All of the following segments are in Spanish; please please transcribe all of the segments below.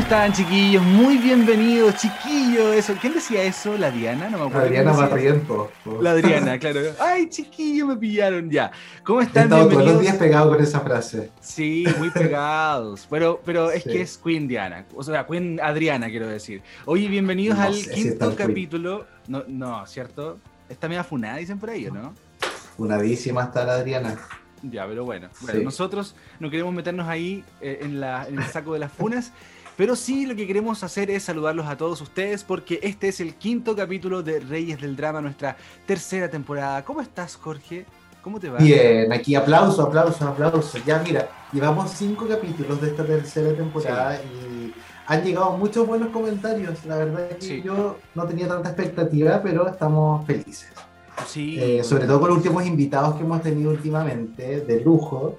Están, chiquillos? Muy bienvenidos, chiquillos. Eso. ¿Quién decía eso? ¿La Diana? No me acuerdo. Adriana quién decía Barriento. La Adriana, claro. Ay, chiquillos, me pillaron ya. ¿Cómo He están? estado todos los Bienvenidos. días pegado con esa frase. Sí, muy pegados. Pero, pero es Sí. que es Queen Diana. O sea, Queen Adriana, quiero decir. Oye, bienvenidos No al sé si quinto Queen. capítulo. No, no, ¿cierto? Está media funada, dicen por ahí, ¿o ¿no? Unadísima está la Adriana. Ya, pero bueno. Bueno, Sí. nosotros no queremos meternos ahí eh, en, la- en el saco de las funas, pero sí lo que queremos hacer es saludarlos a todos ustedes porque este es el quinto capítulo de Reyes del Drama, nuestra tercera temporada. ¿Cómo estás, Jorge? ¿Cómo te va? Bien, aquí aplauso, aplauso, aplauso. Ya mira, llevamos cinco capítulos de esta tercera temporada y han llegado muchos buenos comentarios. La verdad es que Sí. yo no tenía tanta expectativa, pero estamos felices. Sí. Eh, sobre todo con los últimos invitados que hemos tenido últimamente, de lujo.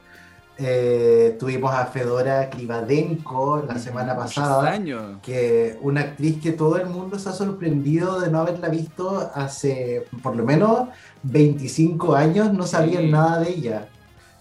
Eh, tuvimos a Fedora Krivadenko la semana pasada. que una actriz que todo el mundo se ha sorprendido de no haberla visto hace por lo menos 25 años, no sabían Sí. nada de ella.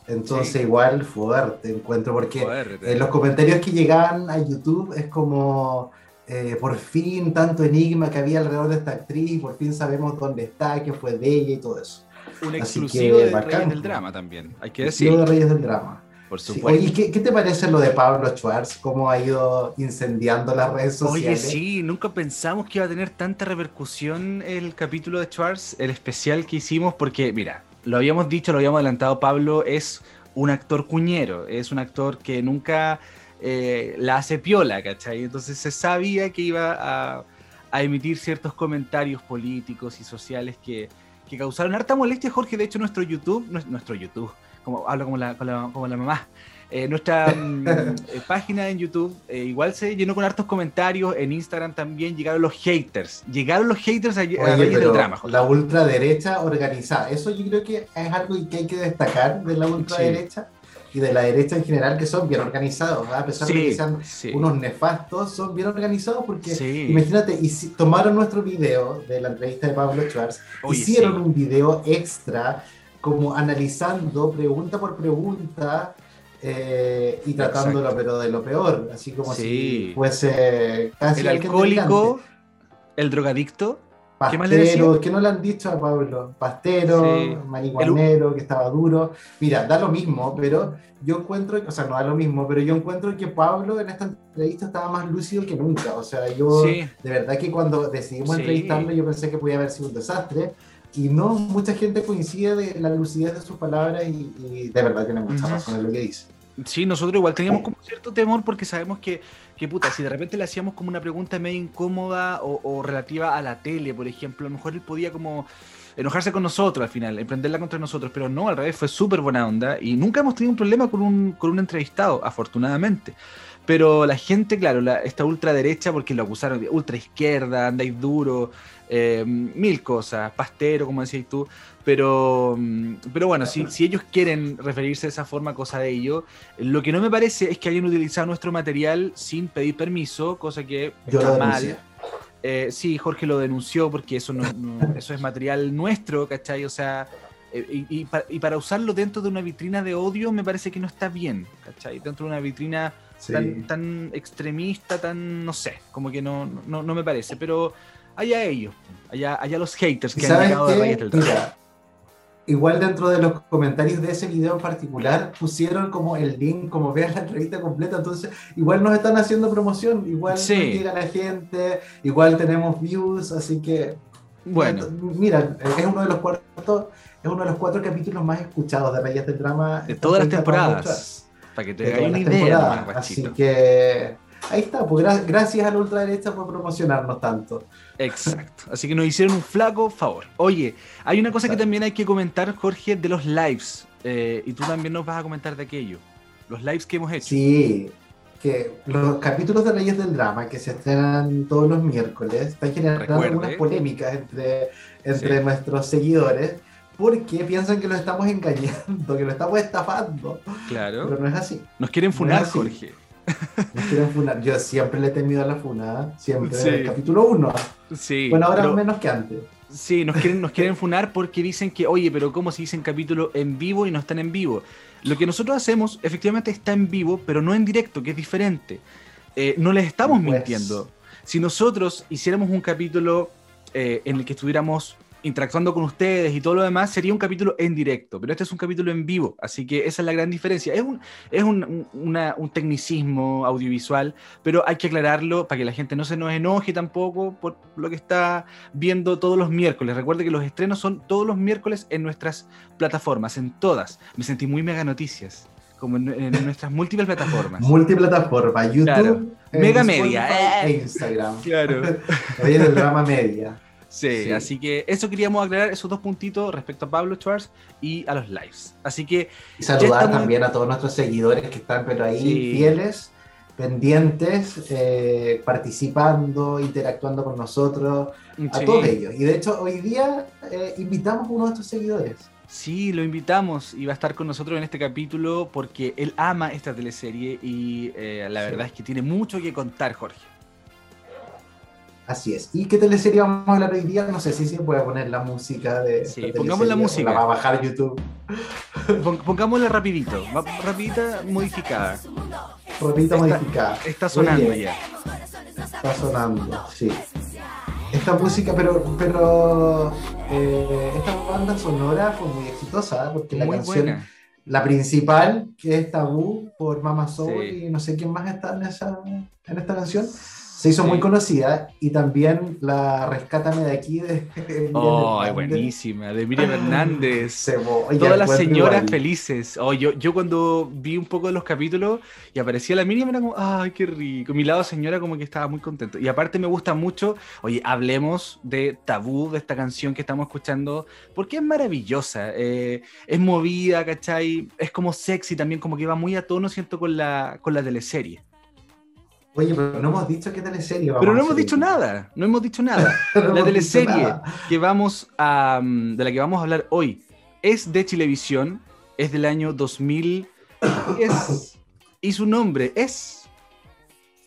Entonces Sí. igual fuerte encuentro, porque Fuerte. en los comentarios que llegaban a YouTube es como, eh, por fin tanto enigma que había alrededor de esta actriz, por fin sabemos dónde está, qué fue de ella y todo eso. Un así exclusivo que de bacán. Reyes del Drama también, hay que decir. de Reyes del Drama. Por Sí, supuesto. Oye, ¿qué, qué te parece lo de Pablo Schwartz? ¿Cómo ha ido incendiando las redes Oye, sociales? sí, nunca pensamos que iba a tener tanta repercusión el capítulo de Schwartz, el especial que hicimos, porque, mira, lo habíamos dicho, lo habíamos adelantado, Pablo es un actor cuñero, es un actor que nunca eh, la hace piola, ¿cachai? Entonces se sabía que iba a, a emitir ciertos comentarios políticos y sociales que, que causaron harta molestia, Jorge, de hecho nuestro YouTube, nues- nuestro YouTube, como hablo como la, como la, como la mamá, eh, nuestra mm, eh, página en YouTube eh, igual se llenó con hartos comentarios. En Instagram también llegaron los haters. Llegaron los haters a, Oye, del drama. La ultraderecha organizada, eso yo creo que es algo que hay que destacar de la ultraderecha y de la derecha en general, que son bien organizados, ¿verdad? a pesar de que Sí, sean sí. unos nefastos, son bien organizados porque Sí. imagínate, y si tomaron nuestro video de la entrevista de Pablo Schwartz, Oye, hicieron sí. un video extra como analizando pregunta por pregunta eh, y tratándolo Exacto. pero de lo peor, así como Sí. si fuese casi El alcohólico, el drogadicto. ¿Qué más le Pastero, decía? ¿qué no le han dicho a Pablo? Pastero, Sí. marihuanero, que estaba duro. Mira, da lo mismo, pero yo encuentro, o sea, no da lo mismo, pero yo encuentro que Pablo en esta entrevista estaba más lúcido que nunca. O sea, yo Sí. de verdad que cuando decidimos entrevistarlo, yo pensé que podía haber sido un desastre. Y no, mucha gente coincide de la lucidez de sus palabras y, y de verdad tiene mucha razón en lo que dice. Sí, nosotros igual teníamos como cierto temor porque sabemos que, que puta, si de repente le hacíamos como una pregunta medio incómoda o, o relativa a la tele, por ejemplo, a lo mejor él podía como enojarse con nosotros al final, emprenderla contra nosotros, pero no, al revés, fue súper buena onda y nunca hemos tenido un problema con un, con un entrevistado, afortunadamente. Pero la gente, claro, la, esta ultraderecha, porque lo acusaron de ultra izquierda, andáis duro, eh, mil cosas, pastero, como decías tú. Pero, mm, pero bueno, si, si ellos quieren referirse de esa forma, cosa de ellos. Lo que no me parece es que hayan utilizado nuestro material sin pedir permiso, cosa que Yo está mal. Eh, sí, Jorge lo denunció porque eso, no, no- eso es material nuestro, ¿cachai? O sea, eh, y, y pa- y para usarlo dentro de una vitrina de odio me parece que no está bien, ¿cachai? Dentro de una vitrina Sí. tan, tan extremista, tan, no sé, como que no, no, no me parece, pero allá ellos, allá, allá los haters ¿Y que han llegado de? Reyes del. Mira, igual dentro de los comentarios de ese video en particular pusieron como el link, como vean la entrevista completa, entonces igual nos están haciendo promoción, igual Sí. llega la gente, igual tenemos views, así que Bueno, mira, es uno de los cuatro, es uno de los cuatro capítulos más escuchados de Reyes del Drama de todas las temporadas, para que te hagas una idea, así que ahí está, pues gra- gracias a la ultraderecha por promocionarnos tanto. Exacto. Así que nos hicieron un flaco favor. Oye, hay una cosa que también hay que comentar, Jorge, de los lives. eh, y tú también nos vas a comentar de aquello. Los lives que hemos hecho. Sí, que los capítulos de Leyes del Drama que se estrenan todos los miércoles están generando Recuerde. algunas polémicas entre, entre Sí. nuestros seguidores porque piensan que lo estamos engañando, que lo estamos estafando, Claro. pero no es así. Nos quieren funar, No. Jorge. Nos quieren funar. Yo siempre le he temido a la funada, siempre. Sí. El capítulo 1. Sí. Bueno, ahora pero- menos que antes. Sí, nos quieren, nos quieren funar porque dicen que, oye, pero ¿cómo se dicen capítulo en vivo y no están en vivo? Lo que nosotros hacemos, efectivamente está en vivo, pero no en directo, que es diferente. Eh, no les estamos Pues. mintiendo. Si nosotros hiciéramos un capítulo eh, en el que estuviéramos interactuando con ustedes y todo lo demás, sería un capítulo en directo, pero este es un capítulo en vivo, así que esa es la gran diferencia. Es un, es un, un- una- un tecnicismo audiovisual, pero hay que aclararlo para que la gente no se nos enoje tampoco por lo que está viendo todos los miércoles. Recuerde que los estrenos son todos los miércoles en nuestras plataformas, en todas. Me sentí muy mega noticias, como en, en nuestras múltiples plataformas. Multiplataforma, YouTube, Claro. eh, Mega media, e eh. Instagram. Claro. Oye, del drama media. Sí, Sí. así que eso queríamos aclarar, esos dos puntitos respecto a Pablo Schwartz y a los lives. Así que Y saludar estamos- también a todos nuestros seguidores que están pero ahí Sí. fieles, pendientes, eh, participando, interactuando con nosotros, a todos ellos. Y de hecho hoy día eh, invitamos a uno de nuestros seguidores. sí, lo invitamos y va a estar con nosotros en este capítulo porque él ama esta teleserie y eh, la verdad es que tiene mucho que contar, Jorge. Así es. ¿Y qué teleserie vamos a hablar hoy día? No sé si se puede poner la música de. Sí, pongamos la música. La va a bajar YouTube. Pon- Pongámosla rapidito, rapidita modificada. Está- modificada. Está sonando ya. Está sonando, sí. Esta música, pero, pero eh, esta banda sonora fue muy exitosa, ¿eh? porque la canción, buena. la principal, que es Tabú por Mama Soul Sí. y no sé quién más está en, esa, en esta canción, se hizo Sí. muy conocida y también la Rescátame de aquí de Miriam Oh, Hernández. buenísima, de Miriam Hernández. Oye, Todas las señoras igual. felices. Oh, yo, yo cuando vi un poco de los capítulos y aparecía la Miriam era como, ay, qué rico. Mi lado señora como que estaba muy contento. Y aparte me gusta mucho, oye, hablemos de Tabú, de esta canción que estamos escuchando, porque es maravillosa. eh, es movida, ¿cachai? Es como sexy también, como que va muy a tono, siento, con la, con la teleserie. Oye, pero no hemos dicho qué teleserie vamos Pero no a hemos dicho nada, no hemos dicho nada. No La teleserie nada. que vamos a, mm, de la que vamos a hablar hoy es de Chilevisión, es del año 2000 es- y su nombre es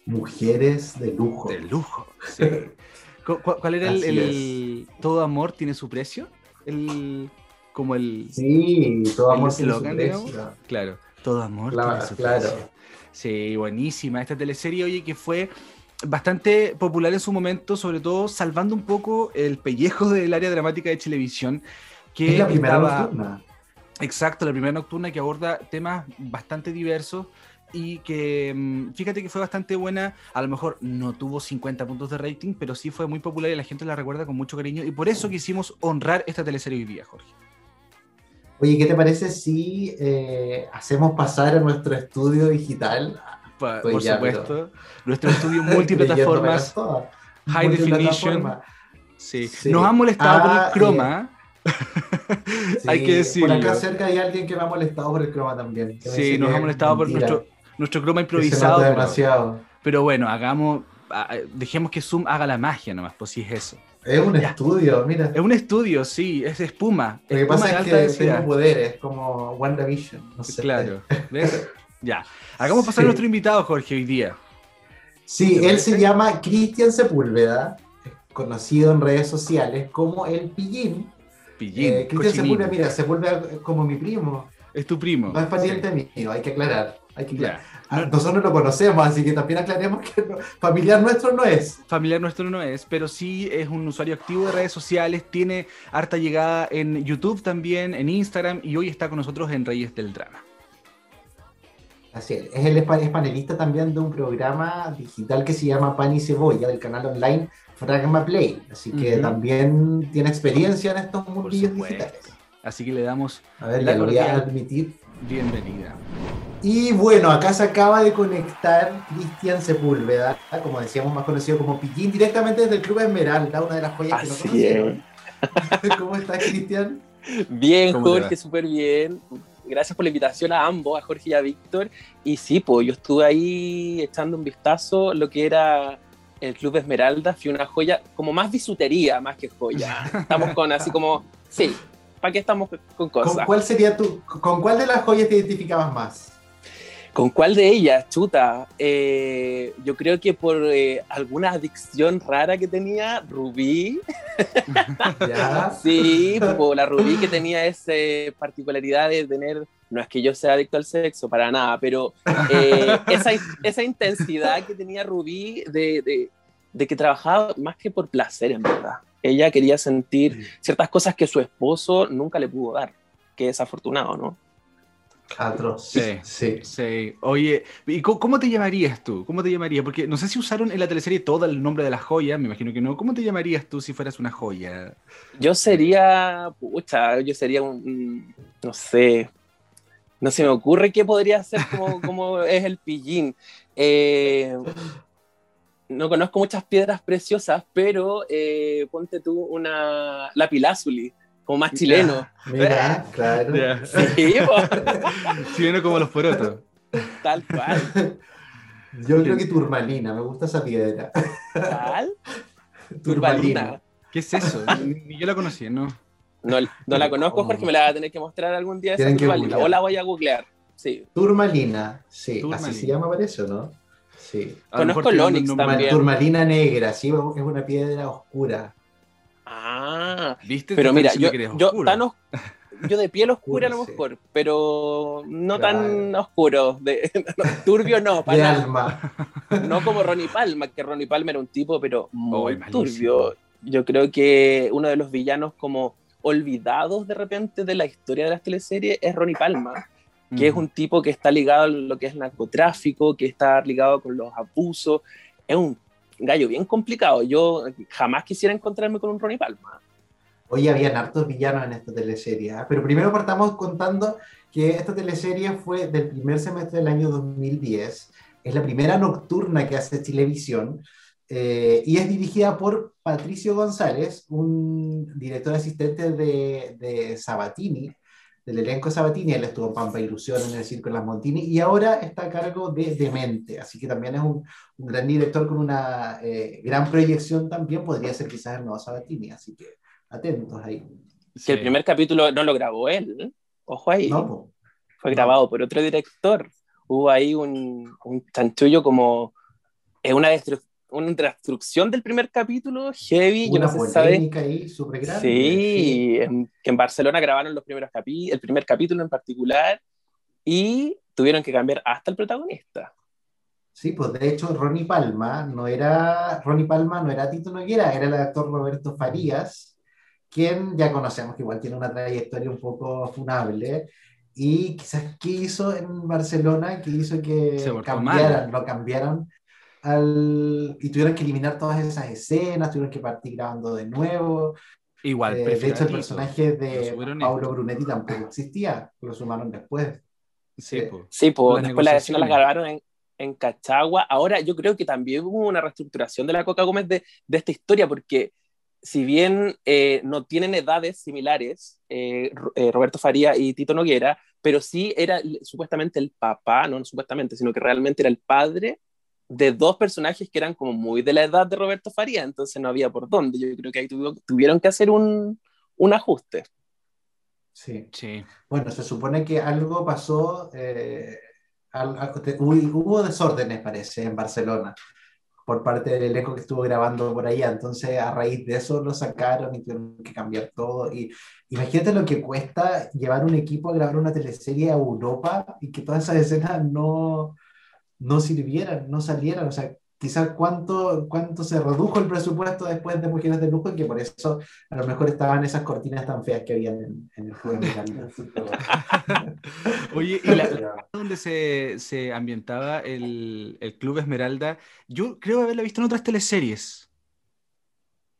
Mujeres de lujo. de lujo. sí. ¿Cu- cu- ¿Cuál era el, todo amor tiene su precio? El como el Sí, todo El amor tiene su precio. digamos. claro, todo amor Claro, tiene su claro. precio. Sí, buenísima esta teleserie, oye, que fue bastante popular en su momento, sobre todo salvando un poco el pellejo del área dramática de Chilevisión. Que Es la primera estaba- nocturna. Exacto, la primera nocturna que aborda temas bastante diversos y que mm, fíjate que fue bastante buena, a lo mejor no tuvo 50 puntos de rating, pero sí fue muy popular y la gente la recuerda con mucho cariño y por eso quisimos honrar esta teleserie hoy día, Jorge. Oye, ¿qué te parece si eh, hacemos pasar a nuestro estudio digital? Pa- Estoy por ya, supuesto, nuestro estudio multiplataformas, high definition. Sí. Sí. Nos han molestado por Ah, el croma. Sí, Hay que decirlo. Por acá cerca hay alguien que me ha molestado por el croma también. Sí, nos ha es molestado por nuestro, nuestro croma improvisado. pero- demasiado. Pero bueno, hagamos, ah, dejemos que Zoom haga la magia nomás, pues si es eso. Es un Ya. estudio, mira. Es un estudio, sí, es espuma. Lo que pasa es que tengo poderes, como WandaVision. No sé. Claro, ¿ves? Ya. Hagamos pasar Sí. a nuestro invitado, Jorge, hoy día. Sí, ¿Te él se llama Cristian Sepúlveda, conocido en redes sociales como el Pillín. Pillín, Eh, Cristian. Sepúlveda, mira, Sepúlveda es como mi primo. Es tu primo. No es pariente mío, hay que aclarar. Hay que Sí. aclarar. Ya. Ah, Nosotros lo conocemos, así que también aclaremos que no- familiar nuestro no es. Familiar nuestro no es, pero sí es un usuario activo de redes sociales, tiene harta llegada en YouTube también, en Instagram y hoy está con nosotros en Reyes del Drama. Así es. Es, el, es es panelista también de un programa digital que se llama Pan y Cebolla, del canal online Fragma Play. Así que también tiene experiencia en estos supuesto. digitales. Así que le damos A ver, La lo voy a admitir. Bienvenida. Y bueno, acá se acaba de conectar Cristian Sepúlveda, como decíamos, más conocido como Piquín, directamente desde el Club Esmeralda, una de las joyas que no Así conocieron. ¿Cómo estás, Cristian? Bien, ¿Cómo te Jorge, súper bien. gracias por la invitación a ambos, a Jorge y a Víctor. Y sí, pues yo estuve ahí echando un vistazo lo que era el Club Esmeralda, fue una joya, como más bisutería, más que joya. Estamos con así como, sí, ¿para qué estamos con cosas? ¿Con cuál sería tu, con cuál de las joyas te identificabas más? ¿Con cuál de ellas, chuta? Eh, yo creo que por eh, alguna adicción rara que tenía, Rubí. ¿Ya? sí, por la Rubí que tenía esa particularidad de tener, no es que yo sea adicto al sexo, para nada, pero eh, esa, esa, intensidad que tenía Rubí de, de, de, que trabajaba más que por placer, en verdad. Ella quería sentir ciertas cosas que su esposo nunca le pudo dar, que es afortunado, ¿no? Atroz. Sí, sí, sí. Oye, ¿y cómo te llamarías tú? ¿Cómo te llamarías? Porque no sé si usaron en la teleserie todo el nombre de la joya, me imagino que no. ¿Cómo te llamarías tú si fueras una joya? Yo sería, pucha, yo sería un, no sé, no se me ocurre qué podría ser como, como es el pillín. Eh, no conozco muchas piedras preciosas, pero eh, ponte tú una lapilázuli como más chileno. Mira, claro. Yeah. Sí, chileno como los porotos. Tal cual. Yo creo que turmalina, me gusta esa piedra. ¿Cuál? Turmalina. ¿Qué es eso? Ni yo la conocí, ¿no? No, no la conozco, Jorge, me la va a tener que mostrar algún día. Esa turmalina, o la voy a googlear. Sí. Turmalina, sí, turmalina. así se llama, parece, ¿no? Sí. Conozco el Onix también. Turmalina negra, sí, es una piedra oscura. Ah, ¿viste? Pero mira, yo, yo, tan os, yo, de piel oscura a lo mejor, pero no claro. tan oscuro, de, no, turbio no, para de alma. No como Ronnie Palma, que Ronnie Palma era un tipo, pero muy oh, turbio. Yo creo que uno de los villanos como olvidados de repente de la historia de las teleseries es Ronnie Palma, que mm. es un tipo que está ligado a lo que es narcotráfico, que está ligado con los abusos, es un gallo bien complicado. Yo jamás quisiera encontrarme con un Ronnie Palma. Hoy habían hartos villanos en esta teleserie, ¿eh? pero primero partamos contando que esta teleserie fue del primer semestre del año 2010, es la primera nocturna que hace Televisión eh, y es dirigida por Patricio González, un director asistente de, de Sabatini, del elenco Sabatini, él estuvo en Pampa Ilusión en el Circo de las Montini y ahora está a cargo de Demente, así que también es un, un gran director con una eh, gran proyección también, podría ser quizás el nuevo Sabatini, así que atentos ahí. Que el primer capítulo no lo grabó él, ojo ahí, no, fue grabado no. por otro director, hubo ahí un, un chanchullo como es una destrucción una destrucción del primer capítulo heavy, una yo no sé si sabes. ahí súper grande. Sí, en, que en Barcelona grabaron los primeros capi el primer capítulo en particular y tuvieron que cambiar hasta el protagonista. Sí, pues de hecho Ronnie Palma no era Ronnie Palma no era Tito Noguera, era el actor Roberto Farías, quien ya conocemos que igual tiene una trayectoria un poco funable y quizás qué hizo en Barcelona que hizo que cambiaran, lo cambiaron al, y tuvieron que eliminar todas esas escenas, tuvieron que partir grabando de nuevo. Igual, eh, de hecho, el personaje de Paulo Brunetti tampoco existía, lo sumaron después. Sí, Eh, pues. Sí, pues Las después las escenas las grabaron en, en Cachagua. Ahora yo creo que también hubo una reestructuración de la Coca Gómez de, de esta historia, porque si bien eh, no tienen edades similares, eh, eh, Roberto Faría y Tito Noguera, pero sí era supuestamente el papá, no, no supuestamente, sino que realmente era el padre de dos personajes que eran como muy de la edad de Roberto Faría, entonces no había por dónde. Yo creo que ahí tuvo- tuvieron que hacer un, un ajuste. sí. Sí. Bueno, se supone que algo pasó, eh, al- al- te- hubo, hubo desórdenes, parece, en Barcelona, por parte del elenco que estuvo grabando por allá. Entonces, a raíz de eso lo sacaron y tuvieron que cambiar todo. Y imagínate lo que cuesta llevar un equipo a grabar una teleserie a Europa y que todas esas escenas no, no sirvieran, no salieran. O sea, quizás cuánto, cuánto se redujo el presupuesto después de Mujeres de Lujo y que por eso a lo mejor estaban esas cortinas tan feas que habían en, en el juego. Oye, y la, la donde se, se ambientaba el, el Club Esmeralda, yo creo haberla visto en otras teleseries.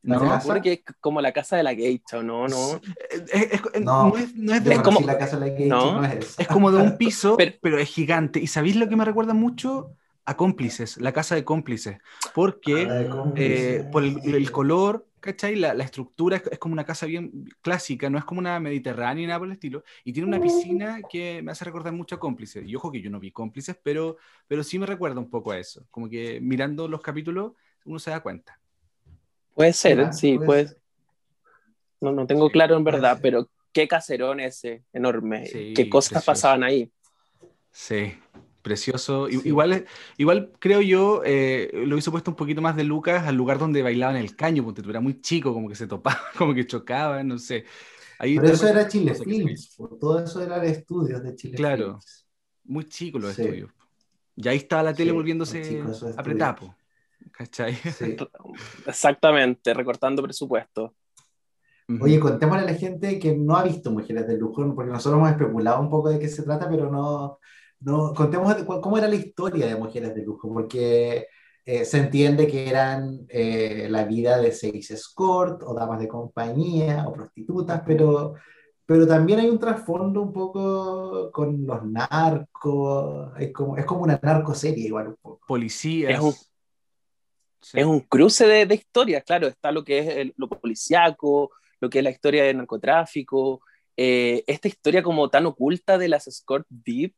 ¿La ¿No? Supone que es como la casa de la geisha, ¿o no? no. Es, es- es- No. no es, no es De Es como- la casa de la Gate ¿no? no, es es como de un piso, Pero- pero, es gigante. ¿Y sabéis lo que me recuerda mucho? A cómplices, la casa de cómplices. Porque Ah, de cómplices. eh, por el, el color, ¿cachai? La, la estructura es, es como una casa bien clásica, no es como una mediterránea ni nada por el estilo, y tiene una piscina que me hace recordar mucho a Cómplices. Y ojo que yo no vi Cómplices, pero, pero sí me recuerda un poco a eso. Como que mirando los capítulos uno se da cuenta. Puede ser, sí, puede puede. ser. No, no tengo Sí, claro en verdad, ser. pero qué caserón ese, enorme. Sí, qué cosas precioso. pasaban ahí. Sí, precioso. Sí. Igual, igual creo yo, eh, lo hizo puesto un poquito más de Lucas al lugar donde bailaban el caño, porque tú era muy chico, como que se topaba, como que chocaban, no sé. Ahí Pero eso era Chile Films, todo eso eran estudios de Chile Claro. Films. Muy chico los Sí. estudios. Y ahí estaba la tele Sí, volviéndose apretada, ¿cachai? Sí. Exactamente, recortando presupuesto. Oye, contémosle a la gente que no ha visto Mujeres de Lujo, porque nosotros hemos especulado un poco de qué se trata, pero no, no contemos cómo era la historia de Mujeres de Lujo, porque eh, se entiende que eran eh, la vida de seis escort o damas de compañía o prostitutas, pero, pero también hay un trasfondo un poco con los narcos, es como, es como una narcoserie igual un poco. Policías. Es un- Sí. Es un cruce de, de historias, claro, está lo que es el- lo policiaco, lo que es la historia del narcotráfico, eh, esta historia como tan oculta de las escort VIP,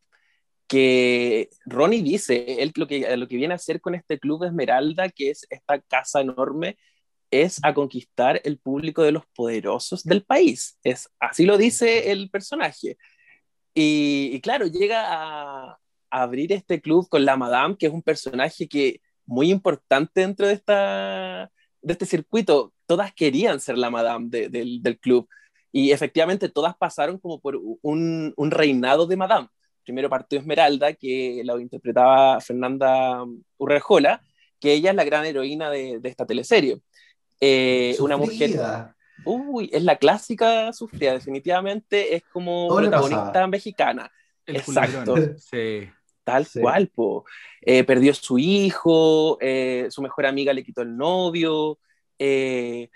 que Ronnie dice, él lo que, lo que viene a hacer con este club Esmeralda, que es esta casa enorme, es a conquistar el público de los poderosos del país. Es, así lo dice el personaje. Y, claro, llega a abrir este club con la Madame, que es un personaje que muy importante dentro de, esta, de este circuito. Todas querían ser la Madame de- del, del club. Y efectivamente todas pasaron como por un, un reinado de Madame. Primero partió Esmeralda, que la interpretaba Fernanda Urrejola, que ella es la gran heroína de, de esta teleserie. Eh, una mujer. Uy, es la clásica sufrida, definitivamente es como Todo protagonista mexicana, El exacto. Sí. Tal Sí. cual, po. Eh, perdió su hijo, eh, su mejor amiga le quitó el novio, eh,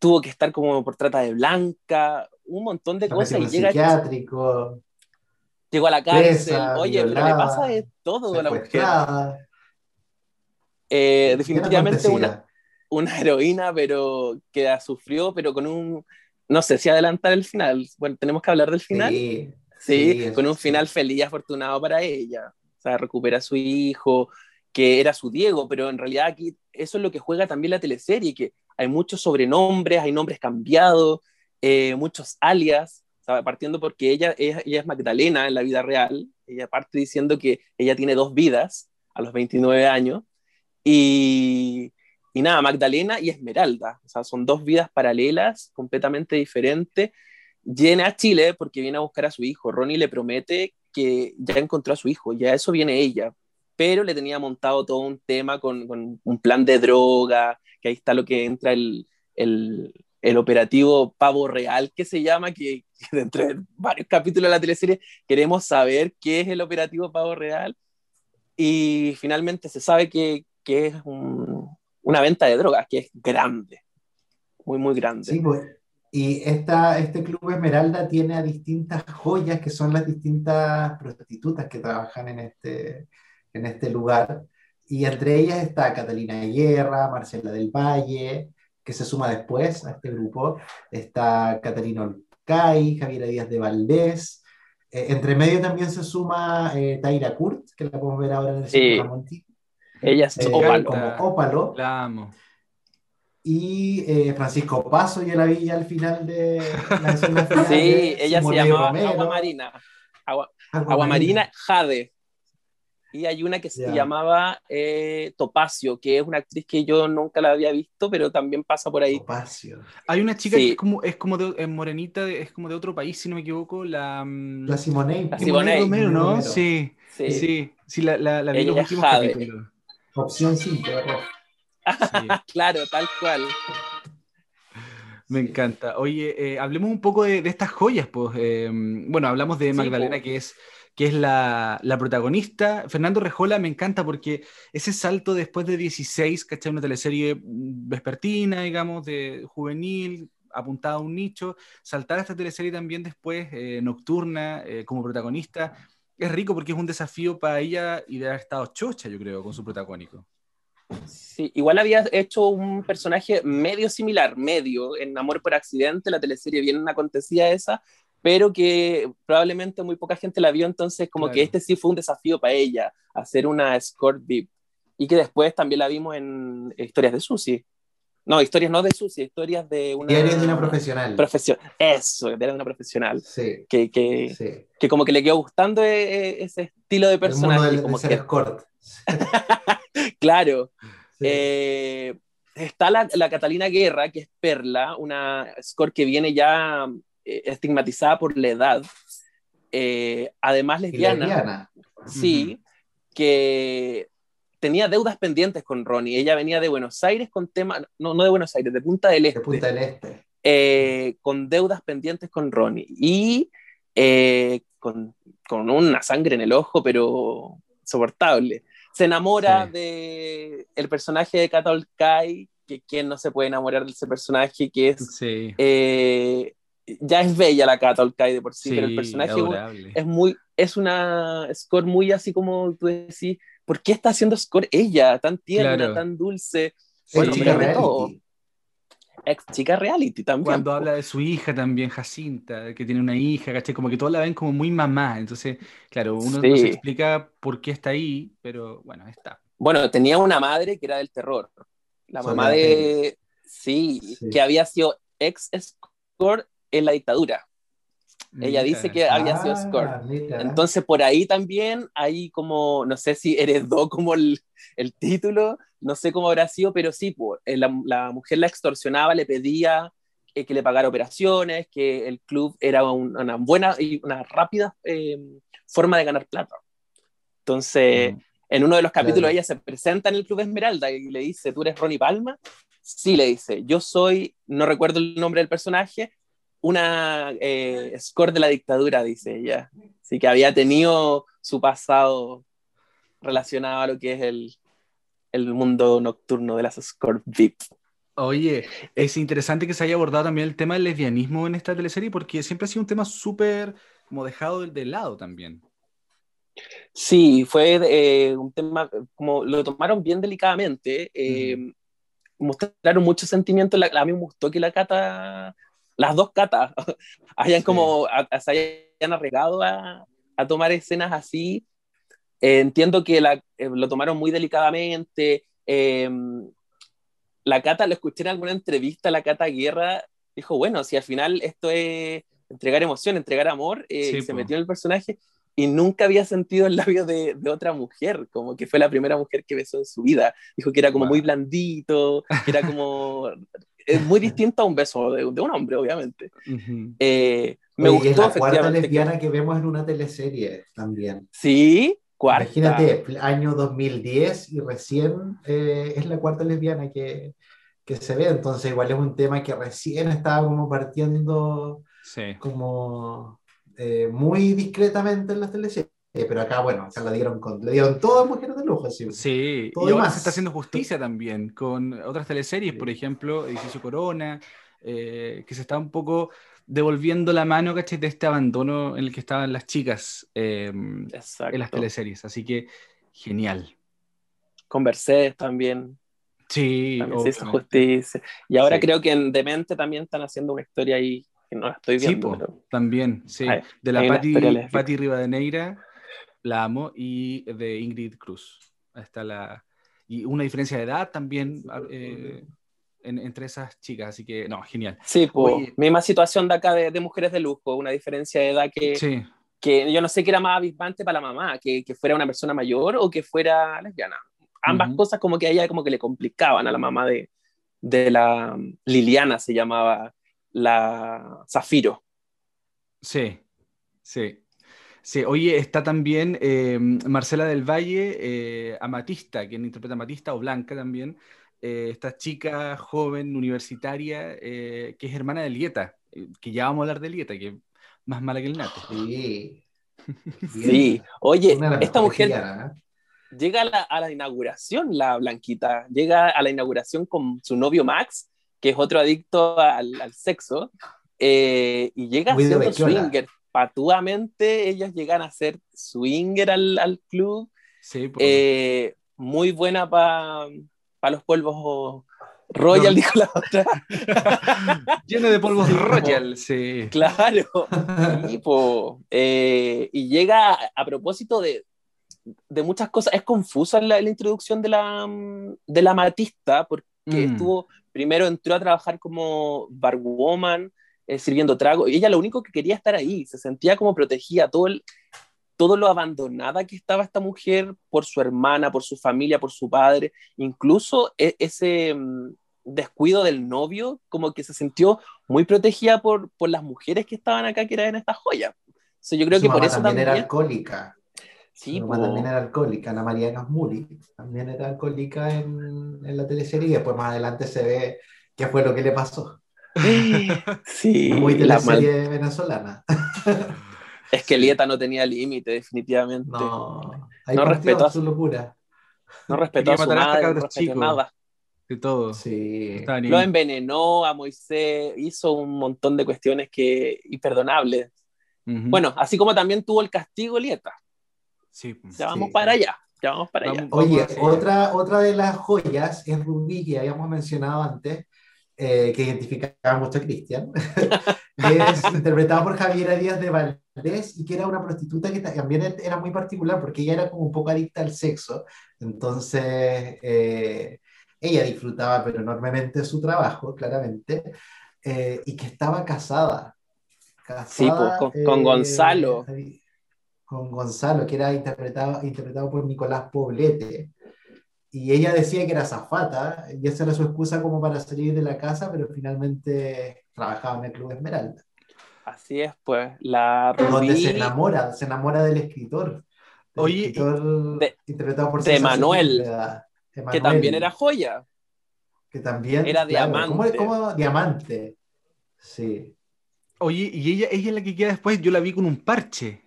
tuvo que estar como por trata de blanca, un montón de cosas y llega, psiquiátrico, llegó a la cárcel, presa, oye, pero le pasa de todo a la mujer. definitivamente una, una heroína, pero que la sufrió, pero con un, no sé si adelantar el final, bueno, tenemos que hablar del final. Sí, Sí, sí, con un final feliz y afortunado para ella. O sea, recupera a su hijo, que era su Diego, pero en realidad aquí eso es lo que juega también la teleserie, que hay muchos sobrenombres, hay nombres cambiados, eh, muchos alias, o sea, partiendo porque ella, ella, es Magdalena en la vida real, ella parte diciendo que ella tiene dos vidas a los 29 años, y, y nada, Magdalena y Esmeralda, o sea, son dos vidas paralelas, completamente diferentes, viene a Chile porque viene a buscar a su hijo. Ronnie le promete que ya encontró a su hijo, ya eso viene ella, pero le tenía montado todo un tema con, con un plan de droga, que ahí está lo que entra el, el, el operativo Pavo Real, que se llama, que, que dentro de varios capítulos de la teleserie queremos saber qué es el operativo Pavo Real, y finalmente se sabe que, que es un, una venta de drogas, que es grande, muy, muy grande. Sí, pues, y esta, este Club Esmeralda tiene a distintas joyas que son las distintas prostitutas que trabajan en este, en este lugar. Y entre ellas está Catalina Guerra, Marcela del Valle, que se suma después a este grupo. Está Catalina Olcay, Javiera Díaz de Valdés. Eh, entre medio también se suma eh, Taira Kurt, que la podemos ver ahora en el Sí. Ramonti, Ella es eh, como Ópalo. La amo. Y eh, Francisco Paso, yo la vi ya al final de la escena final Sí, de ella se llamaba. Agua Marina. Agua, Agua Agua Marina Jade. Y hay una que se Ya. llamaba eh, Topacio, que es una actriz que yo nunca la había visto, pero también pasa por ahí. Topacio. Hay una chica Sí. que es como, es como de, es morenita, de- es como de otro país, si no me equivoco, la... mm, La Simone. La Simone Simone Romero, ¿no? Romero. Sí, Sí. sí, sí, la, la, la vi los últimos. Opción 5, ¿verdad? Sí. Claro, tal cual. Me encanta. Oye, eh, hablemos un poco de, de estas joyas, pues. eh, bueno, hablamos de Sí, Magdalena, que es, que es la, la protagonista. Fernando Rejola me encanta porque ese salto después de 16, ¿cachai? Una teleserie vespertina, digamos, de juvenil, apuntada a un nicho, saltar a esta teleserie también después, eh, nocturna, eh, como protagonista, es rico porque es un desafío para ella y de haber estado chocha, yo creo, con su protagónico. Sí, igual había hecho un personaje medio similar, medio, en Amor por Accidente, la teleserie bien acontecía esa, pero que probablemente muy poca gente la vio, entonces como Claro. que este sí fue un desafío para ella, hacer una escort VIP. Y que después también la vimos en historias de Susi. No, historias no de Susi, historias de una... Diario de una profesional. Profesión. Eso, de una profesional. Sí, Que, que, sí. que como que le quedó gustando eh, eh, ese estilo de El mundo personaje. del, como de ser que, escort. claro. Sí. Eh, está la, la Catalina Guerra, que es Perla, una score que viene ya eh, estigmatizada por la edad. Eh, además, lesbiana. lesbiana. Sí, que tenía deudas pendientes con Ronnie. Ella venía de Buenos Aires con temas, no, no de Buenos Aires, de Punta del de Este, Punta del Este. eh, con deudas pendientes con Ronnie. Y con, con una sangre en el ojo, pero soportable. Se enamora Sí. de el personaje de Katal Kai, que quien no se puede enamorar de ese personaje que es Sí. eh, ya es bella la Katal Kai de por sí, Sí, pero el personaje adorable. es muy es una score muy así como tú decís, ¿por qué está haciendo score ella tan tierna, Claro. tan dulce? Bueno, pero de todo. Ex chica reality también. Cuando po. habla de su hija también, Jacinta, que tiene una hija, ¿cachai? Como que todos la ven como muy mamá. Entonces, claro, uno no se explica por qué está ahí, pero bueno, está. Bueno, tenía una madre que era del terror. La mamá de. Sí, Sí. que había sido ex score en la dictadura. Ella dice que había sido Ah, score. mira. Entonces, por ahí también, hay como, no sé si heredó como el, el título, no sé cómo habrá sido, pero sí, pues, eh, la, la mujer la extorsionaba, le pedía eh, que le pagara operaciones, que el club era un- una buena y una rápida eh, forma de ganar plata. Entonces, Mm. en uno de los capítulos Claro. ella se presenta en el Club Esmeralda y le dice, ¿tú eres Ronnie Palma? Sí, le dice, yo soy, no recuerdo el nombre del personaje, una eh, score de la dictadura, dice ella. Así que había tenido su pasado relacionado a lo que es el, el mundo nocturno de las score VIP. Oye, es interesante que se haya abordado también el tema del lesbianismo en esta teleserie porque siempre ha sido un tema súper como dejado de, lado también. Sí, fue eh, un tema, como lo tomaron bien delicadamente, eh, mostraron mucho sentimiento, la, a mí me gustó que la cata, las dos catas, hayan Sí. como, a- a- se hayan arriesgado a, a tomar escenas así. Eh, entiendo que la, eh, lo tomaron muy delicadamente. eh, la cata, lo escuché en alguna entrevista, la cata Guerra dijo, bueno, si al final esto es entregar emoción, entregar amor, eh, Sí, y se po. metió en el personaje y nunca había sentido el labio de, de otra mujer, como que fue la primera mujer que besó en su vida. Dijo que era como Wow. muy blandito, que era como... Es muy distinto a un beso de, de un hombre, obviamente. Ujú. Eh, me Oye, y es gustó la cuarta efectivamente. que- lesbiana que vemos en una teleserie también. Sí, cuarta. Imagínate, año 2010 y recién eh, es la cuarta lesbiana que, que se ve, entonces igual es un tema que recién estaba como partiendo Sí. como eh, muy discretamente en las teleseries, pero acá, bueno, acá la dieron con, le dieron todas mujeres de lujo, sí. Sí, Todo y y ahora más. se está haciendo justicia también con otras teleseries, por ejemplo, Edificio Corona, eh, que se está un poco devolviendo la mano, ¿cachai? De este abandono en el que estaban las chicas eh, Exacto. en las teleseries. Así que, genial. Con Mercedes también, Sí, también se hizo justicia. Y ahora Sí. creo que en Demente también están haciendo una historia ahí que no la estoy Sí, viendo. po, pero- también, sí. De la Patti, Rivadeneira, la amo, y de Ingrid Cruz. Ahí está la... Y una diferencia de edad también eh, en- entre esas chicas, así que, no, genial. Sí, pues, Oye. misma situación de acá de, de mujeres de lujo, una diferencia de edad que, Sí, que yo no sé qué era más avispante para la mamá, que, que fuera una persona mayor o que fuera lesbiana. Ambas Ujú. cosas como que a ella como que le complicaban a la mamá de, de la Liliana, se llamaba la Zafiro. sí, sí. Sí, oye, está también eh, Marcela del Valle, eh, Amatista, quien interpreta a Amatista, o Blanca también, eh, esta chica joven universitaria eh, que es hermana de Lieta, eh, que ya vamos a hablar de Lieta, que es más mala que el nato. Sí. Sí, oye, esta mujer ¿eh? llega a la, a la inauguración, la Blanquita, llega a la inauguración con su novio Max, que es otro adicto al, al sexo, eh, y llega Muy de siendo swinger. Patuamente ellas llegan a ser swinger al, al club, Sí, po. eh, muy buena para para los polvos Royal, dijo la otra. Lleno de polvos Royal, sí. Claro. Eh, y llega a, propósito de, de, muchas cosas. Es confusa la, la introducción de la, de la Matista, porque mm. estuvo, primero entró a trabajar como barwoman, eh, sirviendo trago, y ella lo único que quería estar ahí, se sentía como protegida, todo, el, todo lo abandonada que estaba esta mujer por su hermana, por su familia, por su padre, incluso e, ese mm, descuido del novio, como que se sintió muy protegida por, por las mujeres que estaban acá, que eran estas joyas. So, yo creo que por eso también, era alcohólica. Sí, también era alcohólica, Ana María Gasmuri, también era alcohólica en, en la teleserie y después más adelante se ve qué fue lo que le pasó. Sí, muy de la serie venezolana. Es que Lieta no tenía límite, definitivamente. No, no respetó a su locura. No respetó a su madre, no respetó nada. De todo. Sí. Lo envenenó a Moisés, hizo un montón de cuestiones que imperdonables. Bueno, así como también tuvo el castigo Lieta. Sí. Ya vamos para allá. Ya vamos para allá. Oye, otra, otra de las joyas es Rubí, que habíamos mencionado antes, eh, que identificaba mucho a Cristian, es interpretada por Javiera Díaz de Y que era una prostituta que también era muy particular porque ella era como un poco adicta al sexo, entonces eh, ella disfrutaba pero enormemente su trabajo, claramente, eh, y que estaba casada. casada sí, pues, con, Gonzalo. Con Gonzalo, que era interpretado, interpretado por Nicolás Poblete y ella decía que era zafata y esa era su excusa como para salir de la casa, pero finalmente trabajaba en el Club Esmeralda. Así es, pues, la Donde se enamora, se enamora del escritor. Oye, de, interpretado por de Manuel, que también era joya. Que también era diamante. ¿cómo, diamante? Sí. Oye, y ella, ella es la que queda después, yo la vi con un parche.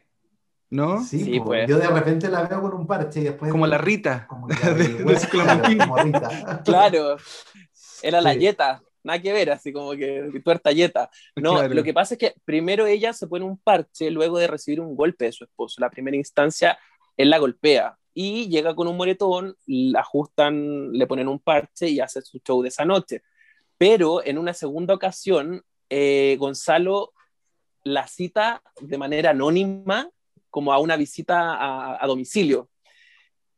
¿No? Sí, pues. Yo de repente la veo con un parche y después. Como la Rita. Como, Rita. Claro. Era la yeta. Nada que ver, así como que tuerta yeta. No, lo que pasa es que primero ella se pone un parche luego de recibir un golpe de su esposo. La primera instancia, él la golpea y llega con un moretón, la ajustan, le ponen un parche y hace su show de esa noche. Pero en una segunda ocasión, eh, Gonzalo la cita de manera anónima como a una visita a, domicilio.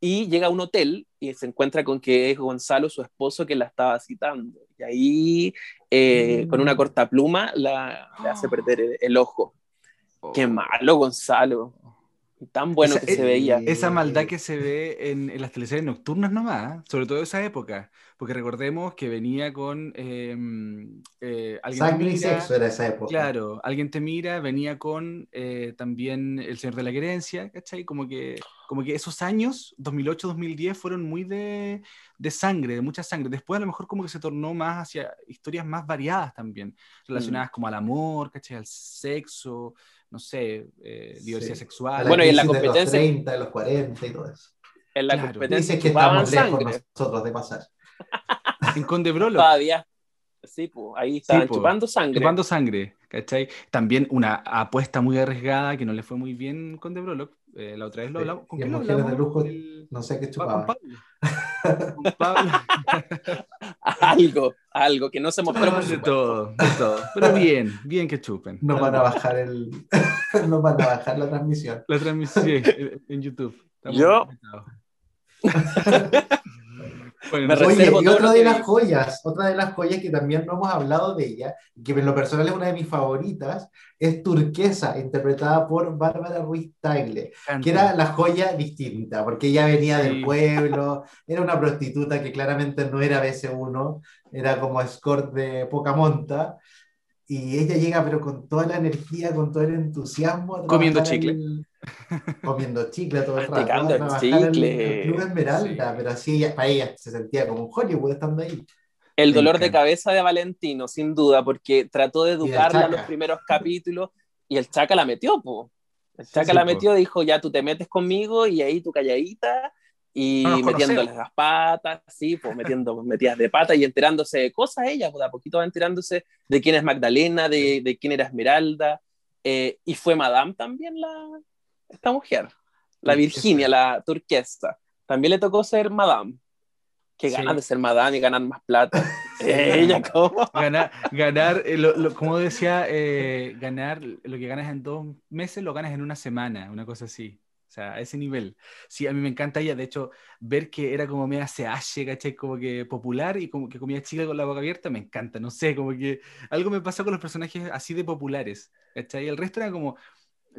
Y llega a un hotel y se encuentra con que es Gonzalo, su esposo, que la estaba citando. Y ahí, eh, con una mm. corta pluma, la, le hace perder el, ojo. Qué oh. malo, Gonzalo. Tan bueno que se veía. Esa maldad que se ve en, las teleseries nocturnas nomás, sobre todo esa época. Porque recordemos que venía con em, eh, alguien Sangre y sexo era esa época. Claro, alguien te mira, venía con eh, también El Señor de la Querencia, ¿cachai? Como que, como que esos años, 2008-2010, fueron muy de, de, sangre, de mucha sangre. Después a lo mejor como que se tornó más hacia historias más variadas también, relacionadas mm. como al amor, ¿cachai? Al sexo, no sé, eh, diversidad sexual. Bueno, y en la competencia... De los 30, de los 40 y todo eso. En la competencia... Dice que estamos lejos nosotros de pasar. en Condebrolo. Todavía. Sí, pues, ahí estaban chupando sangre. Chupando sangre, ¿cachai? También una apuesta muy arriesgada que no le fue muy bien con De Eh, la otra vez lo hablamos. ¿Con quién lo hablamos? De lujo, no sé qué chupaba. Pablo. algo, algo que no se mostró por de todo, de todo. Pero bien, bien que chupen. No van a bajar el, no van a bajar la transmisión. La transmisión en YouTube. Yo. Oye, y otra de las joyas, otra de las joyas que también no hemos hablado de ella, que en lo personal es una de mis favoritas, es Turquesa, interpretada por Bárbara Ruiz Tagle, que era la joya distinta, porque ella venía del pueblo, era una prostituta que claramente no era BC1, era como escort de poca monta, y ella llega pero con toda la energía, con todo el entusiasmo. Comiendo chicle. Comiendo chicle todo el rato. el chicle. Club Esmeralda, pero así ella, para ella se sentía como un Hollywood estando ahí. El dolor de cabeza de Valentino, sin duda, porque trató de educarla en los primeros capítulos y el Chaca la metió, po. El Chaca la metió, dijo, ya tú te metes conmigo y ahí tú calladita y metiéndole las patas, sí, pues metiendo metidas de pata y enterándose de cosas ella, pues a poquito va enterándose de quién es Magdalena, de, de quién era Esmeralda, eh, y fue Madame también la, esta mujer, la Virginia, la turquesa, también le tocó ser Madame. Qué Sí. ganas de ser madame y ganar más plata. Ella, ¿cómo? Ganar, ganar eh, lo- lo- como decía, eh, ganar lo que ganas en dos meses lo ganas en una semana, una cosa así. O sea, a ese nivel. Sí, a mí me encanta ella, de hecho, ver que era como media CH, ¿cachai? Como que popular y como que comía chica con la boca abierta, me encanta, no sé, como que algo me pasa con los personajes así de populares, ¿cachai? El resto eran como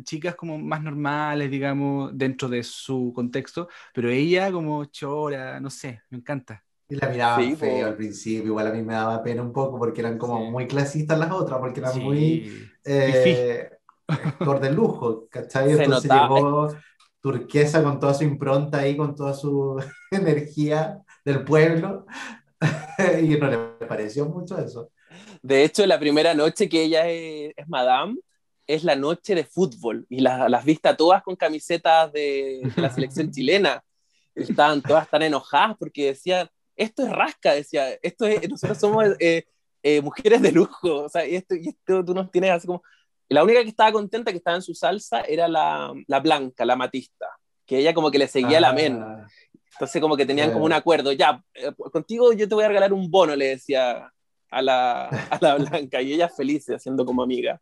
chicas como más normales, digamos, dentro de su contexto, pero ella como chora, no sé, me encanta. Y la miraban Sí, feo al principio, igual a mí me daba pena un poco porque eran como Sí. muy clasistas las otras, porque eran Sí. muy eh, actor de lujo, ¿cachai? Se Entonces notaba. llegó Turquesa con toda su impronta ahí, con toda su energía del pueblo, y no le pareció mucho eso. De hecho, la primera noche que ella es, es madame es la noche de fútbol y la- las vista todas con camisetas de, de la selección chilena. Estaban todas tan enojadas porque decían, esto es rasca, decía, esto es, nosotros somos eh, eh, mujeres de lujo, o sea, y esto, y esto tú nos tienes así como... La única que estaba contenta, que estaba en su salsa, era la, la blanca, la matista, que ella como que le seguía la men. Ah, Entonces como que tenían como un acuerdo, ya, eh, contigo yo te voy a regalar un bono, le decía a la, a la blanca, y ella feliz, haciendo como amiga.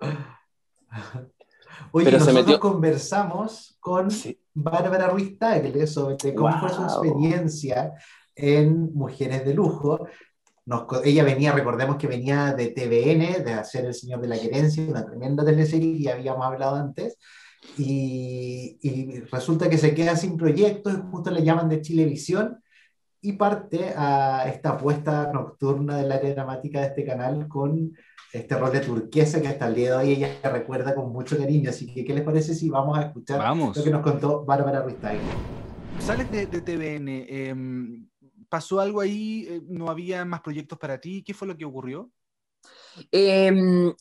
Oye, Pero se nosotros metió- conversamos con Sí. Bárbara Ruiz Tagle sobre cómo fue su Wow. experiencia en Mujeres de Lujo. Nos ella venía, recordemos que venía de TVN, de hacer El Señor de la Querencia, una tremenda teleserie que ya habíamos hablado antes, y, y resulta que se queda sin proyectos, justo le llaman de Chilevisión, y parte a esta apuesta nocturna del área dramática de este canal con este rol de turquesa que hasta el día de hoy ella recuerda con mucho cariño. Así que, ¿qué les parece si vamos a escuchar Vamos. lo que nos contó Bárbara Ruiz? Sales de, de TVN, em, ¿pasó algo ahí? Eh, ¿No había más proyectos para ti? ¿Qué fue lo que ocurrió? Eh,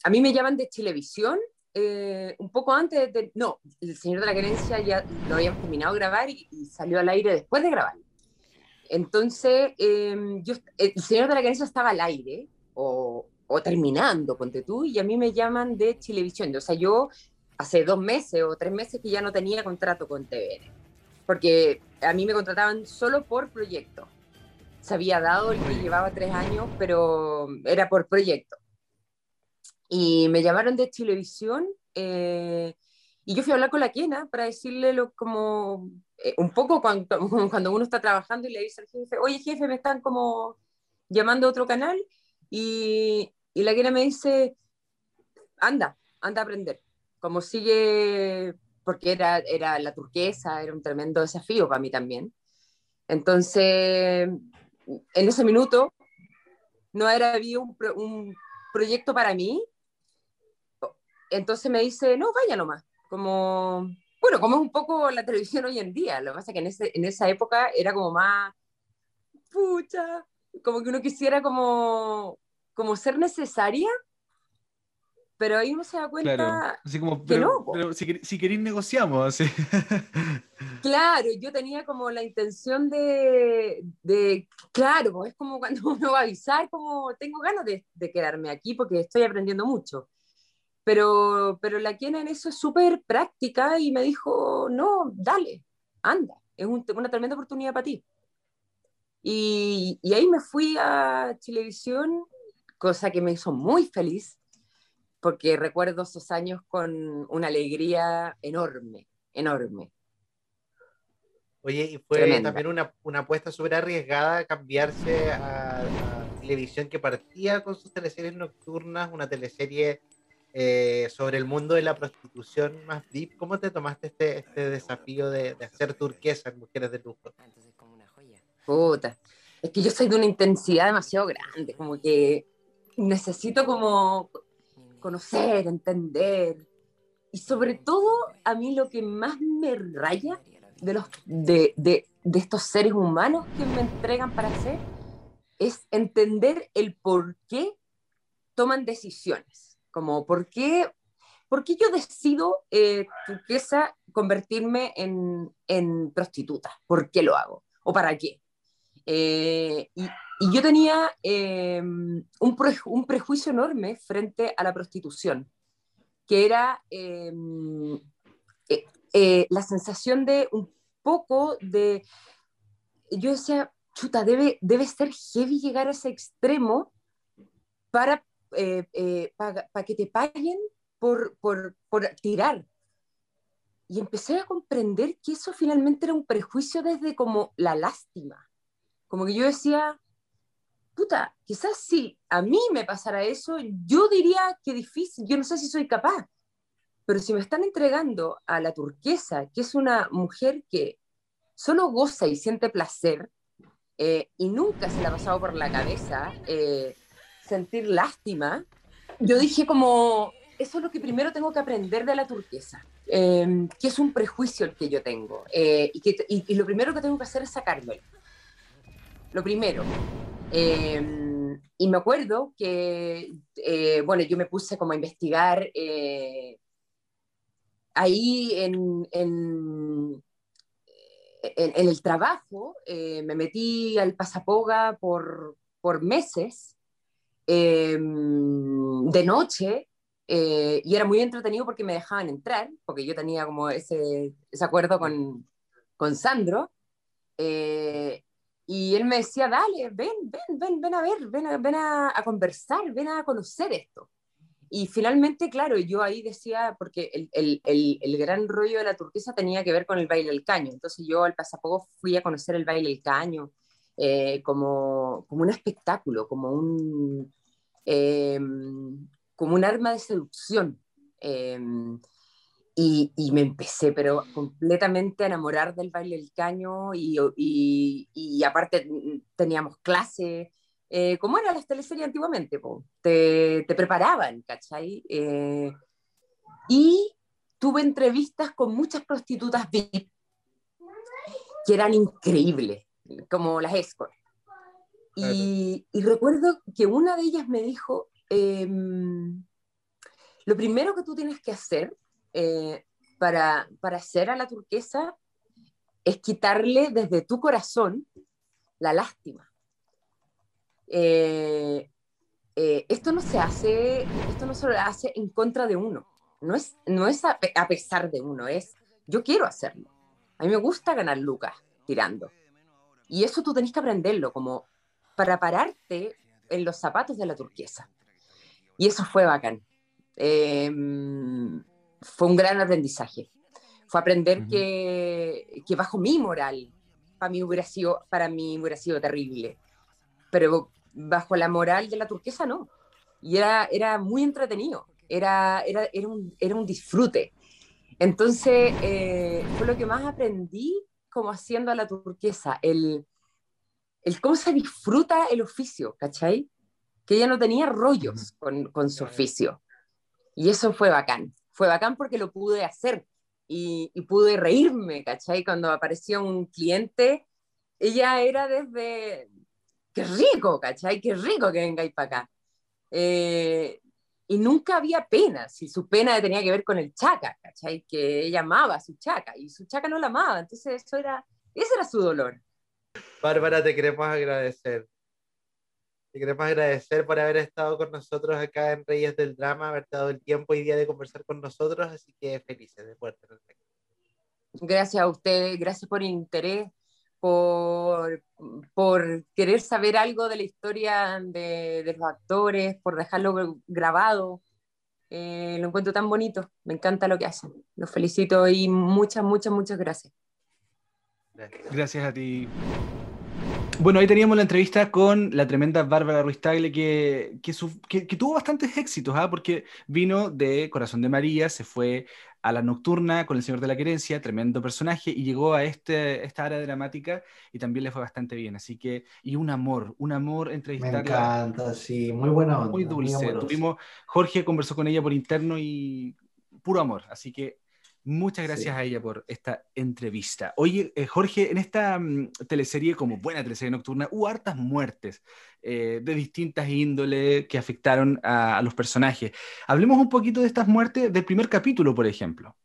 a mí me llaman de Chilevisión, eh, un poco antes de... No, El Señor de la Querencia ya lo habíamos terminado de grabar y, y salió al aire después de grabar. Entonces, eh, yo, El Señor de la Querencia estaba al aire, o, o terminando, ponte tú, y a mí me llaman de Chilevisión. O sea, yo hace dos meses o tres meses que ya no tenía contrato con TVN, porque a mí me contrataban solo por proyecto. Se había dado el que llevaba tres años, pero era por proyecto. Y me llamaron de Chilevisión eh, y yo fui a hablar con la Kiena para decirle lo, como eh, un poco cuando, cuando uno está trabajando y le dice al jefe, oye jefe, me están como llamando a otro canal y, y la Kiena me dice, anda, anda a aprender. Como sigue, porque era, era la turquesa, era un tremendo desafío para mí también. Entonces, en ese minuto, no era había un, un proyecto para mí. Entonces me dice, no, vaya nomás. Como, bueno, como es un poco la televisión hoy en día. Lo que pasa es que en, ese, en esa época era como más, pucha, como que uno quisiera como, como ser necesaria, pero ahí uno se da cuenta, Claro. Así como, que pero, no, pero si, si queréis negociamos. así. Claro, yo tenía como la intención de, de claro, es como cuando uno va a avisar, como tengo ganas de, de quedarme aquí porque estoy aprendiendo mucho. Pero, pero la Kiena en eso es súper práctica y me dijo, no, dale, anda, es un- una tremenda oportunidad para ti. Y, y ahí me fui a Chilevisión, cosa que me hizo muy feliz, porque recuerdo esos años con una alegría enorme, enorme. Oye, y fue Tremenda. también una, una apuesta súper arriesgada cambiarse a, a televisión que partía con sus teleseries nocturnas, una teleserie eh, sobre el mundo de la prostitución más deep. ¿Cómo te tomaste este, este desafío de, de hacer turquesa en Mujeres de Lujo? Puta. Es que yo soy de una intensidad demasiado grande, como que necesito como conocer, entender. Y sobre todo, a mí lo que más me raya de, los, de, de, de estos seres humanos que me entregan para hacer es entender el por qué toman decisiones. Como por qué, por qué yo decido, eh, turquesa, convertirme en, en prostituta. ¿Por qué lo hago? ¿O para qué? Eh, y, y yo tenía eh, un, pre- un prejuicio enorme frente a la prostitución, que era eh, eh, eh, la sensación de un poco de... Yo decía, chuta, debe, debe ser heavy llegar a ese extremo para, eh, eh, para, que te paguen por, por, por tirar. Y empecé a comprender que eso finalmente era un prejuicio desde como la lástima. Como que yo decía, puta, quizás si a mí me pasara eso, yo diría que difícil, yo no sé si soy capaz. Pero si me están entregando a la turquesa, que es una mujer que solo goza y siente placer, eh, y nunca se le ha pasado por la cabeza eh, sentir lástima, yo dije como, eso es lo que primero tengo que aprender de la turquesa, eh, que es un prejuicio el que yo tengo, y, que, y, lo primero que tengo que hacer es sacármelo. Lo primero. y me acuerdo que, bueno, yo me puse como a investigar ahí en, en, en, el trabajo, eh, me metí al Pasapoga por, por meses, em, de noche, eh, y era muy entretenido porque me dejaban entrar, porque yo tenía como ese, ese acuerdo con, con Sandro. Eh, y él me decía, dale, ven, ven, ven, ven a ver, ven a, ven a, a conversar, ven a conocer esto. Y finalmente, claro, yo ahí decía, porque el, el, el, el, gran rollo de la turquesa tenía que ver con el baile del caño. Entonces yo al pasapoco fui a conocer el baile del caño eh, como, como un espectáculo, como un, eh, como un arma de seducción. Eh, y, y, me empecé, pero completamente a enamorar del baile del caño y, y, y aparte teníamos clases eh, como eran las teleseries antiguamente, Te, te, preparaban, ¿cachai? Eh, y tuve entrevistas con muchas prostitutas VIP que eran increíbles, como las escort. Y, y, recuerdo que una de ellas me dijo, em, lo primero que tú tienes que hacer eh, para, para hacer a la turquesa es quitarle desde tu corazón la lástima. Eh, eh, esto no se hace, esto no se hace en contra de uno, no es, no es a, pesar de uno, es yo quiero hacerlo. A mí me gusta ganar lucas tirando. Y eso tú tenés que aprenderlo, como para pararte en los zapatos de la turquesa. Y eso fue bacán. Em, fue un gran aprendizaje. Fue aprender que, que, bajo mi moral, para mí, hubiera sido, para mí hubiera sido terrible. Pero bajo la moral de la turquesa no. Y era, era muy entretenido, era, era, era, un, era un disfrute. Entonces, eh, fue lo que más aprendí como haciendo a la turquesa, el, el cómo se disfruta el oficio, ¿cachai? Que ella no tenía rollos con, con su oficio. Y eso fue bacán. Fue bacán porque lo pude hacer y, y, pude reírme, ¿cachai? Cuando apareció un cliente, ella era desde, qué rico, ¿cachai? Qué rico que vengáis para acá. Eh, y nunca había pena, si su pena tenía que ver con el chaca, ¿cachai? Que ella amaba a su chaca y su chaca no la amaba, entonces eso era, ese era su dolor. Bárbara, te queremos agradecer. Te queremos agradecer por haber estado con nosotros acá en Reyes del Drama, haberte dado el tiempo y día de conversar con nosotros, así que felices de poder tenerte Gracias a ustedes, gracias por el interés por, por querer saber algo de la historia de, de los actores, por dejarlo grabado. Eh, lo encuentro tan bonito, me encanta lo que hacen. Los felicito y muchas, muchas, muchas gracias. Gracias a ti. Bueno, ahí teníamos la entrevista con la tremenda Bárbara Ruiz Tagle, que, que, que, tuvo bastantes éxitos, ¿ah? porque vino de Corazón de María, se fue a la nocturna con El Señor de la Querencia, tremendo personaje, y llegó a este, esta área dramática y también le fue bastante bien. Así que, y un amor, un amor entrevistarla. Me encanta, sí, muy buena onda. Muy dulce. Tuvimos, Jorge conversó con ella por interno y puro amor. Así que Muchas gracias a ella por esta entrevista. Oye, eh, Jorge, en esta mm, teleserie, como buena teleserie nocturna, hubo hartas muertes eh, de distintas índoles que afectaron a, los personajes. Hablemos un poquito de estas muertes del primer capítulo, por ejemplo.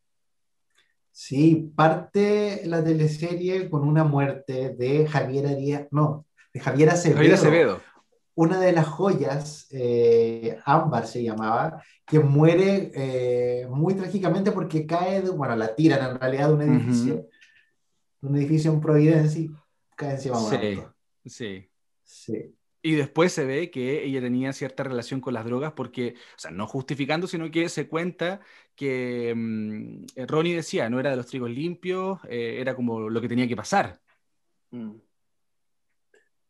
Sí, parte la teleserie con una muerte de Javier Díaz, no, de Javier Acevedo. Javier Acevedo una de las joyas, eh, Ámbar se llamaba, que muere eh, muy trágicamente porque cae, de, bueno, la tiran en realidad de un edificio, un edificio en Providencia y cae encima de un sí. Sí. Sí. Y después se ve que ella tenía cierta relación con las drogas porque, o sea, no justificando, sino que se cuenta que mm, Ronnie decía, no era de los trigos limpios, eh, era como lo que tenía que pasar. Mm.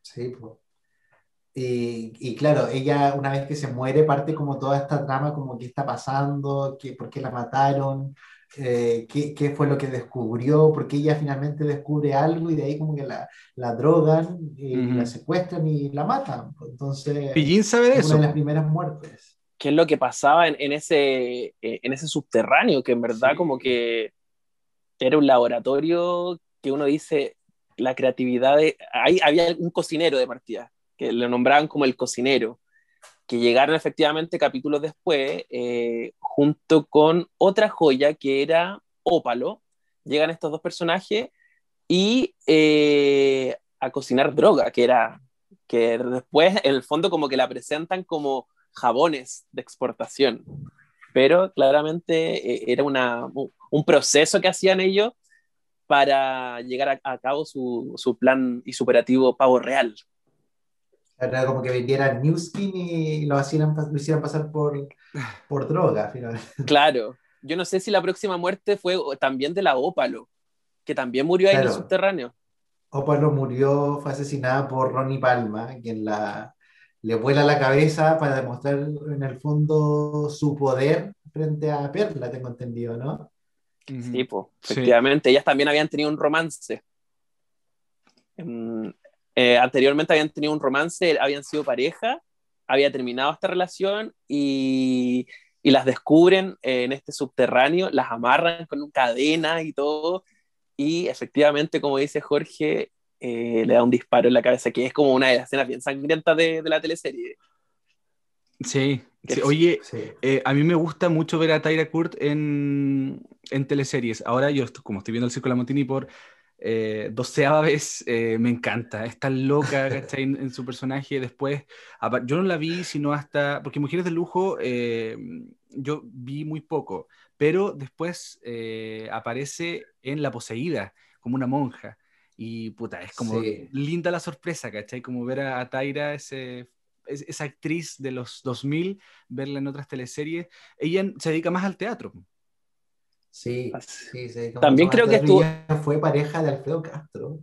Sí, po. Y, y claro, ella una vez que se muere parte como toda esta trama, como qué está pasando, qué, por qué la mataron, eh, qué, qué fue lo que descubrió, porque ella finalmente descubre algo y de ahí como que la, la drogan, y Ujú. la secuestran y la matan. Entonces, Pillín sabe es una eso. de las primeras muertes. qué es lo que pasaba en, en ese, eh, en ese subterráneo, que en verdad Sí. como que era un laboratorio que uno dice, la creatividad de... Ahí había un cocinero de partida, que lo nombraban como el cocinero, que llegaron efectivamente capítulos después, eh, junto con otra joya que era Ópalo, llegan estos dos personajes y eh, a cocinar droga, que era que después en el fondo como que la presentan como jabones de exportación, pero claramente eh, era una, un, proceso que hacían ellos para llegar a, a cabo su, su plan y su operativo pavo real. Era como que vendieran New Skin y lo, hacían, lo hicieran pasar por, por droga, finalmente. Claro, yo no sé si la próxima muerte fue también de la Ópalo, que también murió ahí en el subterráneo. Opalo murió, fue asesinada por Ronnie Palma, quien la, le vuela la cabeza para demostrar en el fondo su poder frente a Perla, tengo entendido, ¿no? Sí, po, Sí. efectivamente, ellas también habían tenido un romance. Mm, eh, anteriormente habían tenido un romance, habían sido pareja, había terminado esta relación y, y las descubren eh, en este subterráneo, las amarran con cadenas y todo, y efectivamente, como dice Jorge, eh, le da un disparo en la cabeza, que es como una de las escenas bien sangrientas de, de la teleserie. Sí, Oye, Sí. eh, a mí me gusta mucho ver a Tyra Kurt en, en teleseries. Ahora yo, como estoy viendo el Circo de la Montini por eh, doceava vez, eh, me encanta. Es tan loca, ¿cachai? En, en su personaje. Después, yo no la vi sino hasta, porque Mujeres de Lujo eh, yo vi muy poco, pero después eh, aparece en La Poseída, como una monja. Y puta, es como Sí. linda la sorpresa, ¿cachai? Como ver a, a Tyra, ese, es- esa actriz de los 2000, verla en otras teleseries. Ella se dedica más al teatro. Sí, sí, sí, como También Tomás creo que estuvo- ella fue pareja de Alfredo Castro.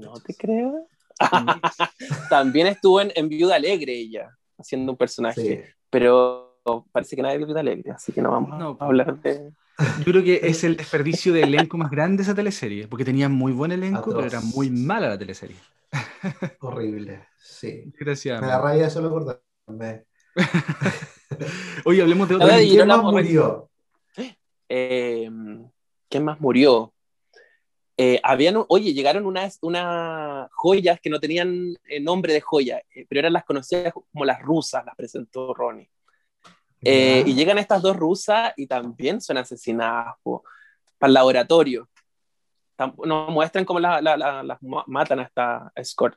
No te creo. También estuvo en, en Viuda Alegre ella, haciendo un personaje. Sí. pero parece que nadie vio Viuda Alegre, así que no vamos No, a hablar de... Yo creo que es el desperdicio de elenco más grande de esa teleserie, porque tenía muy buen elenco, pero era muy mala la teleserie. Horrible, sí. Gracias. Me da rabia solo acordarme. Oye, hablemos de otra. ¿Quién más murió? Eh, ¿Quién más murió? Eh, habían, oye, llegaron unas, unas joyas que no tenían eh, nombre de joya, eh, pero eran las conocidas como las rusas, las presentó Ronnie. Eh, y llegan estas dos rusas y también son asesinadas po, para el laboratorio. Nos muestran cómo la- la- la- las ma- matan a esta escort.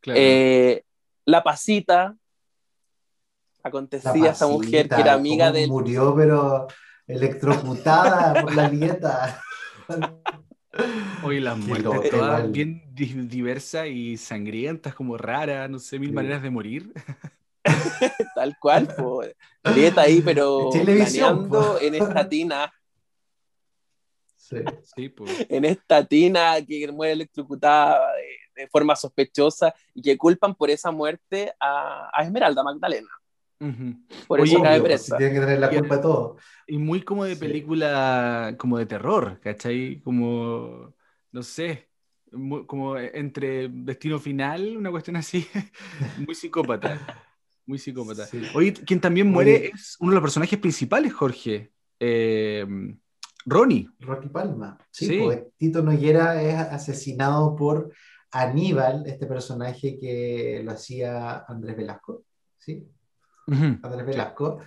Claro. Eh, la pasita, La acontecía esta mujer que pasita, era amiga del... Murió, pero electrocutada por la dieta. Oye, las muertes todas bien di- diversas y sangrientas, como raras, no sé, mil Sí. maneras de morir. Tal cual, po. Dieta ahí, pero Televisión, planeando po. en esta tina, Sí. Sí, pues. en esta tina que muere electrocutada de, de forma sospechosa y que culpan por esa muerte a, a Esmeralda Magdalena. Por Oye, eso cae presa. si tiene que tener la Y- culpa de todo. Y muy como de Sí. película, como de terror, ¿cachai? Como, no sé, como entre Destino Final, una cuestión así, muy psicópata, muy psicópata. Sí. Oye, quien también muere Oye. es uno de los personajes principales, Jorge, eh, Ronnie. Rocky Palma. Sí, Sí. pues, Tito Noguera es asesinado por Aníbal, este personaje que lo hacía Andrés Velasco. ¿Sí? Ujú. Andrés Velasco,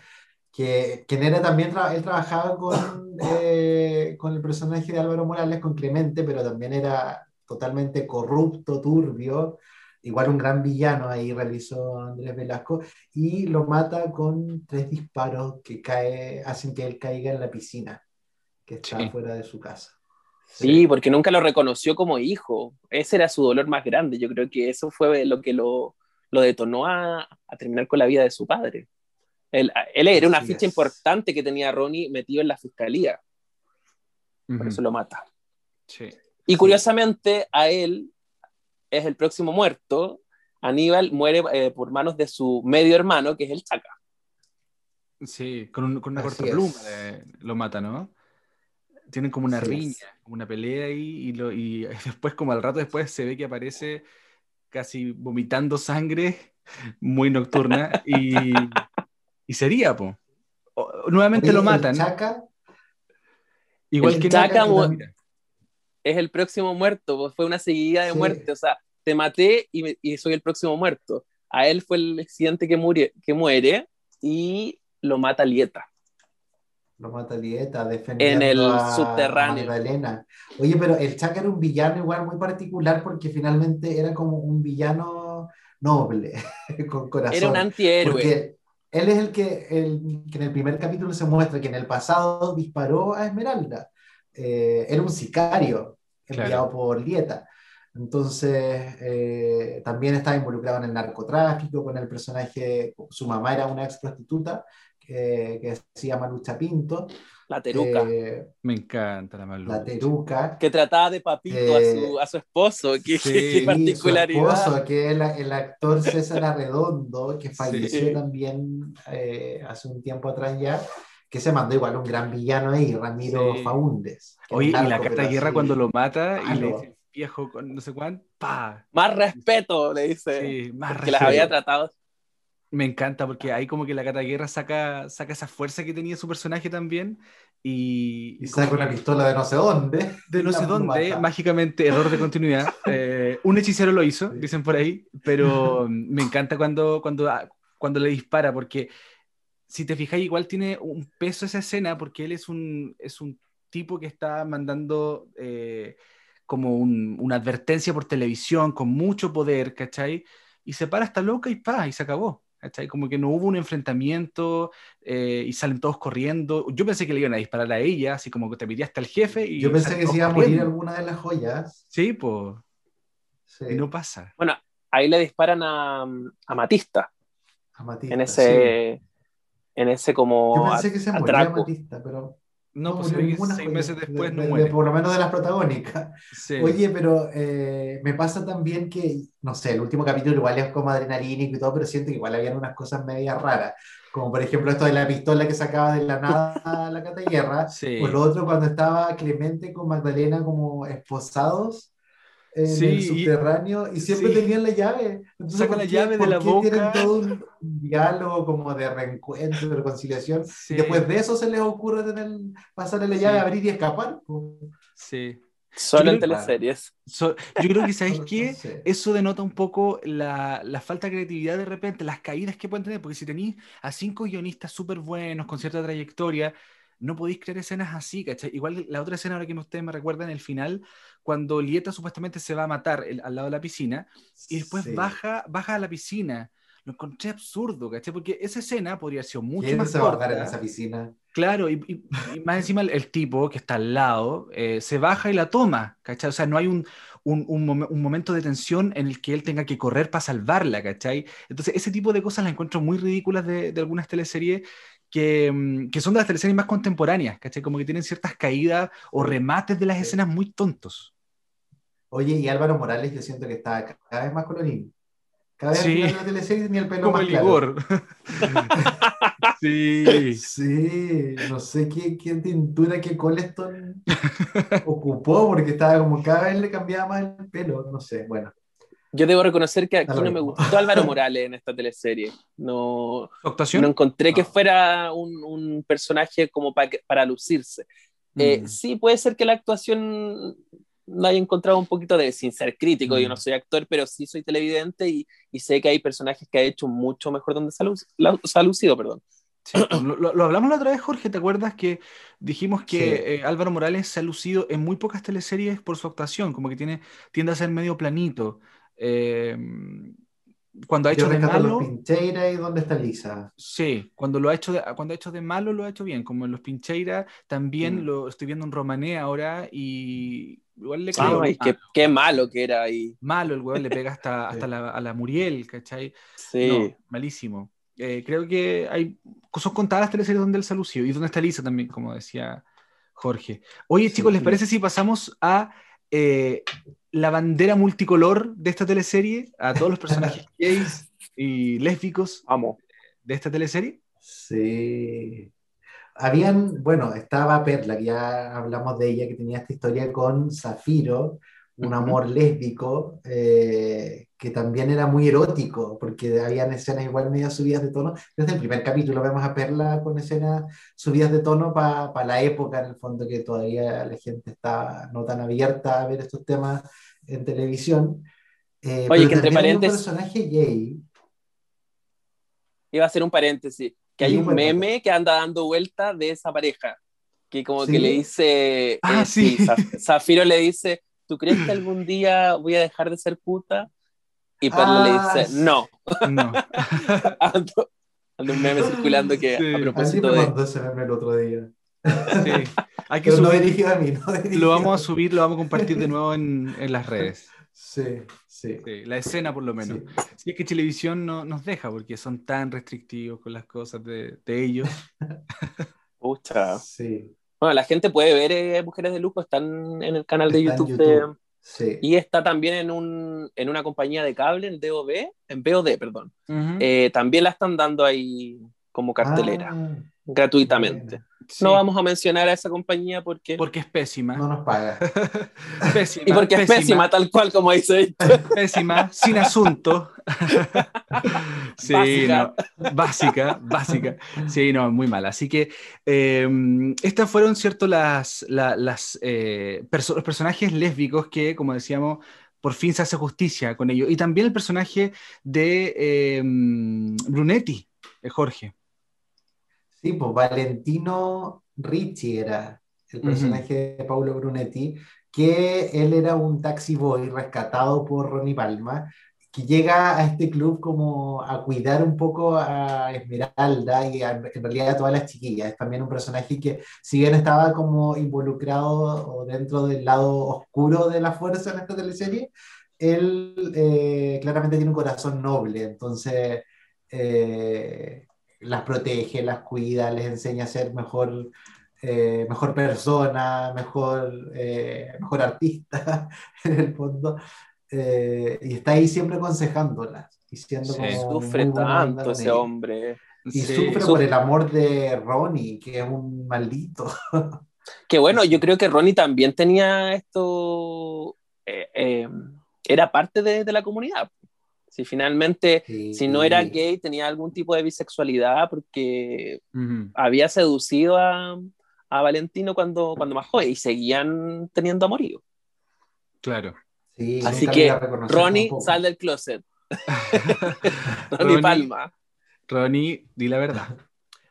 que quien era también, tra- él trabajaba con, eh, con el personaje de Álvaro Morales, con Clemente, pero también era totalmente corrupto, turbio, igual un gran villano ahí realizó Andrés Velasco, y lo mata con tres disparos que cae, hacen que él caiga en la piscina, que está Sí. fuera de su casa. Sí, porque nunca lo reconoció como hijo. Ese era su dolor más grande. Yo creo que eso fue lo que lo, lo detonó a, a terminar con la vida de su padre. Él, él era una Así ficha es. importante que tenía Ronnie metido en la fiscalía. Por eso lo mata. Sí. Y curiosamente, a él es el próximo muerto. Aníbal muere eh, por manos de su medio hermano, que es el Chaca. Sí, con, un- con una Así corta pluma eh, lo mata, ¿no? Tienen como una Así riña, es. como una pelea ahí, y, lo, y después, como al rato después, se ve que aparece casi vomitando sangre, muy nocturna, y, y sería, po. O- nuevamente lo el matan, Chaca, igual el que Chaca. Es el próximo muerto, pues, fue una seguida de Sí. muerte. O sea, te maté y, me- y soy el próximo muerto. A él fue el siguiente que, muere, que muere y lo mata Lieta. Lo mata Lieta defendiendo En el a- subterráneo. Magdalena. Oye, pero el Chaca era un villano igual muy particular porque finalmente era como un villano noble, con corazón. Era un antihéroe. Porque él es el que, el que en el primer capítulo se muestra que en el pasado disparó a Esmeralda. Eh, era un sicario enviado por Lieta. Entonces, eh, también estaba involucrado en el narcotráfico con el personaje, su mamá era una ex prostituta que, que se llama Lucha Pinto, La teruca. eh, Me encanta la la Malu. Teruca. que trataba de papito a, eh, su, a su esposo. Qué, sí, qué particularidad. Su esposo, que es el, el actor César Arredondo, que falleció Sí. también eh, hace un tiempo atrás ya, que se mandó igual un gran villano ahí, Ramiro Sí. Faúndes. Oye, un y la narco, carta de guerra así, cuando lo mata y le dice viejo con no sé cuánto, pa. Más respeto, le dice. Sí, más que las respeto. había tratado. Me encanta porque ahí como que la Cata Guerra saca, saca esa fuerza que tenía su personaje también y, Y saca una pistola de no sé dónde. de no sé dónde, mata. mágicamente, error de continuidad. Eh, un hechicero lo hizo, Sí. dicen por ahí, pero mm, me encanta cuando, cuando, ah, cuando le dispara porque si te fijas igual tiene un peso esa escena porque él es un, es un tipo que está mandando eh, como un- una advertencia por televisión con mucho poder, ¿cachai? Y se para esta loca y pa, y se acabó. ¿Cachai? Como que no hubo un enfrentamiento eh, y salen todos corriendo. Yo pensé que le iban a disparar a ella, así como que te pidiste al jefe y Yo pensé que se iba a morir alguna de las joyas. Sí, pues, Sí, y no pasa. Bueno, ahí le disparan a, a Matista a Matista, en sí. ese, en ese como Yo pensé que se moría atraco. Matista, pero No, pues murió se ve que ninguna seis meses De- después no de- muere. por lo menos de las protagónicas. Sí. Oye, pero eh, me pasa también que, no sé, el último capítulo igual es como adrenalínico y todo, pero siento que igual habían unas cosas medias raras. Como por ejemplo esto de la pistola que sacaba de la nada la Cataguerra. Sí. O lo otro cuando estaba Clemente con Magdalena como esposados en Sí, el y- subterráneo y, siempre sí. tenían la llave. Entonces, Saca ¿por la qué- llave de por la qué boca? tienen todo un diálogo como de reencuentro, de reconciliación? Sí. Y después de eso se les ocurre tener, pasarle la Sí. llave, abrir y escapar. Sí. Solo en teleseries. So- yo creo que, ¿sabéis No qué? Eso denota un poco la, la falta de creatividad de repente, las caídas que pueden tener, porque si tenéis a cinco guionistas súper buenos, con cierta trayectoria, no podéis crear escenas así, ¿cachai? Igual la otra escena, ahora que ustedes me recuerdan, el final, cuando Lieta supuestamente se va a matar el- al lado de la piscina, y después Sí. baja, baja a la piscina. Lo encontré absurdo, ¿cachai? Porque esa escena podría haber sido mucho ¿Quién más se va a en corta. esa piscina? Claro, y, y- y más encima el, el tipo que está al lado eh, se baja y la toma, ¿cachai? O sea, no hay un, un, un momen- un momento de tensión en el que él tenga que correr para salvarla, ¿cachai? Entonces, ese tipo de cosas las encuentro muy ridículas de, de algunas teleseries que, mm, que son de las teleseries más contemporáneas, ¿cachai? Como que tienen ciertas caídas o remates de las escenas muy tontos. Oye, y Álvaro Morales, yo siento que está cada vez más colorín. Cada vez Sí. la teleserie tenía el pelo Como más el claro. Sí. Sí, no sé qué, qué tintura, qué Coleston ocupó, porque estaba como cada vez le cambiaba más el pelo, no sé, bueno. Yo debo reconocer que aquí no me gustó Álvaro Morales en esta teleserie. No, no encontré que No. fuera un, un personaje como pa- para lucirse. Eh, Mm. Sí, puede ser que la actuación la haya encontrado un poquito de, sin ser crítico, yo Mm. no soy actor, pero sí soy televidente y, y sé que hay personajes que ha hecho mucho mejor donde se ha, lucido, perdón. Sí, pues, lo, lo- lo hablamos la otra vez, Jorge, ¿te acuerdas que dijimos que Sí. eh, Álvaro Morales se ha lucido en muy pocas teleseries por su actuación, como que tiene, tiende a ser medio planito? Eh, cuando ha hecho Yo de malo. los Pincheira y dónde está Lisa. Sí, cuando lo ha hecho de, cuando ha hecho de malo lo ha hecho bien, como en los Pincheira, también Mm. lo estoy viendo en Romané ahora y igual le creo. Ay, qué, qué malo que era ahí. Malo el weón, le pega hasta, hasta la, a la Muriel, ¿cachai? Sí. No, malísimo. Eh, creo que hay son contadas las teleseries donde él se lució y donde está Lisa también, como decía Jorge. Oye, Sí, chicos, ¿les sí. parece si pasamos a eh, la bandera multicolor de esta teleserie? A todos los personajes gays y lésbicos Vamos. de esta teleserie. Sí. Habían, bueno, estaba Perla, que ya hablamos de ella, que tenía esta historia con Zafiro, un amor lésbico, eh, que también era muy erótico, porque habían escenas igual medio subidas de tono. Desde el primer capítulo vemos a Perla con escenas subidas de tono para la época, en el fondo, que todavía la gente está no tan abierta a ver estos temas en televisión. Eh, Oye, que entre hay un paréntesis- personaje gay. Iba a hacer un paréntesis. Que hay un cuéntame. meme que anda dando vuelta de esa pareja. Que como ¿Sí? que le dice. Ah, eh, sí. Zaf- Zafiro le dice: ¿Tú crees que algún día voy a dejar de ser puta? Y Perla Ah, le dice: sí. No. No. ando, ando un meme circulando que Sí. a Así propósito me de. ese meme el otro día. Sí. Hay que Pero no subir- dirigido a mí, no dirigido lo vamos a subir, lo vamos a compartir de nuevo en, en las redes. Sí, sí. Sí, la escena por lo menos. sí. Si es que televisión no nos deja, porque son tan restrictivos con las cosas de, de ellos. Pucha. Sí, Bueno, la gente puede ver eh, Mujeres de Lujo, están en el canal de YouTube, de- sí. y está también en, un, en una compañía de cable, en DOB, en VOD, perdón. Eh, también la están dando ahí como cartelera, Ah, gratuitamente. Sí, No vamos a mencionar a esa compañía porque... Porque es pésima. no nos paga. Pésima. y porque es pésima, tal cual como dice. Pésima, sin asunto. sí, Básica. no, básica, básica. Sí, no, muy mala. Así que eh, estas fueron, ¿cierto? Las, la- las, eh, perso- los personajes lésbicos que, como decíamos, por fin se hace justicia con ellos. Y también el personaje de eh, Brunetti, eh, Jorge. Sí, pues Valentino Ricci era el personaje de Paulo Brunetti, que él era un taxi boy rescatado por Ronnie Palma, que llega a este club como a cuidar un poco a Esmeralda y a- en realidad a todas las chiquillas. Es también un personaje que, si bien estaba como involucrado o dentro del lado oscuro de la fuerza en esta teleserie, él eh, claramente tiene un corazón noble, entonces eh, las protege, las cuida, les enseña a ser mejor, eh, mejor persona, mejor, eh, mejor artista, en el fondo. Eh, y está ahí siempre aconsejándolas, y siendo Sí, como Sufre tanto ese hombre. Y Sí, sufre su- por el amor de Ronnie, que es un maldito. Que bueno, yo creo que Ronnie también tenía esto, eh, eh, era parte de, de la comunidad. Si finalmente, si no era gay, tenía algún tipo de bisexualidad porque había seducido a, a Valentino cuando, cuando más joven y seguían teniendo amorío. Claro. Sí, Así que, Ronnie, sal del closet. Ronnie, Ronnie, Palma. Ronnie, di la verdad.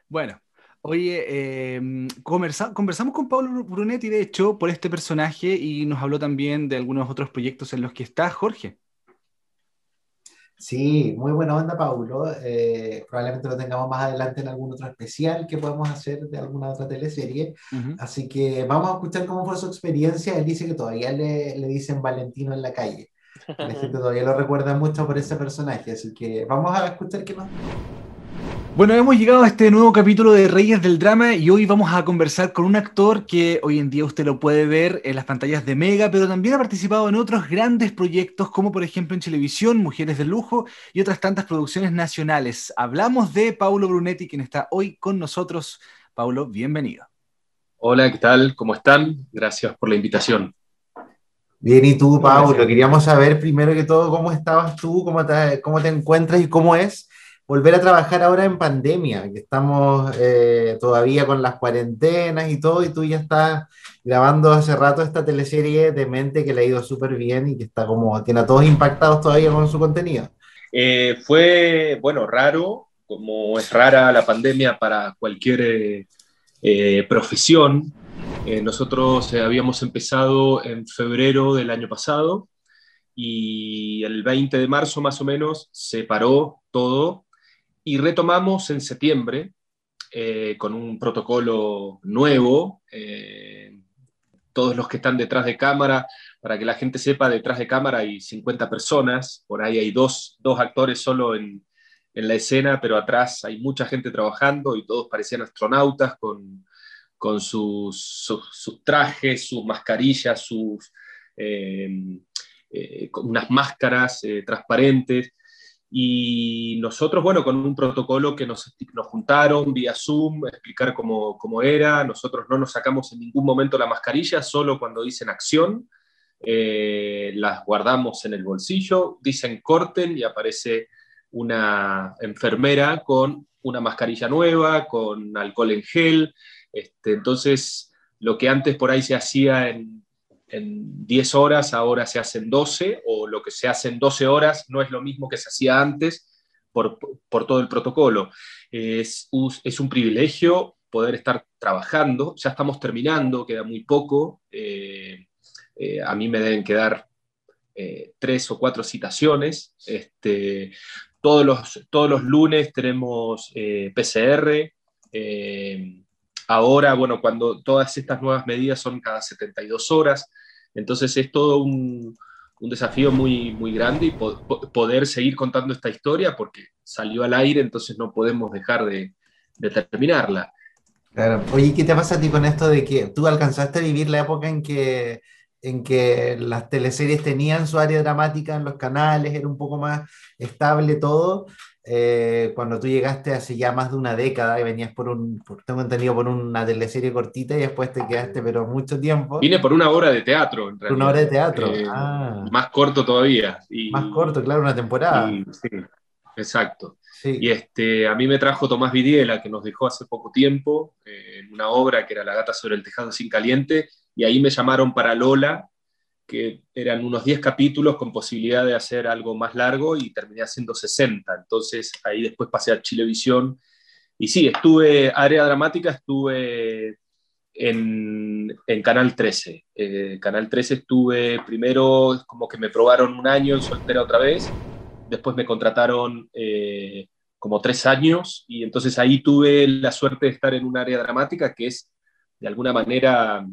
Bueno, oye, eh, conversa- conversamos con Pablo Brunetti, de hecho, por este personaje y nos habló también de algunos otros proyectos en los que está Jorge. Sí, muy buena onda, Paulo. Eh, probablemente lo tengamos más adelante en algún otro especial que podemos hacer de alguna otra teleserie. Ujú. Así que vamos a escuchar cómo fue su experiencia. Él dice que todavía le, le dicen Valentino en la calle. La gente todavía lo recuerda mucho por ese personaje. Así que vamos a escuchar qué nos Bueno, hemos llegado a este nuevo capítulo de Reyes del Drama y hoy vamos a conversar con un actor que hoy en día usted lo puede ver en las pantallas de Mega, pero también ha participado en otros grandes proyectos como por ejemplo en televisión, Mujeres de Lujo y otras tantas producciones nacionales. Hablamos de Paulo Brunetti, quien está hoy con nosotros. Paulo, bienvenido. Hola, ¿qué tal? ¿Cómo están? Gracias por la invitación. Bien, y tú, Paulo, Gracias. queríamos saber primero que todo cómo estabas tú, cómo te, cómo te encuentras y cómo es volver a trabajar ahora en pandemia, que estamos eh, todavía con las cuarentenas y todo, y tú ya estás grabando hace rato esta teleserie de mente que le ha ido súper bien y que está como, tiene a todos impactados todavía con su contenido. Eh, fue, bueno, raro, como es rara la pandemia para cualquier eh, profesión. Eh, nosotros habíamos empezado en febrero del año pasado y el 20 de marzo más o menos se paró todo y retomamos en septiembre eh, con un protocolo nuevo. eh, todos los que están detrás de cámara, para que la gente sepa, detrás de cámara hay 50 personas, por ahí hay dos, dos actores solo en, en la escena, pero atrás hay mucha gente trabajando y todos parecían astronautas con, con sus, sus, trajes, sus mascarillas, sus, eh, con unas máscaras transparentes. Y nosotros, bueno, con un protocolo que nos, nos juntaron vía Zoom, explicar cómo, cómo, era. Nosotros no nos sacamos en ningún momento la mascarilla, solo cuando dicen acción. Eh, las guardamos en el bolsillo, dicen corten y aparece una enfermera con una mascarilla nueva, con alcohol en gel. Este, entonces, lo que antes por ahí se hacía en, en 10 horas, ahora se hace en 12, o lo que se hace en 12 horas no es lo mismo que se hacía antes por, por todo el protocolo. Es, es, un privilegio poder estar trabajando, ya estamos terminando, queda muy poco, eh, eh, a mí me deben quedar eh, tres o cuatro citaciones, este, todos, los, todos los lunes tenemos eh, PCR, ahora, bueno, cuando todas estas nuevas medidas son cada 72 horas, entonces es todo un, desafío muy, muy grande y po poder seguir contando esta historia porque salió al aire, entonces no podemos dejar de, de, terminarla. Claro. Oye, ¿qué te pasa a ti con esto de que tú alcanzaste a vivir la época en que, en que las teleseries tenían su área dramática en los canales, era un poco más estable todo? Eh, cuando tú llegaste hace ya más de una década y venías por un, por, tengo entendido, por una teleserie cortita y después te quedaste, pero mucho tiempo. Vine por una hora de teatro, en realidad. Una hora de teatro. Eh, ah. Más corto todavía. Y, más corto, claro, una temporada. Y, sí, exacto. Sí. Y este, a mí me trajo Tomás Vidiela, que nos dejó hace poco tiempo, eh, en una obra que era La gata sobre el tejado sin caliente, y ahí me llamaron para Lola, que eran unos 10 capítulos con posibilidad de hacer algo más largo y terminé haciendo 60. Entonces ahí después pasé a Chilevisión y sí, estuve, área dramática, estuve en, en Canal 13. Eh, Canal 13 estuve primero como que me probaron un año en soltera otra vez, después me contrataron eh, como tres años y entonces ahí tuve la suerte de estar en un área dramática que es de alguna manera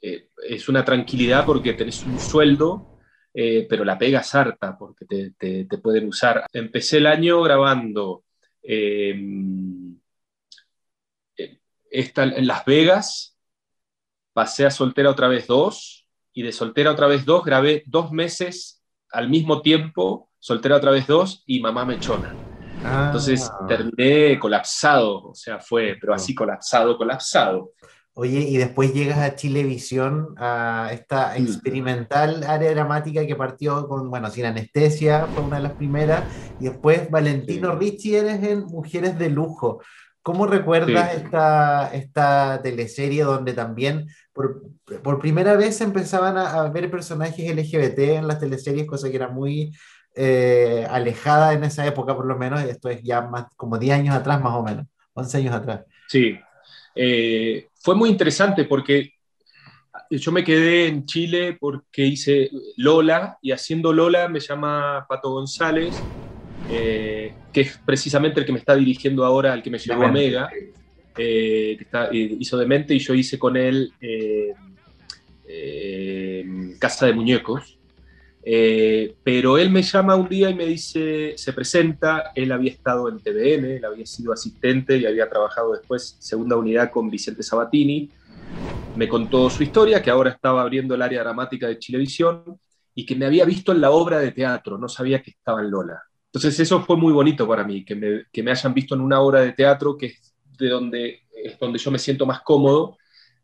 eh, es una tranquilidad porque tenés un sueldo, eh, pero la pega es harta porque te, te, te, pueden usar. Empecé el año grabando eh, esta, en Las Vegas, pasé a Soltera otra vez dos, y de Soltera otra vez dos grabé dos meses al mismo tiempo, Soltera otra vez dos y Mamá Mechona. Ah. Entonces terminé colapsado, o sea, fue, pero así colapsado, colapsado. Oye, y después llegas a Chilevisión, a esta experimental área dramática que partió con, bueno, sin anestesia, fue una de las primeras, y después Valentino sí. Ricci eres en Mujeres de Lujo. ¿Cómo recuerdas sí. esta, esta teleserie donde también por, por primera vez empezaban a, a, ver personajes LGBT en las teleseries, cosa que era muy eh, alejada en esa época por lo menos, esto es ya más como 10 años atrás más o menos, 11 años atrás? Sí, eh, fue muy interesante porque yo me quedé en Chile porque hice Lola y haciendo Lola me llama Pato González, eh, que es precisamente el que me está dirigiendo ahora, el que me llevó a Mega, eh, que está, hizo Demente y yo hice con él Casa de Muñecos. Eh, pero él me llama un día y me dice, se presenta, él había estado en TVN, él había sido asistente y había trabajado después segunda unidad con Vicente Sabatini, me contó su historia, que ahora estaba abriendo el área dramática de Chilevisión y que me había visto en la obra de teatro, no sabía que estaba en Lola. Entonces eso fue muy bonito para mí, que me, que me hayan visto en una obra de teatro que es de donde, es donde yo me siento más cómodo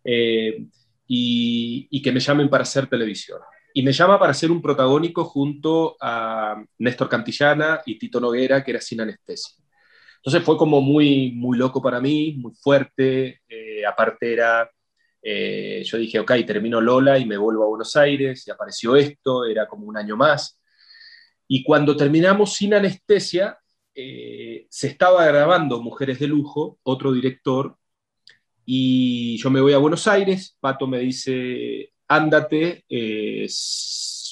eh, y, y que me llamen para hacer televisión y me llama para ser un protagónico junto a Néstor Cantillana y Tito Noguera, que era sin anestesia. Entonces fue como muy, muy loco para mí, muy fuerte. Eh, aparte era, eh, yo dije, ok, termino Lola y me vuelvo a Buenos Aires y apareció esto, era como un año más. Y cuando terminamos sin anestesia, eh, se estaba grabando Mujeres de Lujo, otro director, y yo me voy a Buenos Aires, Pato me dice, ándate, eh,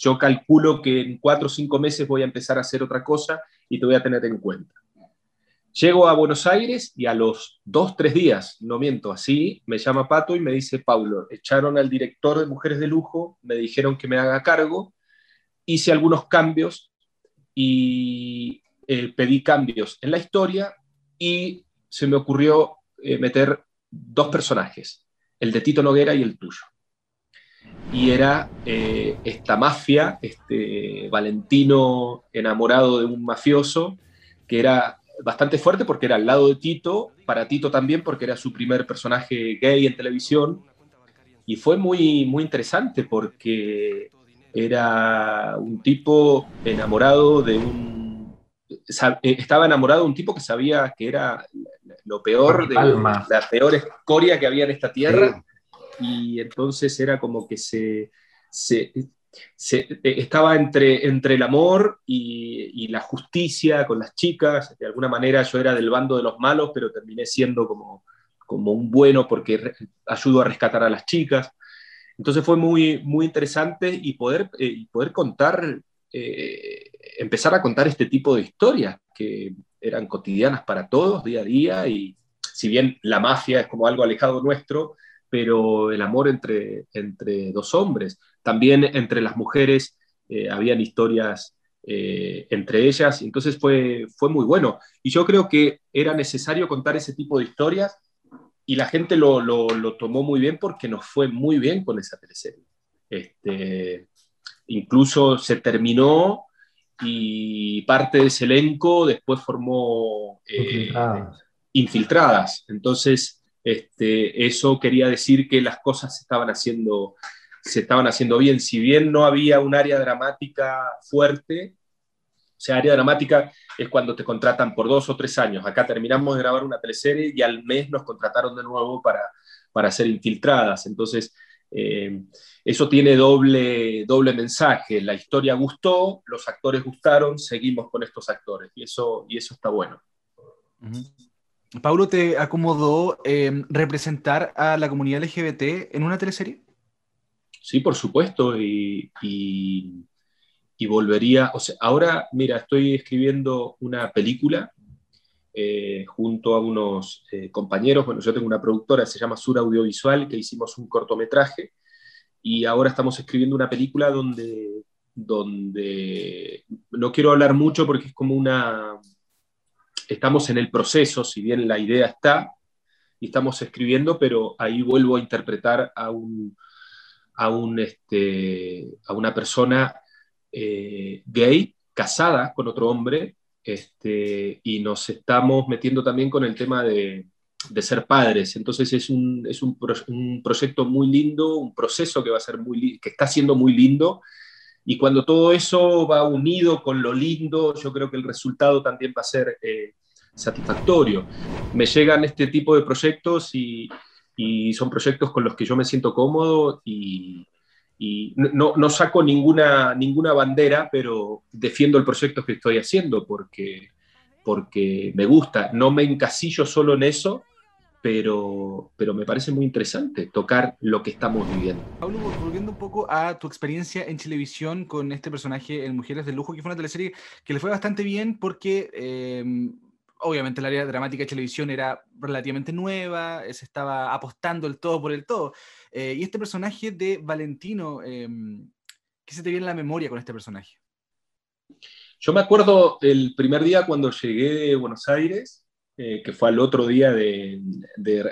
yo calculo que en cuatro o cinco meses voy a empezar a hacer otra cosa y te voy a tener en cuenta. Llego a Buenos Aires y a los dos, tres días, no miento, así, me llama Pato y me dice, Paulo, echaron al director de Mujeres de Lujo, me dijeron que me haga cargo, hice algunos cambios y eh, pedí cambios en la historia y se me ocurrió eh, meter dos personajes, el de Tito Noguera y el tuyo. Y era eh, esta mafia, este Valentino enamorado de un mafioso, que era bastante fuerte porque era al lado de Tito, para Tito también porque era su primer personaje gay en televisión. Y fue muy, muy interesante porque era un tipo enamorado de un... Eh, estaba enamorado de un tipo que sabía que era lo peor, de la peor escoria que había en esta tierra. Y entonces era como que se, se, se, estaba entre, entre el amor y, y, la justicia con las chicas. De alguna manera yo era del bando de los malos, pero terminé siendo como, como un bueno porque ayudo a rescatar a las chicas. Entonces fue muy, muy interesante y poder, eh, poder contar, eh, empezar a contar este tipo de historias que eran cotidianas para todos, día a día, y si bien la mafia es como algo alejado nuestro, pero el amor entre, entre dos hombres, también entre las mujeres eh, habían historias entre ellas, entonces fue, fue muy bueno. Y yo creo que era necesario contar ese tipo de historias y la gente lo, lo, lo, tomó muy bien porque nos fue muy bien con esa teleserie. Este, incluso se terminó y parte de ese elenco después formó eh, infiltradas. Entonces, este, eso quería decir que las cosas se estaban, haciendo, se estaban haciendo bien. Si bien no había un área dramática fuerte, o sea, área dramática es cuando te contratan por dos o tres años. Acá terminamos de grabar una teleserie y al mes nos contrataron de nuevo para, para ser infiltradas. Entonces, eh, eso tiene doble, doble mensaje. La historia gustó, los actores gustaron, seguimos con estos actores y eso, y eso está bueno. Paulo, ¿te acomodó eh, representar a la comunidad LGBT en una teleserie? Sí, por supuesto. y, y volvería, o sea, ahora, mira, estoy escribiendo una película eh, junto a unos eh, compañeros, bueno, yo tengo una productora, se llama Sur Audiovisual, que hicimos un cortometraje, y ahora estamos escribiendo una película donde, donde no quiero hablar mucho porque es como una, estamos en el proceso, si bien la idea está, y estamos escribiendo, pero ahí vuelvo a interpretar a un, a un, este, a una persona eh, gay, casada con otro hombre, este, y nos estamos metiendo también con el tema de, ser padres. Entonces es, un, es un, proyecto muy lindo, un proceso que va a ser muy que está siendo muy lindo. Y cuando todo eso va unido con lo lindo, yo creo que el resultado también va a ser eh, satisfactorio. Me llegan este tipo de proyectos y, son proyectos con los que yo me siento cómodo y, y no, no, saco ninguna, ninguna bandera, pero defiendo el proyecto que estoy haciendo porque, porque me gusta. No me encasillo solo en eso, pero, pero me parece muy interesante tocar lo que estamos viviendo. Pablo, volviendo un poco a tu experiencia en televisión con este personaje en Mujeres de Lujo, que fue una teleserie que le fue bastante bien porque... Eh, obviamente el área dramática de televisión era relativamente nueva, se estaba apostando el todo por el todo. Eh, y este personaje de Valentino, em, ¿qué se te viene en la memoria con este personaje? Yo me acuerdo el primer día cuando llegué de Buenos Aires, eh, que fue al otro día de,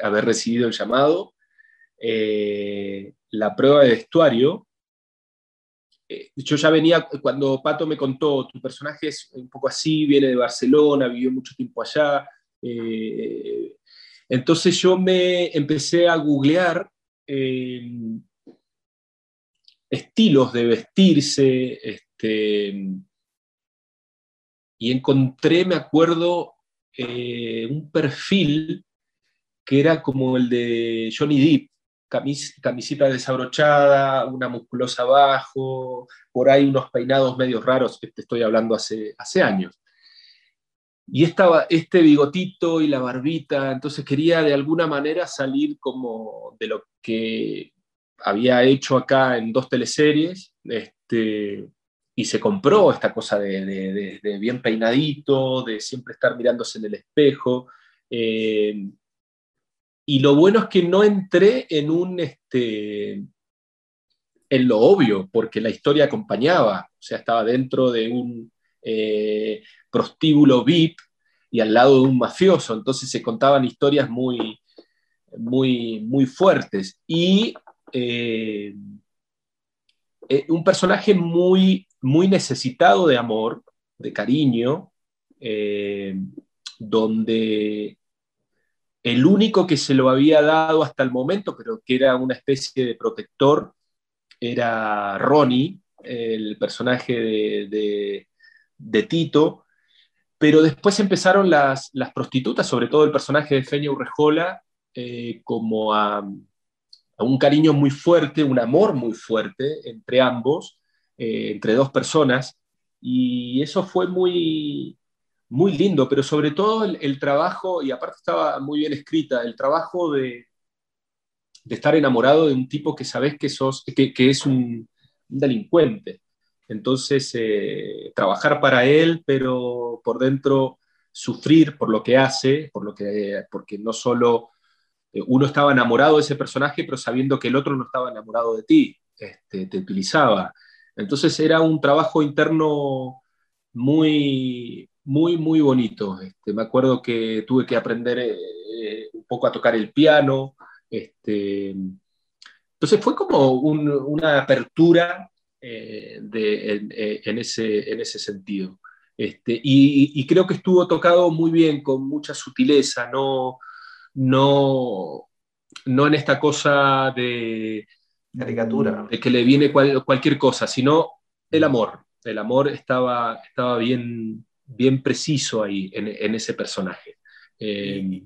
haber recibido el llamado, eh, la prueba de vestuario, eh, yo ya venía, cuando Pato me contó, tu personaje es un poco así, viene de Barcelona, vivió mucho tiempo allá. Entonces yo me empecé a googlear estilos de vestirse, este, y encontré, me acuerdo, un perfil que era como el de Johnny Depp, camisita desabrochada, una musculosa abajo, por ahí unos peinados medios raros, que te estoy hablando hace, hace años. Y estaba este bigotito y la barbita, entonces quería de alguna manera salir como de lo que había hecho acá en dos teleseries, este, y se compró esta cosa de, bien peinadito, de siempre estar mirándose en el espejo. Eh, y lo bueno es que no entré en un, este, en lo obvio, porque la historia acompañaba, o sea, estaba dentro de un eh, prostíbulo VIP y al lado de un mafioso, entonces se contaban historias muy, muy, muy fuertes. Y eh, un personaje muy, muy necesitado de amor, de cariño, donde el único que se lo había dado hasta el momento, pero que era una especie de protector, era Ronnie, el personaje de, Tito, pero después empezaron las, prostitutas, sobre todo el personaje de Feña Urrejola, eh, como a, un cariño muy fuerte, un amor muy fuerte entre ambos, eh, entre dos personas, y eso fue muy, muy lindo, pero sobre todo el, trabajo, y aparte estaba muy bien escrita, el trabajo de, de estar enamorado de un tipo que sabes que, sos, que, es un, delincuente. Entonces, eh, trabajar para él, pero por dentro sufrir por lo que hace, por lo que, porque no solo eh, uno estaba enamorado de ese personaje, pero sabiendo que el otro no estaba enamorado de ti, este, te utilizaba. Entonces era un trabajo interno muy, muy, muy bonito. Este, me acuerdo que tuve que aprender eh, un poco a tocar el piano, este, entonces fue como una apertura eh, eh, en, ese, en ese sentido. Este, y, creo que estuvo tocado muy bien, con mucha sutileza, no, no, no en esta cosa de caricatura, de que le viene cualquier cosa, sino el amor. El amor estaba, estaba bien, bien preciso ahí en, ese personaje. Eh,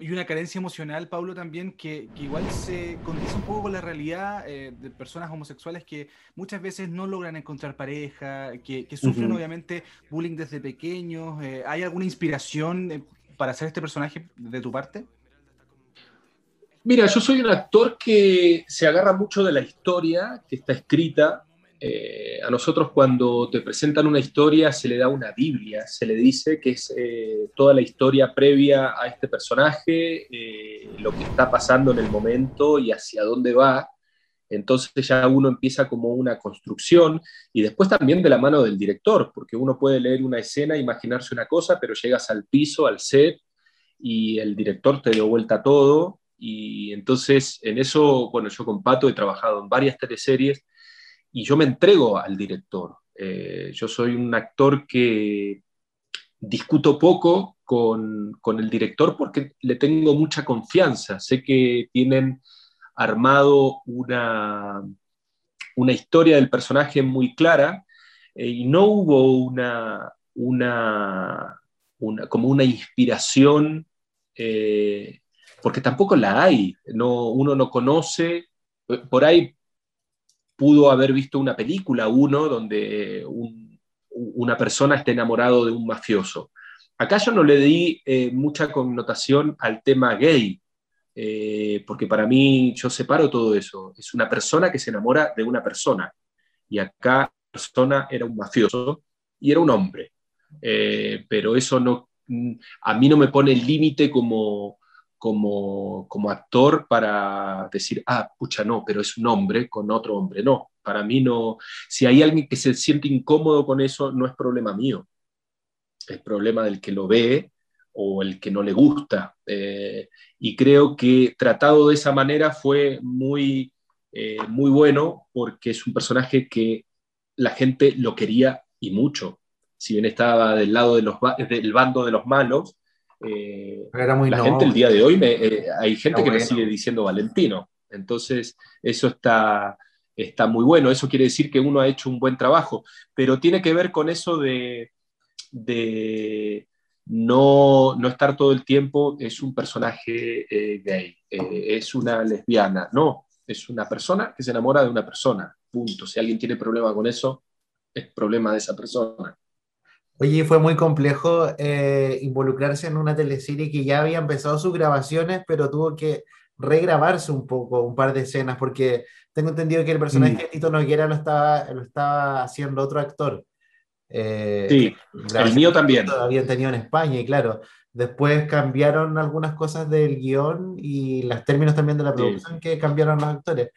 y una carencia emocional, Pablo, también, que, igual se condice un poco con la realidad eh, de personas homosexuales que muchas veces no logran encontrar pareja, que, sufren obviamente bullying desde pequeños. Eh, ¿Hay alguna inspiración eh, para hacer este personaje de tu parte? Mira, yo soy un actor que se agarra mucho de la historia que está escrita eh, a nosotros cuando te presentan una historia se le da una Biblia, se le dice que es eh, toda la historia previa a este personaje, eh, lo que está pasando en el momento y hacia dónde va. Entonces ya uno empieza como una construcción y después también de la mano del director, porque uno puede leer una escena, imaginarse una cosa, pero llegas al piso, al set y el director te dio vuelta todo. Y entonces en eso, bueno, yo con Pato he trabajado en varias teleseries y yo me entrego al director. Eh, yo soy un actor que discuto poco con, con, el director porque le tengo mucha confianza. Sé que tienen armado una, una historia del personaje muy clara eh, y no hubo una, una, una como una inspiración, eh, porque tampoco la hay. No, uno no conoce, por ahí pudo haber visto una película, uno, donde una persona esté enamorado de un mafioso. Acá yo no le di eh, mucha connotación al tema gay, eh, porque para mí yo separo todo eso. Es una persona que se enamora de una persona. Y acá la persona era un mafioso y era un hombre. Eh, pero eso no, a mí no me pone límite como, como, como actor para decir, ah, pucha, no, pero es un hombre con otro hombre. No, para mí no. Si hay alguien que se siente incómodo con eso, no es problema mío. Es problema del que lo ve o el que no le gusta. Eh, y creo que tratado de esa manera fue muy, eh, muy bueno porque es un personaje que la gente lo quería y mucho. Si bien estaba del lado de los, del bando de los malos, eh, la gente el día de hoy, eh, hay gente que me sigue diciendo Valentino. Entonces, eso está, está muy bueno. Eso quiere decir que uno ha hecho un buen trabajo, pero tiene que ver con eso de, de no, no, estar todo el tiempo, es un personaje eh, gay, es una lesbiana. No, es una persona que se enamora de una persona. Punto. Si alguien tiene problema con eso, es problema de esa persona. Oye, fue muy complejo eh, involucrarse en una teleserie que ya había empezado sus grabaciones, pero tuvo que regrabarse un poco, un par de escenas, porque tengo entendido que el personaje Mm. de Tito Noguera lo estaba, lo estaba haciendo otro actor. Eh, Sí, el mío también. Lo habían tenido en España, y claro, después cambiaron algunas cosas del guion y los términos también de la Sí. producción que cambiaron los actores.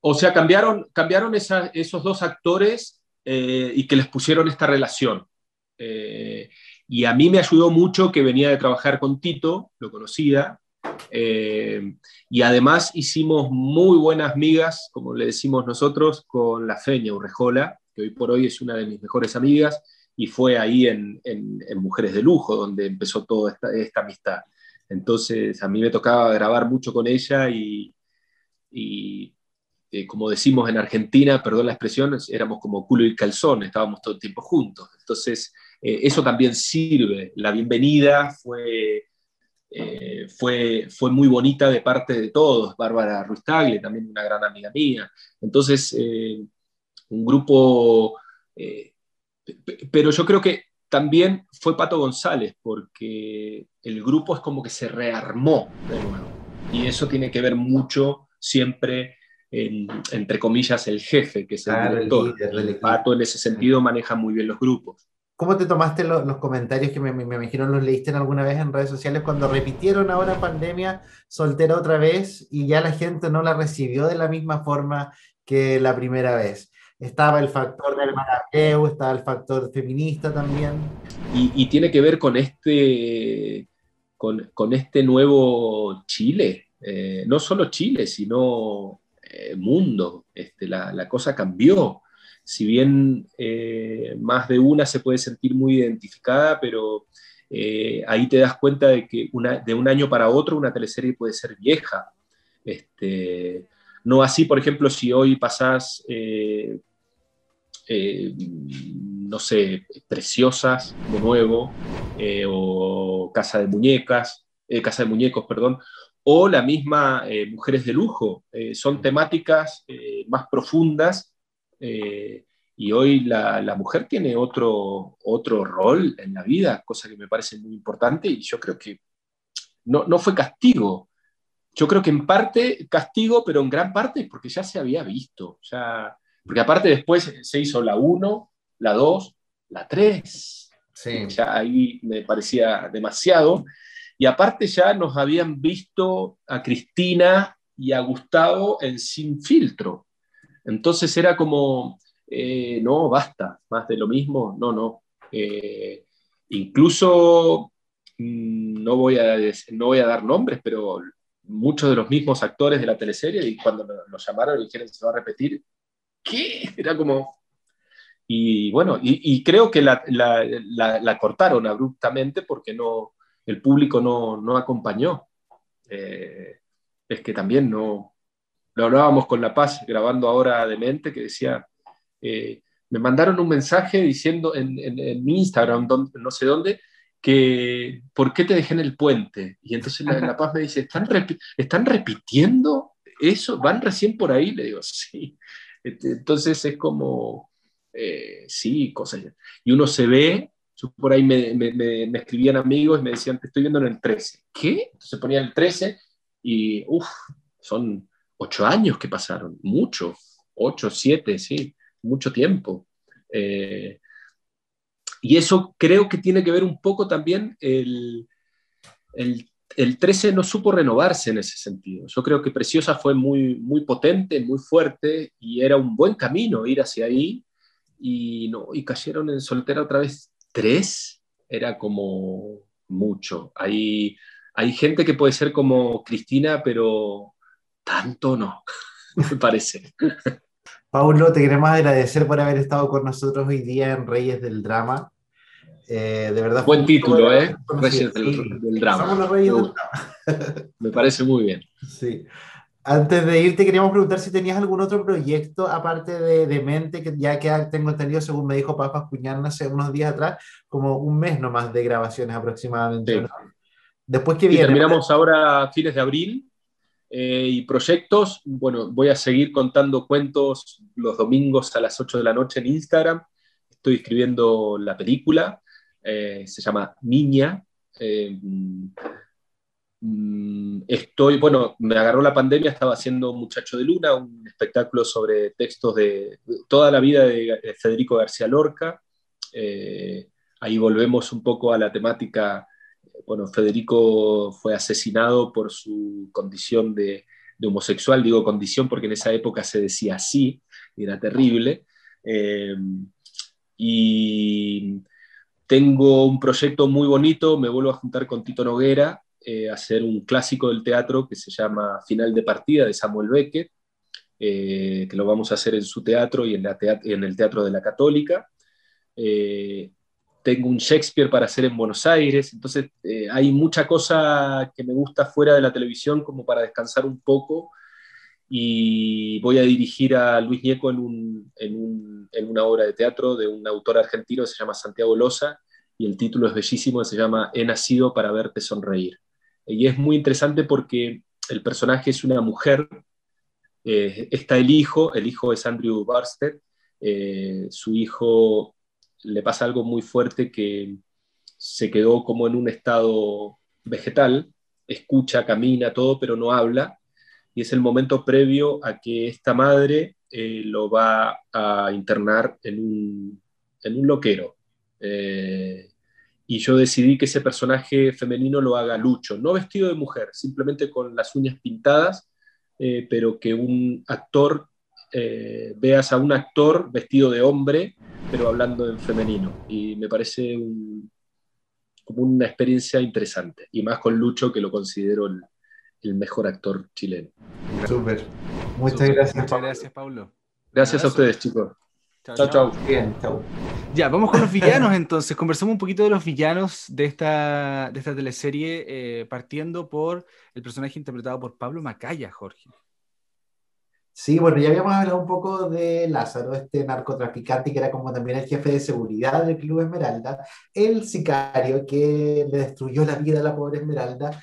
O sea, cambiaron, cambiaron esa- esos dos actores eh, y que les pusieron esta relación. Eh, y a mí me ayudó mucho que venía de trabajar con Tito, lo conocía, eh, y además hicimos muy buenas migas, como le decimos nosotros, con la Feña Urrejola, que hoy por hoy es una de mis mejores amigas, y fue ahí en, en- en Mujeres de Lujo donde empezó toda esta, esta amistad. Entonces a mí me tocaba grabar mucho con ella y, y, eh, como decimos en Argentina, perdón la expresión, éramos como culo y calzón, estábamos todo el tiempo juntos. Entonces, eh, eso también sirve. La bienvenida fue, eh, fue, fue muy bonita de parte de todos. Bárbara Ruiz Tagle, también una gran amiga mía. Entonces, eh, un grupo... pe- pe- pero yo creo que también fue Pato González, porque el grupo es como que se rearmó de nuevo. Y eso tiene que ver mucho siempre en- entre comillas, el jefe, que es el director. líder El. Pato en ese sentido maneja muy bien los grupos. ¿Cómo te tomaste lo- los comentarios que me, me, me imagino los leíste alguna vez en redes sociales cuando repitieron ahora pandemia soltera otra vez y ya la gente no la recibió de la misma forma que la primera vez? Estaba el factor del marapeo, estaba el factor feminista también. Y, y tiene que ver con este, con, con este nuevo Chile. Eh, no solo Chile, sino eh, mundo. Este, la, la cosa cambió. Si bien eh, más de una se puede sentir muy identificada, pero eh, ahí te das cuenta de que una, de un año para otro una teleserie puede ser vieja. Este, no así, por ejemplo, si hoy pasás, eh, no sé, Preciosas de nuevo, o Casa de Muñecas, Casa de Muñecos, perdón, o la misma Mujeres de Lujo. Son temáticas más profundas eh, y hoy la, la, mujer tiene otro, otro rol en la vida, cosa que me parece muy importante y yo creo que no, no fue castigo. Yo creo que en parte castigo, pero en gran parte porque ya se había visto. Ya, porque aparte después se hizo la 1, la 2, la 3. Sí. Ya ahí me parecía demasiado. Y aparte ya nos habían visto a Cristina y a Gustavo en Sin Filtro. Entonces era como, eh, no, basta, más de lo mismo, no, no. Eh, incluso, mmm, no, voy a, no voy a dar nombres, pero muchos de los mismos actores de la teleserie, y cuando nos llamaron y dijeron se va a repetir, ¿qué? Era como... Y bueno, y, creo que la, cortaron abruptamente porque no, el público no, no acompañó. Eh, es que también no... Lo hablábamos con La Paz grabando ahora de mente que decía, eh, me mandaron un mensaje diciendo en, en, mi Instagram, no sé dónde, que ¿por qué te dejé en el puente? Y entonces la, Paz me dice, ¿están, ¿están repitiendo eso? ¿Van recién por ahí? Le digo, sí. Entonces es como, eh, sí, cosas. Y uno se ve, yo por ahí me, me, me, me, escribían amigos y me decían, te estoy viendo en el 13. ¿Qué? Entonces ponía el 13 y, uff, son ocho años que pasaron, mucho, ocho, siete, sí, mucho tiempo. Eh, y eso creo que tiene que ver un poco también el, el, el, 13 no supo renovarse en ese sentido. Yo creo que Preciosa fue muy, muy potente, muy fuerte y era un buen camino ir hacia ahí y, no, y cayeron en soltera otra vez tres, era como mucho. Hay, hay gente que puede ser como Cristina, pero tanto no, me parece. Paulo, te queremos agradecer por haber estado con nosotros hoy día en Reyes del Drama. Eh, de verdad. Buen título, ¿eh? Reyes del, sí. del, Drama. Somos los Reyes del Drama. Me parece muy bien. Sí. Antes de irte, queríamos preguntar si tenías algún otro proyecto aparte de, de Mente, que ya que tengo entendido, según me dijo Papas Cuñán hace unos días atrás, como un mes nomás de grabaciones aproximadamente. Sí. ¿no? Después que y viene. terminamos ahora fines de abril eh, y proyectos, bueno, voy a seguir contando cuentos los domingos a las 8 de la noche en Instagram. Estoy escribiendo la película, eh, se llama Niña. Eh, mm, estoy, bueno, me agarró la pandemia, estaba haciendo Muchacho de Luna, un espectáculo sobre textos de toda la vida de Federico García Lorca. Ahí volvemos un poco a la temática. Bueno, Federico fue asesinado por su condición de, homosexual, digo condición porque en esa época se decía así, y era terrible. Eh, y tengo un proyecto muy bonito, me vuelvo a juntar con Tito Noguera eh, a hacer un clásico del teatro que se llama Final de Partida de Samuel Beckett, eh, que lo vamos a hacer en su teatro y en, en el Teatro de la Católica. Eh, tengo un Shakespeare para hacer en Buenos Aires, entonces hay mucha cosa que me gusta fuera de la televisión como para descansar un poco y voy a dirigir a Luis Ñeco en, una obra de teatro de un autor argentino que se llama Santiago Loza y el título es bellísimo, se llama He nacido para verte sonreír. Y es muy interesante porque el personaje es una mujer, eh, está el hijo, el hijo es Andrew Barsted, eh, su hijo le pasa algo muy fuerte que se quedó como en un estado vegetal, escucha, camina, todo, pero no habla, y es el momento previo a que esta madre eh, lo va a internar en un, en un loquero. Eh, y yo decidí que ese personaje femenino lo haga Lucho, no vestido de mujer, simplemente con las uñas pintadas, eh, pero que un actor, veas a un actor vestido de hombre, pero hablando en femenino. Y me parece como una experiencia interesante, y más con Lucho, que lo considero el, el mejor actor chileno. Súper. Muchas gracias. Muchas gracias, Pablo. Gracias a ustedes, chicos. Chao, chao. Bien, chao. Ya, vamos con los villanos entonces. Conversamos un poquito de los villanos de esta, de esta teleserie, eh, partiendo por el personaje interpretado por Pablo Macaya, Jorge. Sí, bueno, ya habíamos hablado un poco de Lázaro, este narcotraficante que era como también el jefe de seguridad del Club Esmeralda, el sicario que le destruyó la vida a la pobre Esmeralda,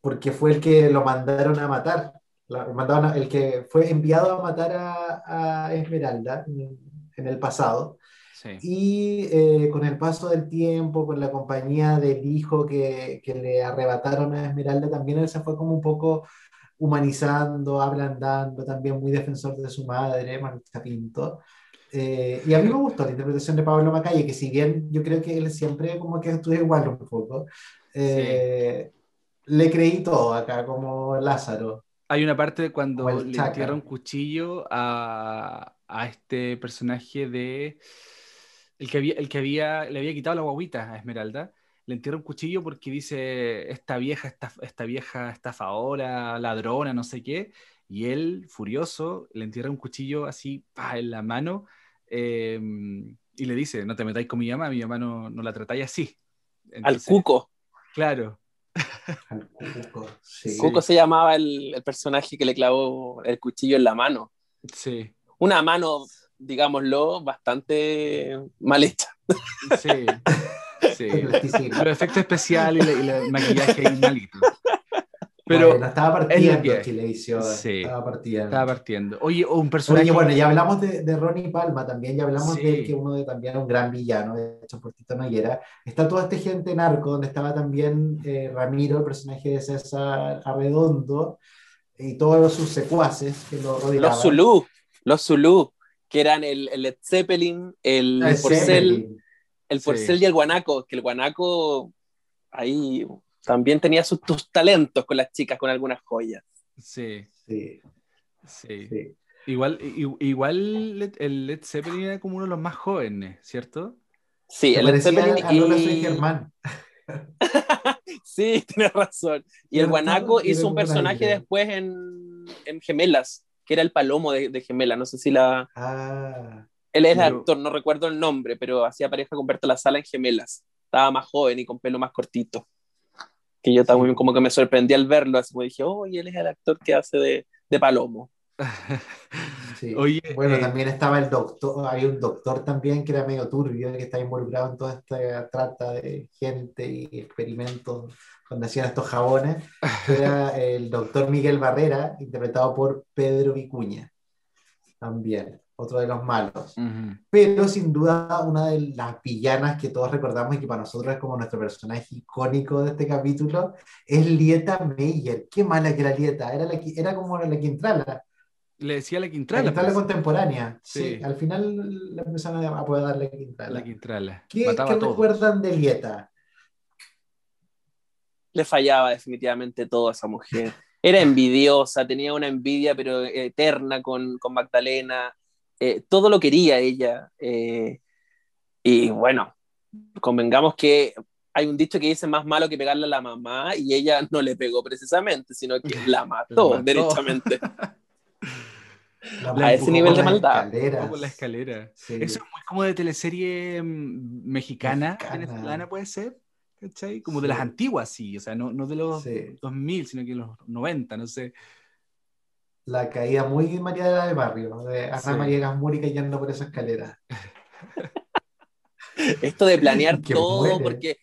porque fue el que lo mandaron a matar, el que fue enviado a matar a, Esmeralda en, el pasado. Y eh, con el paso del tiempo, con la compañía del hijo que, que, le arrebataron a Esmeralda, también él se fue como un poco humanizando, ablandando, también muy defensor de su madre, Marta Pinto. Eh, y a mí me gustó la interpretación de Pablo Macalle, que si bien yo creo que él siempre como que estuvo igual un poco, eh, le creí todo acá, como Lázaro. Hay una parte cuando le entierra un cuchillo a, a, este personaje de. El que, había, el que había, le había quitado la guaguita a Esmeralda. Le entierra un cuchillo porque dice: Esta vieja, esta, esta vieja estafadora, ladrona, no sé qué. Y él, furioso, le entierra un cuchillo así en la mano em, y le dice: No te metáis con mi mamá, mi mamá no, no la tratáis así. Al cuco. Claro. Cuco, se llamaba el, personaje que le clavó el cuchillo en la mano. Sí. Una mano, digámoslo, bastante mal hecha. Sí. Sí. Los efectos especiales y, el maquillaje ahí malito. Pero estaba partiendo Chilevisión. Sí, estaba partiendo. Estaba partiendo. Oye, un personaje. Oye, bueno, ya hablamos de, de Ronnie Palma también, ya hablamos de que uno de también un gran villano, de hecho por Tito Noguera. Está toda esta gente narco, donde estaba también eh, Ramiro, el personaje de César Arredondo, y todos sus secuaces que lo rodeaban. Los Zulu, los Zulu, que eran el, el Led Zeppelin, el, el Porcel, el Porcel y el Guanaco, que el Guanaco ahí también tenía sus tus talentos con las chicas, con algunas joyas. Sí. Sí. sí. Igual, igual el Led Zeppelin era como uno de los más jóvenes, ¿cierto? Sí, el Led Zeppelin y... Germán. sí, tienes razón. Y el Guanaco hizo un personaje después en, en, Gemelas, que era el palomo de, de Gemela. No sé si la. Ah, Él es actor, no recuerdo el nombre, pero hacía pareja con Berta La Sala en Gemelas. Estaba más joven y con pelo más cortito que yo también como que me sorprendí al verlo, así como dije, oh, él es el actor que hace de, de Palomo. Sí. Oye, bueno, eh, también estaba el doctor, hay un doctor también que era medio turbio, que está involucrado en toda esta trata de gente y experimentos cuando hacían estos jabones, era el doctor Miguel Barrera, interpretado por Pedro Vicuña, también. Otro de los malos. Pero sin duda una de las villanas que todos recordamos y que para nosotros es como nuestro personaje icónico de este capítulo es Lieta Meyer. Qué mala que era Lieta, era, la, era como la Quintrala, Le decía la la Quintrala. Quintrala pues. contemporánea. Sí. Sí. al final le empezaron a poder dar la Quintrala. La Quintrala. ¿Qué, Mataba recuerdan de Lieta? Le fallaba definitivamente todo a esa mujer. Era envidiosa, tenía una envidia pero eterna con, con Magdalena. Eh, todo lo quería ella. eh, y bueno, convengamos que hay un dicho que dice más malo que pegarle a la mamá y ella no le pegó precisamente, sino que la mató, mató. derechamente. La A ese nivel de maldad. Por la escalera. Sí. Eso es muy como de teleserie mm, mexicana, Mexicana. venezolana puede ser, ¿cachai? Como de Sí. las antiguas, sí, o sea, no, no de los Sí. 2000, sino que los 90, no sé. La caída muy María de la del Barrio, de Ana Sí. María Gasmuri cayendo por esa escalera. Esto de planear Que todo, muere. porque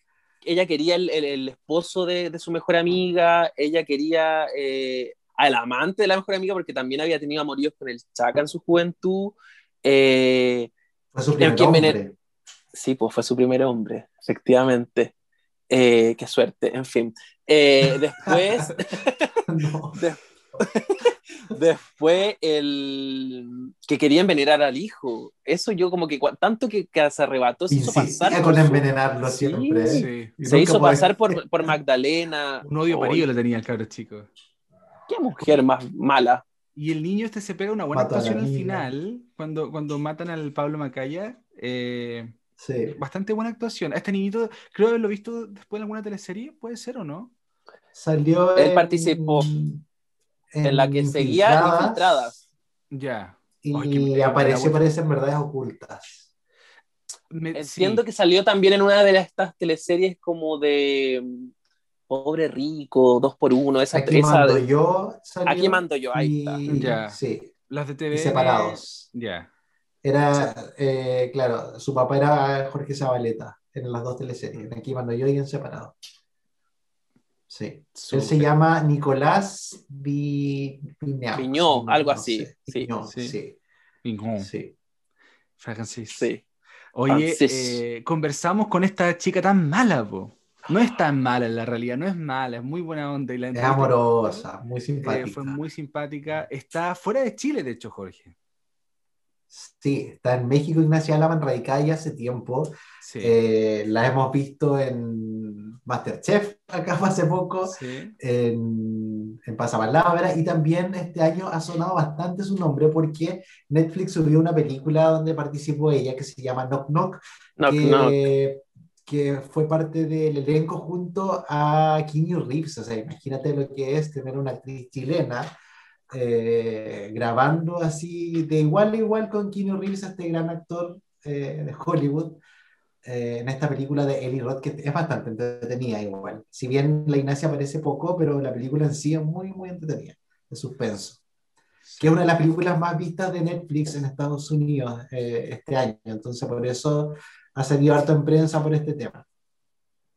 ella quería el, el- el esposo de, de su mejor amiga, ella quería eh, al amante de la mejor amiga, porque también había tenido amoríos con el Chaca en su juventud. Eh, Fue su primer hombre. sí, pues fue su primer hombre, efectivamente. Eh, qué suerte, en fin. Eh, después, No. Después el que quería envenenar al hijo. Eso yo como que tanto que, que se arrebató, se hizo pasar con por su- envenenarlo Sí. siempre. Sí. Y se hizo podía- pasar por, por Magdalena. Un odio parido le tenía el cabro chico. Qué mujer más mala. Y el niño este se pega una buena actuación al final, cuando, cuando matan al Pablo Macaya. eh, Sí. bastante buena actuación. A este niñito, creo haberlo visto después en alguna teleserie, ¿puede ser o no? Salió Él en- participó en la que seguía Infiltradas. Ya. Y Ay, qué buena- apareció, parece, en verdades ocultas. Me- Entiendo sí. que salió también en una de estas teleseries como de mm, Pobre Rico, dos por uno, esa, Aquí esa mando yo. salió, Aquí mando yo, ahí está. y- Ya. Sí, Las de y TV. separados. Ya. Era, eh, claro, su papá era Jorge Zabaleta en las dos teleseries, en Aquí mando yo y en separado. Sí. Él se llama Nicolás Vi- Viñao. Viñó, no- algo así, sí. Viñó, Sí. sí, sí. Francis. Sí. Oye, Francis. eh, conversamos con esta chica tan mala, po. No es tan mala en la realidad, no es mala, es muy buena onda. Y la Es amorosa, muy eh, simpática. fue muy simpática. Está fuera de Chile, de hecho, Jorge. Sí, está en México Ignacia Alaman, radicada ya hace tiempo. Sí. Eh, la hemos visto en Masterchef, acá hace poco, sí. en, en Pasapalabra, y también este año ha sonado bastante su nombre porque Netflix subió una película donde participó ella que se llama Knock Knock, Knock, que, knock. que fue parte del elenco junto a Keanu Reeves. O sea, imagínate lo que es tener una actriz chilena eh, grabando así de igual a igual con Keanu Reeves, este gran actor eh, de Hollywood, eh, en esta película de Eli Roth, que es bastante entretenida igual. Si bien la Ignacia aparece poco, pero la película en sí es muy, muy entretenida, de suspenso. Que es una de las películas más vistas de Netflix en Estados Unidos eh, este año. Entonces, por eso ha salido harto en prensa por este tema.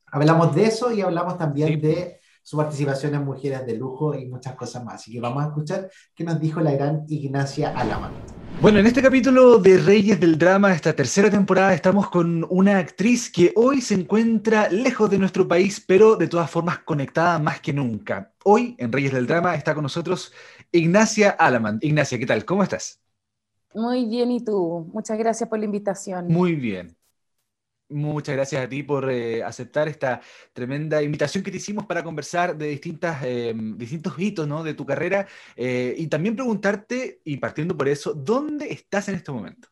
Hablamos de eso y hablamos también Sí. de su participación en Mujeres de Lujo y muchas cosas más. Así que vamos a escuchar qué nos dijo la gran Ignacia Alaman. Bueno, en este capítulo de Reyes del Drama, esta tercera temporada, estamos con una actriz que hoy se encuentra lejos de nuestro país, pero de todas formas conectada más que nunca. Hoy, en Reyes del Drama, está con nosotros Ignacia Alaman. Ignacia, ¿qué tal? ¿Cómo estás? Muy bien, ¿y tú? Muchas gracias por la invitación. Muy bien. Muchas gracias a ti por eh, aceptar esta tremenda invitación que te hicimos para conversar de distintas, eh, distintos hitos ¿no? de tu carrera eh, y también preguntarte, y partiendo por eso, ¿dónde estás en este momento?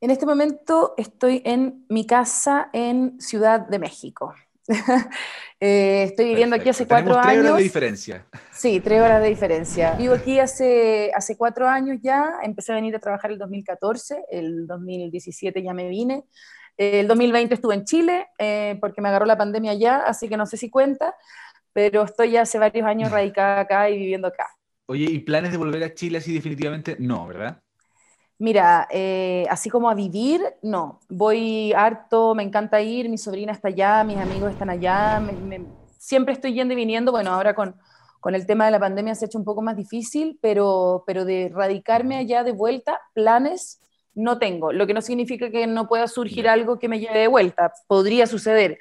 En este momento estoy en mi casa en Ciudad de México. Estoy viviendo aquí hace cuatro Tenemos tres horas años. de diferencia. Sí, tres horas de diferencia. Vivo aquí hace, hace cuatro años ya. Empecé a venir a trabajar el 2014, el 2017 ya me vine. El 2020 estuve en Chile eh, porque me agarró la pandemia allá, así que no sé si cuenta, pero estoy ya hace varios años radicada acá y viviendo acá. Oye, ¿y planes de volver a Chile así definitivamente? No, ¿verdad? Mira, eh, así como a vivir, no. Voy harto, me encanta ir, mi sobrina está allá, mis amigos están allá, me- me- siempre estoy yendo y viniendo, bueno, ahora con, con el tema de la pandemia se ha hecho un poco más difícil, pero, pero de radicarme allá de vuelta, planes no tengo, lo que no significa que no pueda surgir algo que me lleve de vuelta, podría suceder,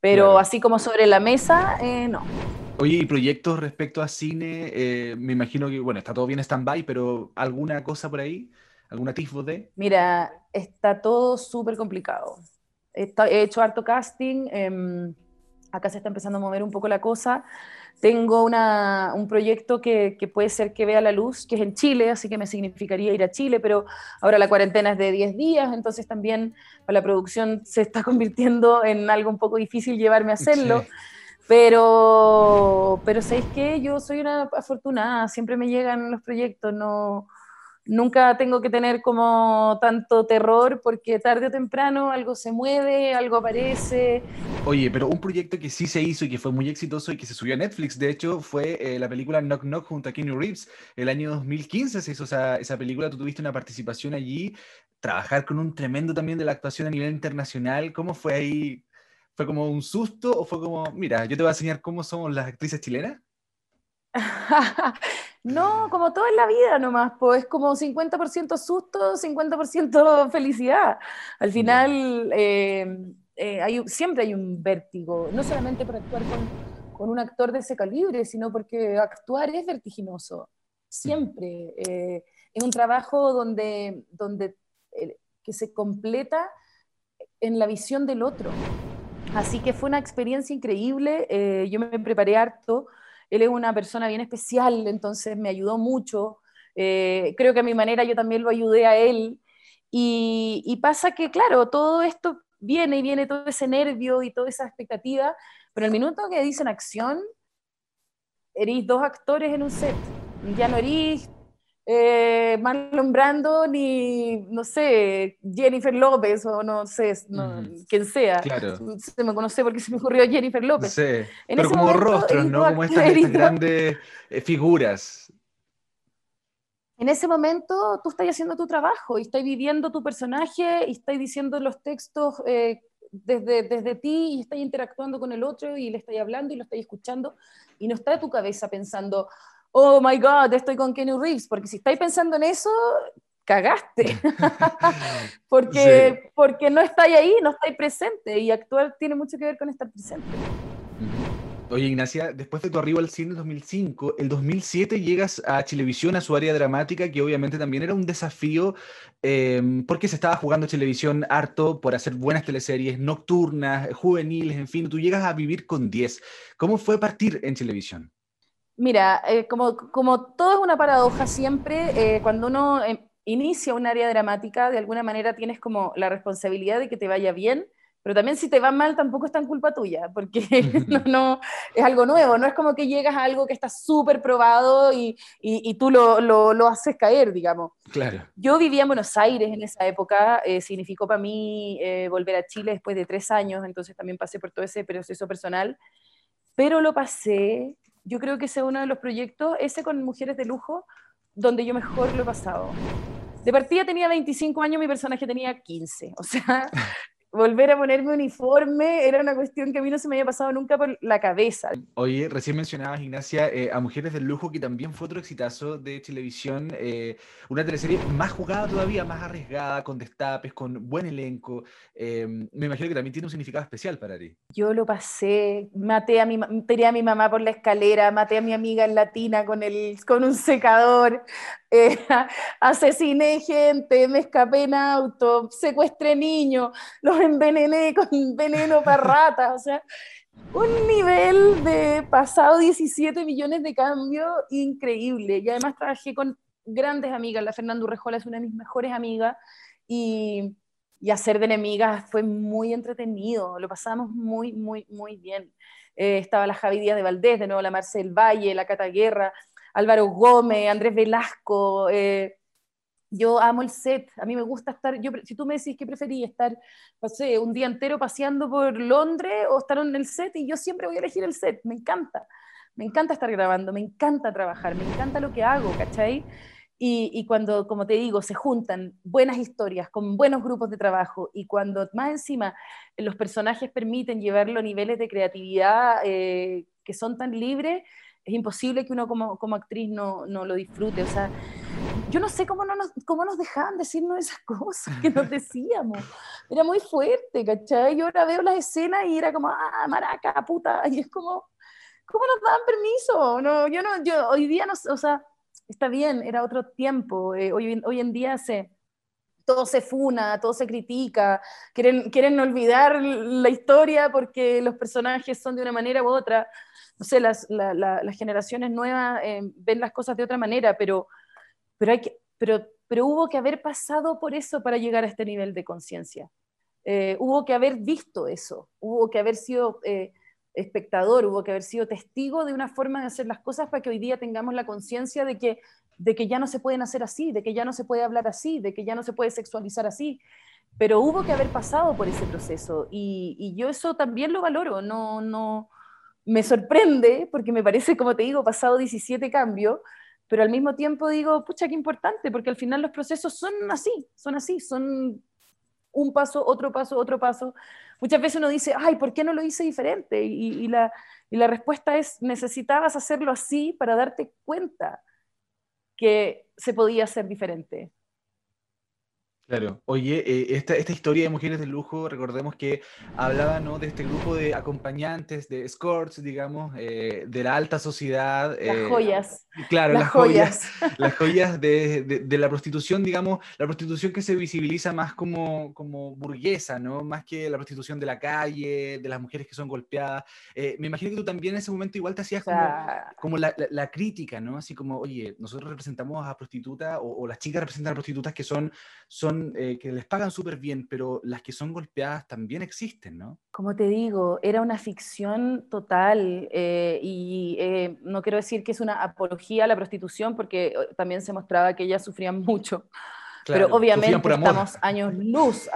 pero Claro. así como sobre la mesa, eh, no. Oye, ¿y proyectos respecto a cine? Eh, me imagino que, bueno, está todo bien stand-by, pero ¿alguna cosa por ahí? ¿Algún atisbo de? Mira, está todo súper complicado. He hecho harto casting, em, acá se está empezando a mover un poco la cosa. Tengo una- un proyecto que, que puede ser que vea la luz, que es en Chile, así que me significaría ir a Chile, pero ahora la cuarentena es de 10 días, entonces también para la producción se está convirtiendo en algo un poco difícil llevarme a hacerlo. Sí. Pero, pero ¿sabéis qué? Yo soy una afortunada, siempre me llegan los proyectos, no, nunca tengo que tener como tanto terror porque tarde o temprano algo se mueve, algo aparece. Oye, pero un proyecto que sí se hizo y que fue muy exitoso y que se subió a Netflix, de hecho, fue eh, la película Knock Knock junto a Keanu Reeves. El año 2015 se hizo esa, esa película, tú tuviste una participación allí, trabajar con un tremendo también de la actuación a nivel internacional. ¿Cómo fue ahí? ¿Fue como un susto o fue como, mira, yo te voy a enseñar cómo somos las actrices chilenas? No, como todo en la vida nomás, pues es como 50% susto, 50% felicidad. Al final, eh, eh, hay, siempre hay un vértigo, no solamente por actuar con, con un actor de ese calibre, sino porque actuar es vertiginoso, siempre. Eh, es un trabajo donde, donde eh, que se completa en la visión del otro. Así que fue una experiencia increíble, yo me preparé harto, él es una persona bien especial, entonces me ayudó mucho, eh, creo que a mi manera yo también lo ayudé a él, y, y pasa que, claro, todo esto viene y viene todo ese nervio y toda esa expectativa, pero el minuto que dicen acción, eres dos actores en un set, ya no eres eh, Marlon Brando ni, no sé, Jennifer López o no sé, no, quien sea. Claro. Se me conoce porque se me ocurrió Jennifer López. En pero como momento, rostros, ¿no? Como estas, grandes eh, figuras. En ese momento tú estás haciendo tu trabajo y estás viviendo tu personaje y estás diciendo los textos eh, desde, desde ti y estás interactuando con el otro y le estás hablando y lo estás escuchando y no está tu cabeza pensando, oh my god, estoy con Kenny Reeves, porque si estáis pensando en eso, cagaste. porque, porque no estáis ahí, no estáis presente y actuar tiene mucho que ver con estar presente. Oye, Ignacia, después de tu arribo al cine en 2005, el 2007 llegas a Chilevisión, a su área dramática, que obviamente también era un desafío, eh, porque se estaba jugando Chilevisión harto por hacer buenas teleseries nocturnas, juveniles, en fin, tú llegas a vivir con 10. ¿Cómo fue partir en Chilevisión? Mira, eh, como, como todo es una paradoja, siempre eh, cuando uno eh, inicia un área dramática, de alguna manera tienes como la responsabilidad de que te vaya bien, pero también si te va mal tampoco es tan culpa tuya, porque no, no, es algo nuevo, no es como que llegas a algo que está súper probado y, y, y tú lo, lo, lo, haces caer, digamos. Claro. Yo vivía en Buenos Aires en esa época, eh, significó para mí eh, volver a Chile después de tres años, entonces también pasé por todo ese proceso personal, pero lo pasé, yo creo que ese es uno de los proyectos, ese con Mujeres de Lujo, donde yo mejor lo he pasado. De partida tenía 25 años, mi personaje tenía 15, o sea, volver a ponerme uniforme era una cuestión que a mí no se me había pasado nunca por la cabeza. Oye, recién mencionabas, Ignacia, eh, a Mujeres del Lujo, que también fue otro exitazo de televisión, eh, una teleserie más jugada todavía, más arriesgada, con destapes, con buen elenco. Eh, me imagino que también tiene un significado especial para ti. Yo lo pasé, maté a mi, tiré a mi mamá por la escalera, maté a mi amiga en latina con, el, con un secador, eh, asesiné gente, me escapé en auto, secuestré niños, los envenené con veneno para ratas, o sea, un nivel de pasado 17 millones de cambio increíble. Y además trabajé con grandes amigas, la Fernanda Urrejola es una de mis mejores amigas, y, y hacer de enemigas fue muy entretenido, lo pasamos muy, muy, muy bien. Eh, estaba la Javi Díaz de Valdés, de nuevo la Marcel Valle, la Cata Guerra, Álvaro Gómez, Andrés Velasco, eh, yo amo el set, a mí me gusta estar, yo, si tú me decís que preferí estar, no sé, un día entero paseando por Londres o estar en el set, y yo siempre voy a elegir el set, me encanta, me encanta estar grabando, me encanta trabajar, me encanta lo que hago, ¿cachai? Y, y cuando, como te digo, se juntan buenas historias con buenos grupos de trabajo y cuando más encima los personajes permiten llevarlo a niveles de creatividad eh, que son tan libres, es imposible que uno como, como actriz no, no, lo disfrute. O sea, yo no sé cómo, no nos, cómo nos dejaban decirnos esas cosas que nos decíamos. Era muy fuerte, ¿cachai? Yo ahora veo las escenas y era como, ah, maraca, puta. Y es como, ¿cómo nos dan permiso? No, yo no, yo hoy día no, o sea, está bien, era otro tiempo. Eh, hoy, hoy en día se todo se funa, todo se critica, quieren, quieren olvidar la historia porque los personajes son de una manera u otra. No sé, las, las generaciones nuevas eh, ven las cosas de otra manera, pero, pero, hay que, pero, pero hubo que haber pasado por eso para llegar a este nivel de conciencia. Eh, hubo que haber visto eso, hubo que haber sido eh, espectador, hubo que haber sido testigo de una forma de hacer las cosas para que hoy día tengamos la conciencia de que de que ya no se pueden hacer así, de que ya no se puede hablar así, de que ya no se puede sexualizar así. Pero hubo que haber pasado por ese proceso y, yo eso también lo valoro, no, no, me sorprende porque me parece, como te digo, pasado 17 cambios, pero al mismo tiempo digo, pucha, qué importante, porque al final los procesos son así, son así, son un paso, otro paso, otro paso. Muchas veces uno dice, ay, ¿por qué no lo hice diferente? Y, la, y la respuesta es, necesitabas hacerlo así para darte cuenta que se podía hacer diferente. Claro. Oye, eh, esta, esta, historia de Mujeres de Lujo, recordemos que hablaba ¿no? de este grupo de acompañantes, de escorts, digamos, eh, de la alta sociedad. Las eh, joyas. Claro, las, joyas. las joyas de, de, la prostitución, digamos, la prostitución que se visibiliza más como, como burguesa, ¿no? Más que la prostitución de la calle, de las mujeres que son golpeadas. me imagino que tú también en ese momento igual te hacías como, como la, la, crítica, ¿no? Así como, oye, nosotros representamos a prostitutas o, o las chicas representan a prostitutas que son, son eh, que les pagan súper bien, pero las que son golpeadas también existen, ¿no? Como te digo, era una ficción total eh, y eh, no quiero decir que es una apología a la prostitución porque también se mostraba que ellas sufrían mucho, pero obviamente estamos años luz.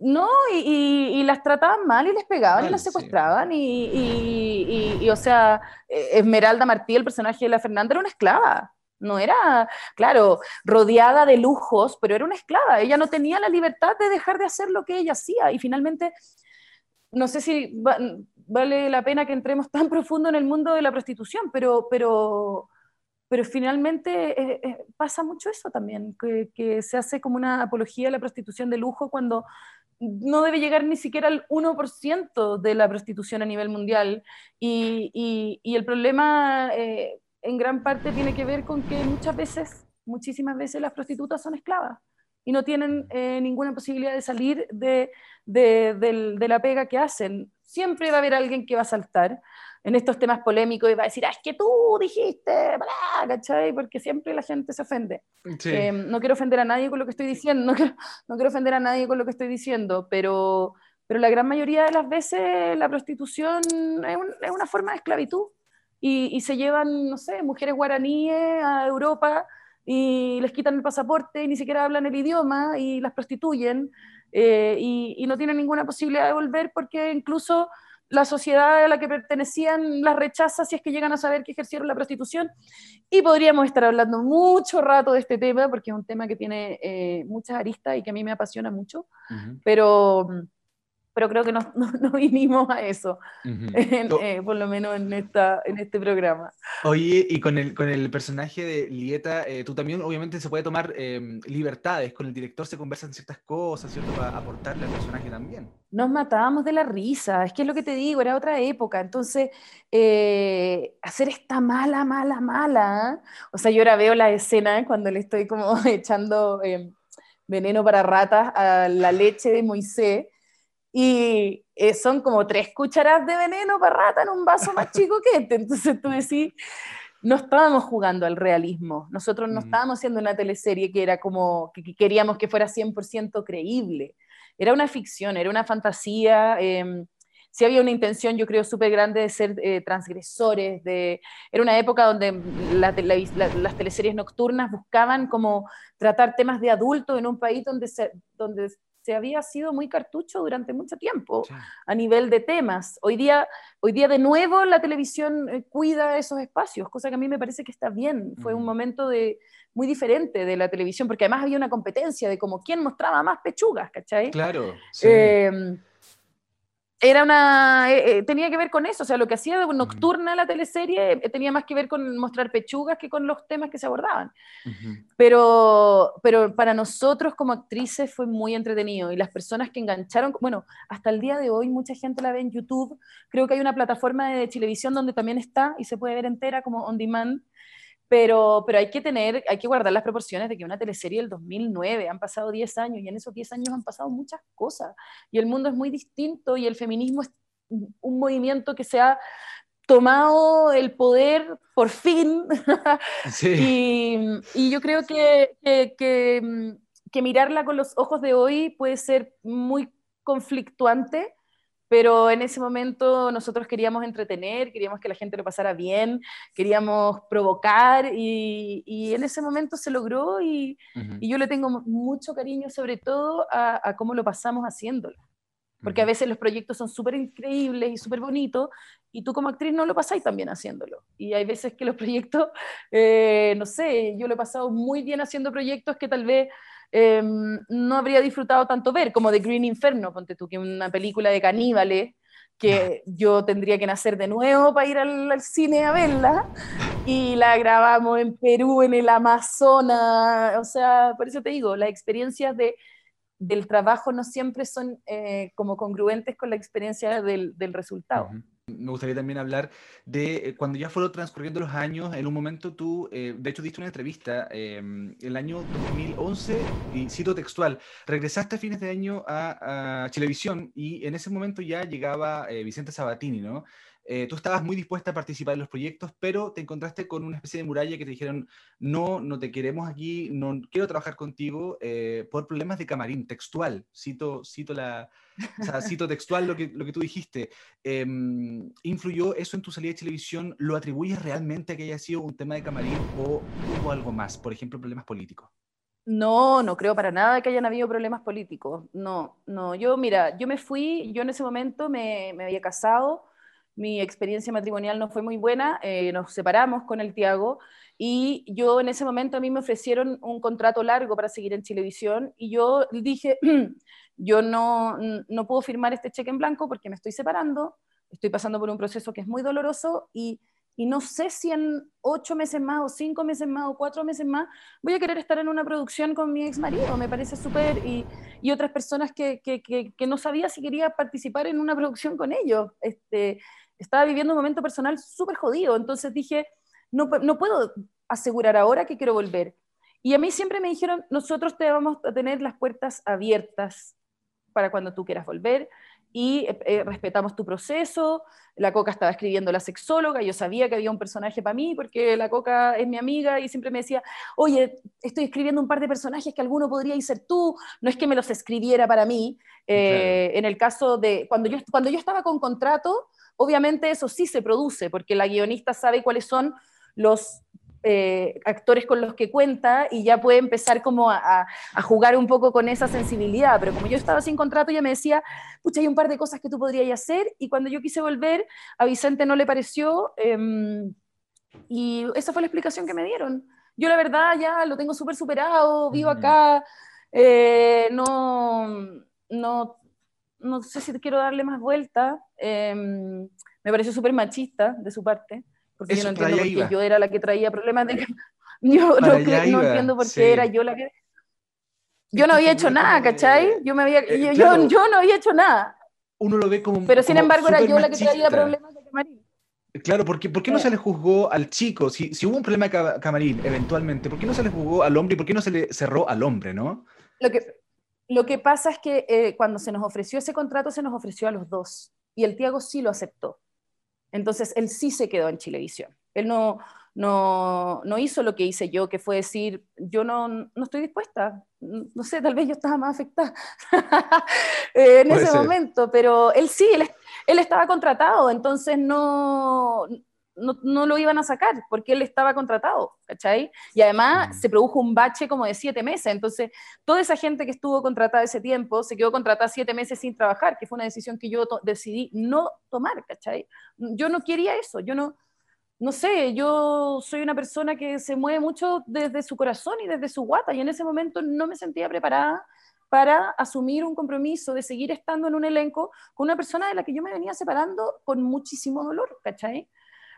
no, y, las trataban mal y les pegaban y las secuestraban y, y, o sea, Esmeralda Martí, el personaje de la Fernanda, era una esclava. No era, claro, rodeada de lujos, pero era una esclava. Ella no tenía la libertad de dejar de hacer lo que ella hacía. Y finalmente, no sé si vale la pena que entremos tan profundo en el mundo de la prostitución, pero, pero, pero finalmente eh, eh, pasa mucho eso también, que, se hace como una apología a la prostitución de lujo cuando no debe llegar ni siquiera al 1% de la prostitución a nivel mundial. Y, el problema... Eh, en gran parte tiene que ver con que muchas veces, muchísimas veces las prostitutas son esclavas y no tienen eh, ninguna posibilidad de salir de, de, la pega que hacen. Siempre va a haber alguien que va a saltar en estos temas polémicos y va a decir, ah, es que tú dijiste, ¿cachai? Porque siempre la gente se ofende. Eh, no quiero ofender a nadie con lo que estoy diciendo, no quiero, no quiero ofender a nadie con lo que estoy diciendo, pero, pero la gran mayoría de las veces la prostitución es, es una forma de esclavitud y, se llevan, no sé, mujeres guaraníes a Europa y les quitan el pasaporte y ni siquiera hablan el idioma y las prostituyen eh, y, no tienen ninguna posibilidad de volver porque incluso la sociedad a la que pertenecían las rechaza si es que llegan a saber que ejercieron la prostitución. Y podríamos estar hablando mucho rato de este tema porque es un tema que tiene eh, muchas aristas y que a mí me apasiona mucho, pero pero creo que no, no, vinimos a eso, eh, por lo menos en, esta, en este programa. Oye, y con el, con el personaje de Lieta, eh, tú también obviamente se puede tomar em, libertades, con el director se conversan ciertas cosas, ¿cierto? Para aportarle al personaje también. Nos matábamos de la risa, es que es lo que te digo, era otra época, entonces eh, hacer esta mala, mala, mala, o sea, yo ahora veo la escena cuando le estoy como echando em, veneno para ratas a la leche de Moisés, y eh, son como tres cucharadas de veneno para rata en un vaso más chico que este. Entonces tú decís, no estábamos jugando al realismo, nosotros no estábamos haciendo una teleserie que era como, que, queríamos que fuera 100% creíble. Era una ficción, era una fantasía. Eh, sí había una intención, yo creo, súper grande de ser eh, transgresores. De... Era una época donde las teleseries nocturnas buscaban como tratar temas de adulto en un país donde, se, donde se había sido muy cartucho durante mucho tiempo a nivel de temas. Hoy día, hoy día de nuevo la televisión eh, cuida esos espacios, cosa que a mí me parece que está bien. Fue un momento de, muy diferente de la televisión, porque además había una competencia de como quién mostraba más pechugas, ¿cachai? Claro. Em, era una, eh, eh, tenía que ver con eso, o sea, lo que hacía de nocturna la teleserie eh, tenía más que ver con mostrar pechugas que con los temas que se abordaban. pero, pero para nosotros como actrices fue muy entretenido y las personas que engancharon, bueno, hasta el día de hoy mucha gente la ve en YouTube, creo que hay una plataforma de televisión donde también está y se puede ver entera como on demand. Pero, pero hay que tener, hay que guardar las proporciones de que una teleserie del 2009, han pasado 10 años y en esos 10 años han pasado muchas cosas y el mundo es muy distinto y el feminismo es un movimiento que se ha tomado el poder por fin. Y, y, yo creo que, que, que, que mirarla con los ojos de hoy puede ser muy conflictuante pero en ese momento nosotros queríamos entretener, queríamos que la gente lo pasara bien, queríamos provocar y, y en ese momento se logró y, y, yo le tengo mucho cariño sobre todo a, a cómo lo pasamos haciéndolo. Porque a veces los proyectos son súper increíbles y súper bonitos y tú como actriz no lo pasáis tan bien haciéndolo. Y hay veces que los proyectos, eh, no sé, yo lo he pasado muy bien haciendo proyectos que tal vez Em, no habría disfrutado tanto ver, como The Green Inferno, ponte tú, que una película de caníbales que yo tendría que nacer de nuevo para ir al, cine a verla, y la grabamos en Perú, en el Amazonas, o sea, por eso te digo, las experiencias de, del trabajo no siempre son eh, como congruentes con la experiencia del, del resultado. Me gustaría también hablar de eh, cuando ya fueron transcurriendo los años, en un momento tú, eh, de hecho, diste una entrevista eh, el año 2011, y cito textual, regresaste a fines de año a, a Chilevisión y en ese momento ya llegaba eh, Vicente Sabatini, ¿no? Eh, tú estabas muy dispuesta a participar en los proyectos, pero te encontraste con una especie de muralla que te dijeron, no, no te queremos aquí, no quiero trabajar contigo eh, por problemas de camarín, textual, cito, cito, la, o sea, cito textual lo que, lo que tú dijiste. Eh, ¿Influyó eso en tu salida de televisión? ¿Lo atribuyes realmente a que haya sido un tema de camarín o algo más, por ejemplo, problemas políticos? No, no creo para nada que hayan habido problemas políticos. No, no. Yo, mira, yo me fui, yo en ese momento me, me había casado, mi experiencia matrimonial no fue muy buena, eh, nos separamos con el Tiago y yo en ese momento a mí me ofrecieron un contrato largo para seguir en televisión y yo dije, yo no, no puedo firmar este cheque en blanco porque me estoy separando, estoy pasando por un proceso que es muy doloroso y, y no sé si en ocho meses más o cinco meses más o cuatro meses más voy a querer estar en una producción con mi ex marido, me parece súper, y, y, otras personas que, que, que, que, no sabía si quería participar en una producción con ellos. Este, estaba viviendo un momento personal súper jodido, entonces dije, no, no puedo asegurar ahora que quiero volver. Y a mí siempre me dijeron, nosotros te vamos a tener las puertas abiertas para cuando tú quieras volver y eh, eh, respetamos tu proceso. La Coca estaba escribiendo La sexóloga, yo sabía que había un personaje para mí porque la Coca es mi amiga y siempre me decía, oye, estoy escribiendo un par de personajes que alguno podría ser tú, no es que me los escribiera para mí. Eh, En el caso de, cuando yo, cuando yo estaba con contrato, Obviamente eso sí se produce, porque la guionista sabe cuáles son los eh, actores con los que cuenta y ya puede empezar como a, a, jugar un poco con esa sensibilidad. Pero como yo estaba sin contrato, ella me decía, pucha, hay un par de cosas que tú podrías hacer. Y cuando yo quise volver, a Vicente no le pareció. Eh, y esa fue la explicación que me dieron. Yo la verdad ya lo tengo súper superado, vivo acá, eh, no, no no sé si quiero darle más vuelta. Eh, me pareció súper machista de su parte, porque Eso, yo no entiendo por qué iba. yo era la que traía problemas de... Yo no, no, entiendo por qué sí. era yo la que... Yo no había hecho nada, ¿cachai? Yo, me había, eh, yo, claro. yo, yo, no había hecho nada. Uno lo ve como... Pero sin embargo era yo la que traía problemas de camarín. Claro, porque ¿por qué no se le juzgó al chico? Si, si hubo un problema de camarín, eventualmente, ¿por qué no se le juzgó al hombre y por qué no se le cerró al hombre, no? Lo que, lo que pasa es que eh, cuando se nos ofreció ese contrato, se nos ofreció a los dos. Y el Tiago sí lo aceptó. Entonces, él sí se quedó en Chilevisión. Él no, no, no hizo lo que hice yo, que fue decir, yo no, no estoy dispuesta. No sé, tal vez yo estaba más afectada eh, en Puede ese ser. momento, pero él sí, él, él estaba contratado, entonces no, no, no, lo iban a sacar porque él estaba contratado, ¿cachai? Y además se produjo un bache como de siete meses, entonces toda esa gente que estuvo contratada ese tiempo se quedó contratada siete meses sin trabajar, que fue una decisión que yo decidí no tomar, ¿cachai? Yo no quería eso, yo no, no sé, yo soy una persona que se mueve mucho desde su corazón y desde su guata, y en ese momento no me sentía preparada para asumir un compromiso de seguir estando en un elenco con una persona de la que yo me venía separando con muchísimo dolor, ¿cachai?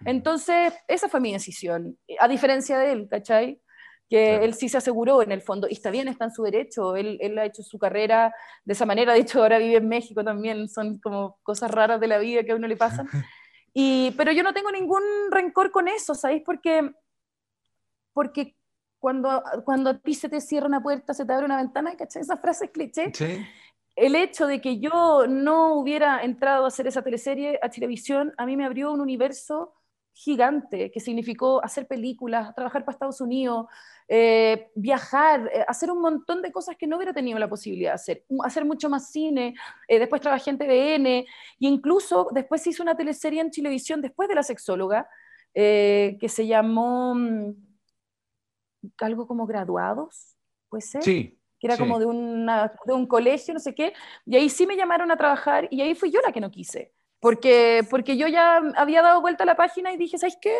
Entonces, esa fue mi decisión, a diferencia de él, ¿cachai? que él sí se aseguró en el fondo, y está bien, está en su derecho, él, él, ha hecho su carrera de esa manera, de hecho ahora vive en México también, son como cosas raras de la vida que a uno le pasan, y, pero yo no tengo ningún rencor con eso, ¿sabéis? Porque, porque cuando, cuando a ti se te cierra una puerta, se te abre una ventana, ¿cachai? Esa frase es cliché. Sí. El hecho de que yo no hubiera entrado a hacer esa teleserie a televisión, a mí me abrió un universo gigante, que significó hacer películas, trabajar para Estados Unidos, eh, viajar, eh, hacer un montón de cosas que no hubiera tenido la posibilidad de hacer, hacer mucho más cine, eh, después trabajé en TVN, e incluso después hice una teleserie en televisión después de La Sexóloga, que se llamó mm, algo como Graduados, ¿puede ser? Sí. Que era como de, una, de un colegio, no sé qué, y ahí sí me llamaron a trabajar y ahí fui yo la que no quise. Porque, porque yo ya había dado vuelta a la página y dije, ¿sabes qué?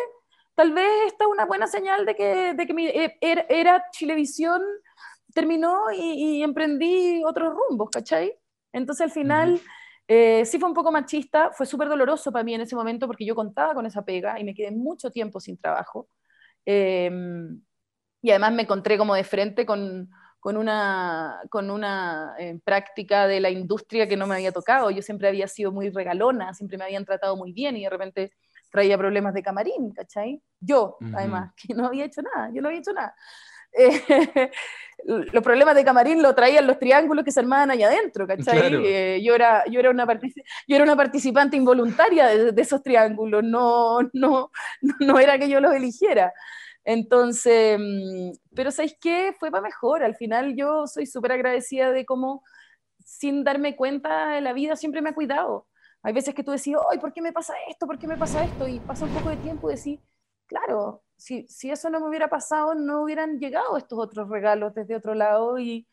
Tal vez esta es una buena señal de que, de que mi e, era, era Chilevisión terminó y, emprendí otros rumbos, ¿cachai? Entonces al final eh, sí fue un poco machista, fue súper doloroso para mí en ese momento porque yo contaba con esa pega y me quedé mucho tiempo sin trabajo. Em, y además me encontré como de frente con, con una, con una eh, práctica de la industria que no me había tocado. Yo siempre había sido muy regalona, siempre me habían tratado muy bien y de repente traía problemas de camarín, ¿cachai? Yo, además, que no había hecho nada, yo no había hecho nada. Eh, los problemas de camarín lo traían los triángulos que se armaban allá adentro, ¿cachai? Eh, yo, era, yo, era una yo era una participante involuntaria de, de, esos triángulos, no, no, no era que yo los eligiera. Entonces, mm, pero ¿sabéis qué? Fue para mejor. Al final yo soy súper agradecida de cómo, sin darme cuenta, la vida siempre me ha cuidado. Hay veces que tú decís, ay, ¿por qué me pasa esto? ¿Por qué me pasa esto? Y pasa un poco de tiempo y decís, claro, si, si eso no me hubiera pasado, no hubieran llegado estos otros regalos desde otro lado y,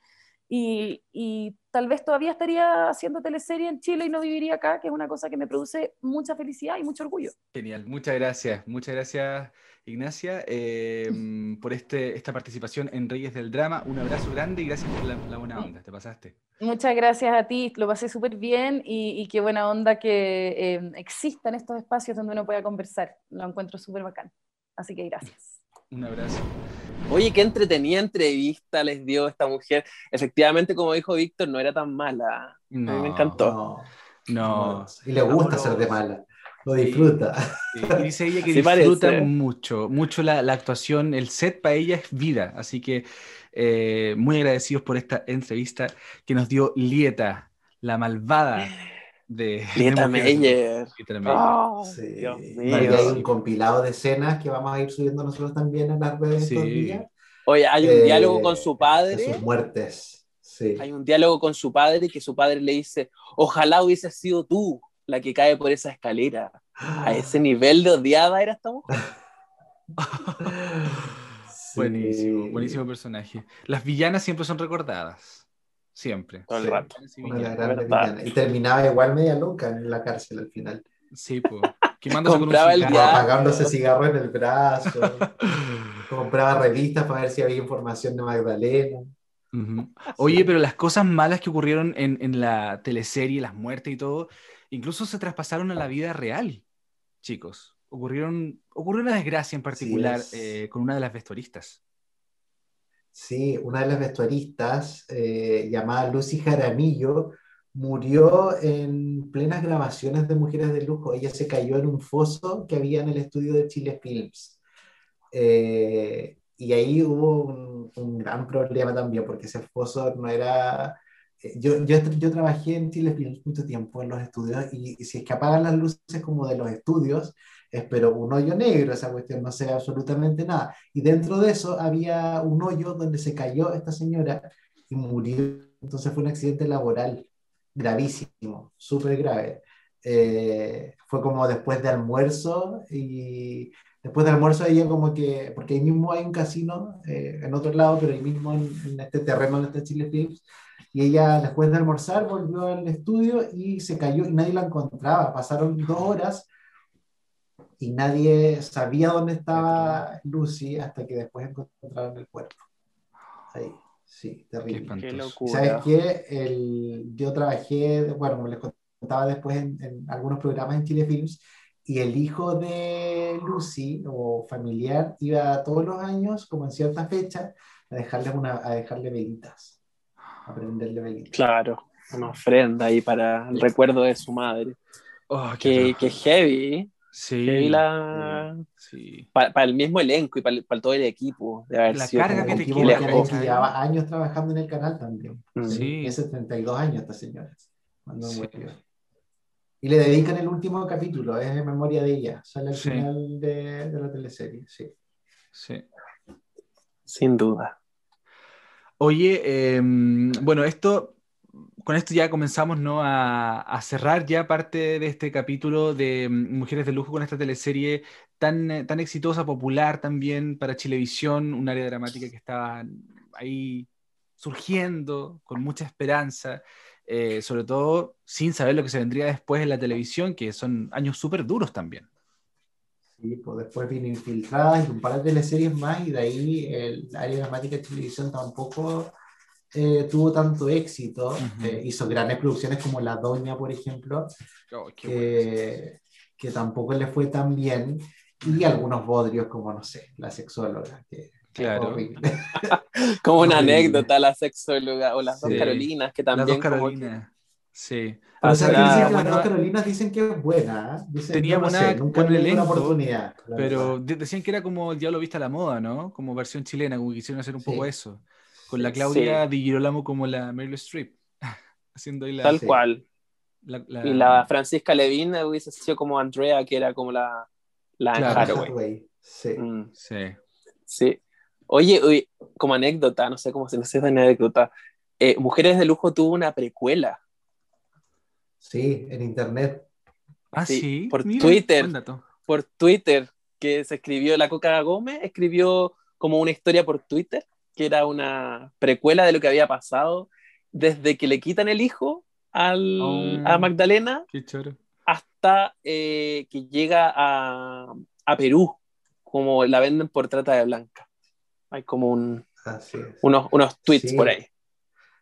y, y, tal vez todavía estaría haciendo teleserie en Chile y no viviría acá, que es una cosa que me produce mucha felicidad y mucho orgullo. Genial, muchas gracias, muchas gracias Ignacia, em, por este, esta participación en Reyes del Drama. Un abrazo grande y gracias por la, buena onda, te pasaste. Muchas gracias a ti, lo pasé súper bien y, qué buena onda que em, existan estos espacios donde uno pueda conversar. Lo encuentro súper bacán. Así que gracias. Un abrazo. Oye, qué entretenida entrevista les dio esta mujer. Efectivamente, como dijo Víctor, no era tan mala. a mí me encantó. No. Y le gusta ser de mala. Lo disfruta. y dice ella que disfruta mucho, mucho la, la, actuación, el set para ella es vida. Así que eh, muy agradecidos por esta entrevista que nos dio Lieta, la malvada de Lieta Meyer. Oh, sí. Hay un compilado de escenas que vamos a ir subiendo nosotros también en las redes estos días. Oye, hay un eh, diálogo con su padre. De sus muertes. Sí. Hay un diálogo con su padre que su padre le dice, ojalá hubiese sido tú la que cae por esa escalera. A ese nivel de odiada era esta mujer. Buenísimo, buenísimo personaje. Las villanas siempre son recordadas. Siempre. Todo el rato. Y terminaba igual media loca en la cárcel al final. Sí, pues. Compraba el Apagándose cigarro en el brazo. compraba revistas para ver si había información de Magdalena. Oye, pero las cosas malas que ocurrieron en, en la teleserie, las muertes y todo, incluso se traspasaron a la vida real, chicos. Ocurrieron, ocurrió una desgracia en particular eh, con una de las vestuaristas. Sí, una de las vestuaristas, eh, llamada Lucy Jaramillo, murió en plenas grabaciones de Mujeres de Lujo. Ella se cayó en un foso que había en el estudio de Chile Films. Eh, y ahí hubo un, un, gran problema también, porque ese foso no era yo, yo, yo, trabajé en Chile mucho tiempo en los estudios y, si es que apagan las luces como de los estudios, espero un hoyo negro, esa cuestión no sea absolutamente nada. Y dentro de eso había un hoyo donde se cayó esta señora y murió. Entonces fue un accidente laboral gravísimo, súper grave. Eh, fue como después de almuerzo y después de almuerzo ella como que, porque ahí mismo hay un casino eh, en otro lado, pero ahí mismo en, en este terreno donde está Chile Films, y ella después de almorzar volvió al estudio y se cayó y nadie la encontraba. Pasaron dos horas y nadie sabía dónde estaba Lucy hasta que después encontraron el cuerpo. Ahí, Sí, Qué terrible. Qué ¿Y locura. ¿Sabes qué? El, yo trabajé, bueno, les contaba después en, en algunos programas en Chile Films, y el hijo de Lucy, o familiar, iba todos los años, como en cierta fecha, a dejarle, una, a dejarle velitas, a prenderle. Claro, una ofrenda ahí para el recuerdo de su madre. Oh, qué Que, que heavy, Sí. heavy la... sí. Para, el mismo elenco y para, el- para todo el equipo. De haber La sido carga que te queda, que llevaba años trabajando en el canal también. Mm. Sí. Tiene 72 años esta señora, cuando Sí. murió. Y le dedican el último capítulo, es en memoria de ella, sale al Sí. final de, de la teleserie, sí. Sí. Sin duda. Oye, eh, bueno, esto, con esto ya comenzamos ¿no? a, a cerrar ya parte de este capítulo de mm, Mujeres de Lujo con esta teleserie tan, eh, tan exitosa, popular también para Chilevisión, un área dramática que estaba ahí surgiendo con mucha esperanza, eh, sobre todo sin saber lo que se vendría después en la televisión, que son años súper duros también. Sí, pues después vino Infiltradas y un par de teleseries más, y de ahí el área dramática de televisión tampoco eh, tuvo tanto éxito. Eh, hizo grandes producciones como La Doña, por ejemplo, que, que tampoco le fue tan bien, y algunos bodrios como, no sé, La Sexóloga, que Claro. horrible. Como una anécdota la sexóloga o las dos. Carolinas que Las también dos como que- Carolinas. Sí. Pero ¿sabes qué? Ahora, dicen que las dos Carolinas dicen que es buena. ¿eh? Dicen, Tenía no sé, nunca una oportunidad. la Pero verdad. de- decían que era como el diablo viste a la moda, ¿no? Como versión chilena, como que quisieron hacer un Sí. poco eso. Con la Sí. Claudia Di Girolamo como la Meryl Streep. Haciendo ahí la, tal Sí. cual. la- la- Y la Francisca Levin hubiese sido como Andrea, que era como la, la Anne Claro. Sí. Mm, Sí. sí. Oye, oye, como anécdota, no sé cómo se no sé es anécdota. eh, Mujeres de Lujo tuvo una precuela. Sí, en internet. Ah, Sí, sí. por Mira, Twitter. por Twitter que se escribió, la Coca Gómez escribió como una historia por Twitter, que era una precuela de lo que había pasado desde que le quitan el hijo al, Oh. a Magdalena Qué choro. hasta eh, que llega a, a Perú, como la venden por trata de blanca. Hay como un- unos, unos tweets Sí. por ahí.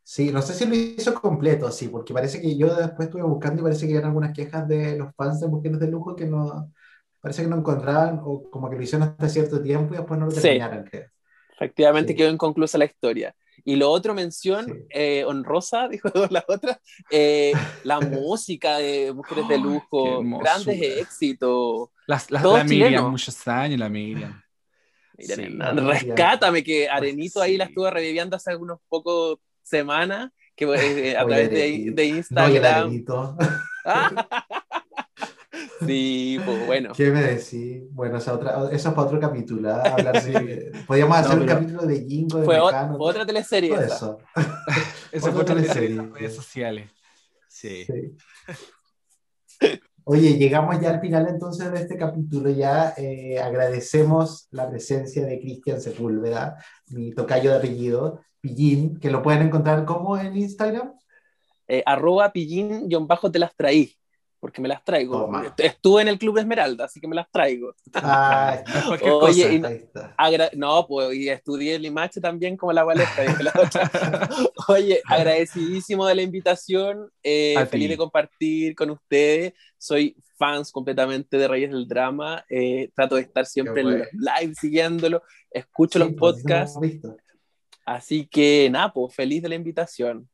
Sí, no sé si lo hizo completo, sí, porque parece que yo después estuve buscando y parece que eran algunas quejas de los fans de Mujeres de Lujo que no, parece que no encontraban o como que lo hicieron hasta cierto tiempo y después no lo Sí. terminaron, creo. Efectivamente Sí. quedó inconclusa la historia. Y lo otro mención, Sí. eh, honrosa, dijo la otra, eh, la música de Mujeres de Lujo, grandes éxitos. Las, las, la Miriam, muchos años la Miriam. Mira, Sí. rescátame, que Arenito ahí la sí. estuvo reviviendo hace unos pocos semanas, que eh, a Oye, través de, de No, Instagram. Arenito. sí, pues bueno. ¿Qué me decís? Bueno, esa otra, eso es para otro capítulo. ¿ah? Hablar de- podríamos hacer No, un capítulo de Jingo, de Fue, o- Mecano, otra teleserie todo esa. eso. Otra fue otra teleserie. las redes sociales. Sí. Sí. Oye, llegamos ya al final entonces de este capítulo. Ya eh, agradecemos la presencia de Cristian Sepúlveda, mi tocayo de apellido, Pillín, que lo pueden encontrar como en Instagram. Eh, arroba pillín guion bajo te las traí, porque me las traigo. Toma. Estuve en el Club Esmeralda, así que me las traigo. Ah, Cualquier Oye, cosa. ahí está. No, pues, y estudié el Limache también como la otra. Oye, agradecidísimo de la invitación, eh, feliz de compartir con ustedes. Soy fans completamente de Reyes del Drama. eh, trato de estar siempre en Qué los live siguiéndolo, escucho Sí, los pues, podcasts. Así que nada, pues feliz de la invitación.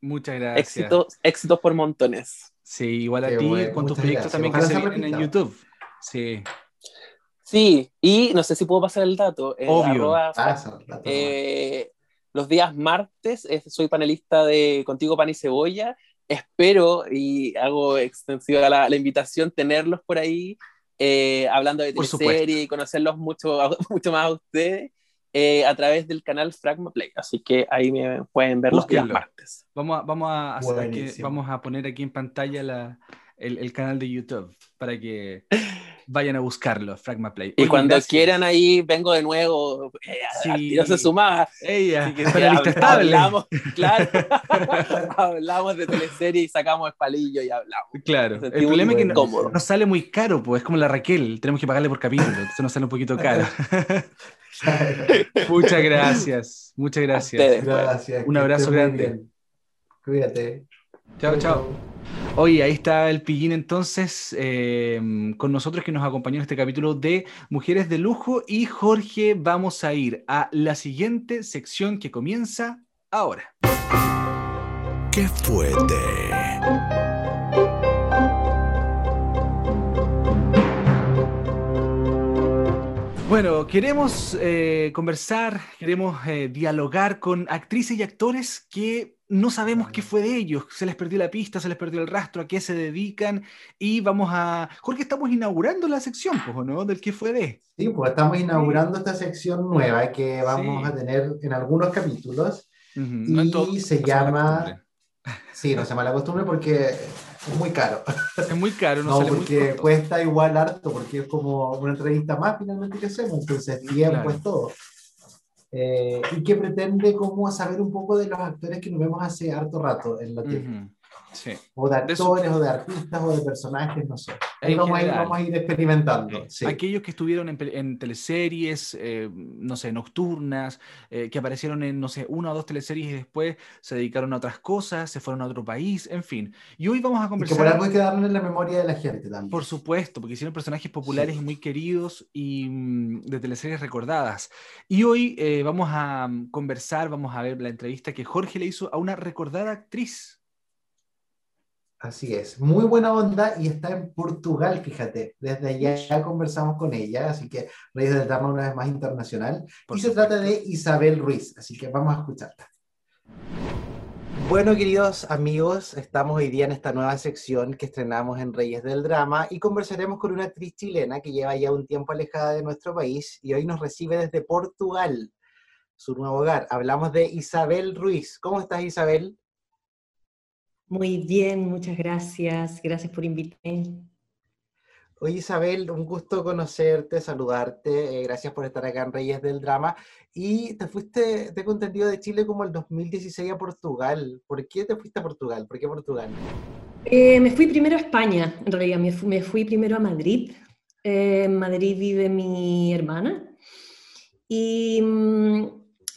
Muchas gracias. Éxitos, éxitos por montones. Sí, igual a Qué ti, bueno, con tus muchas proyectos gracias. también que Ojalá se se vienen en. YouTube. Sí, Sí, y no sé si puedo pasar el dato. eh, Obvio. arroba Pasa. Eh, los días martes eh, soy panelista de Contigo Pan y Cebolla. Espero, y hago extensiva la, la invitación, tenerlos por ahí eh, hablando de teleserie y conocerlos mucho, mucho más a ustedes eh, a través del canal Fragma Play. Así que ahí me pueden ver los días martes. Vamos a, vamos a, hacer aquí- Buenísimo. vamos a poner aquí en pantalla la- el, el canal de YouTube para que vayan a buscarlo, Fragma Play. Y Oye, cuando gracias. quieran ahí, vengo de nuevo. Eh, Sí. se sumaba. Ella, que lista hab- estable. Hablamos, claro, hablamos de teleserie y sacamos espalillo y hablamos. Claro, el problema es que no- nos sale muy caro, pues es como la Raquel, tenemos que pagarle por capítulo, entonces nos sale un poquito caro. Muchas gracias, muchas gracias. ustedes. Gracias. Un abrazo grande. Cuídate. Chao, chao. Oye, ahí está el pillín entonces eh, con nosotros que nos acompañó en este capítulo de Mujeres de Lujo y Jorge, vamos a ir a la siguiente sección que comienza ahora. ¡Qué fuerte! Bueno, queremos eh, conversar, queremos eh, dialogar con actrices y actores que no sabemos qué fue de ellos, se les perdió la pista, se les perdió el rastro, a qué se dedican y vamos a... Jorge, estamos inaugurando la sección, pues, ¿o ¿no? Del qué fue de. Sí, pues estamos inaugurando esta sección nueva que vamos Sí. a tener en algunos capítulos. Ujú, no en Y todo, se no llama-. Sí, no se mala costumbre porque es muy caro. Es muy caro, no, No, sale muy porque costoso. cuesta igual harto, porque es como una entrevista más finalmente que hacemos, entonces tiempo Claro. es todo. Eh, y que pretende como saber un poco de los actores que nos vemos hace harto rato en la tele. Ujú, Sí. O de De su- actores, o de artistas, o de personajes, no sé. Ahí vamos a, ir, vamos a ir experimentando. sí. Aquellos que estuvieron en, en teleseries, eh, no sé, nocturnas, eh, que aparecieron en, no sé, una o dos teleseries y después se dedicaron a otras cosas, se fueron a otro país, en fin. Y hoy vamos a Y que conversar. por algo hay que darle en la memoria de la gente también. Por supuesto, porque hicieron personajes populares Sí. y muy queridos y mm, de teleseries recordadas. Y hoy eh, vamos a mm, conversar, vamos a ver la entrevista que Jorge le hizo a una recordada actriz. Así es, muy buena onda y está en Portugal, fíjate. Desde allá ya conversamos con ella, así que Reyes del Drama una vez más internacional. Por y se supuesto. trata de Isabel Ruiz, así que vamos a escucharla. Bueno, queridos amigos, estamos hoy día en esta nueva sección que estrenamos en Reyes del Drama y conversaremos con una actriz chilena que lleva ya un tiempo alejada de nuestro país y hoy nos recibe desde Portugal, su nuevo hogar. Hablamos de Isabel Ruiz. ¿Cómo estás, Isabel? Muy bien, muchas gracias. Gracias por invitarme. Oye, Isabel, un gusto conocerte, saludarte. eh, gracias por estar acá en Reyes del Drama. Y te fuiste, tengo entendido, de Chile como el 2016 a Portugal. ¿Por qué te fuiste a Portugal? ¿Por qué Portugal? Eh, me fui primero a España, en realidad. Me fui, me fui primero a Madrid. Eh, en Madrid vive mi hermana. Y mm,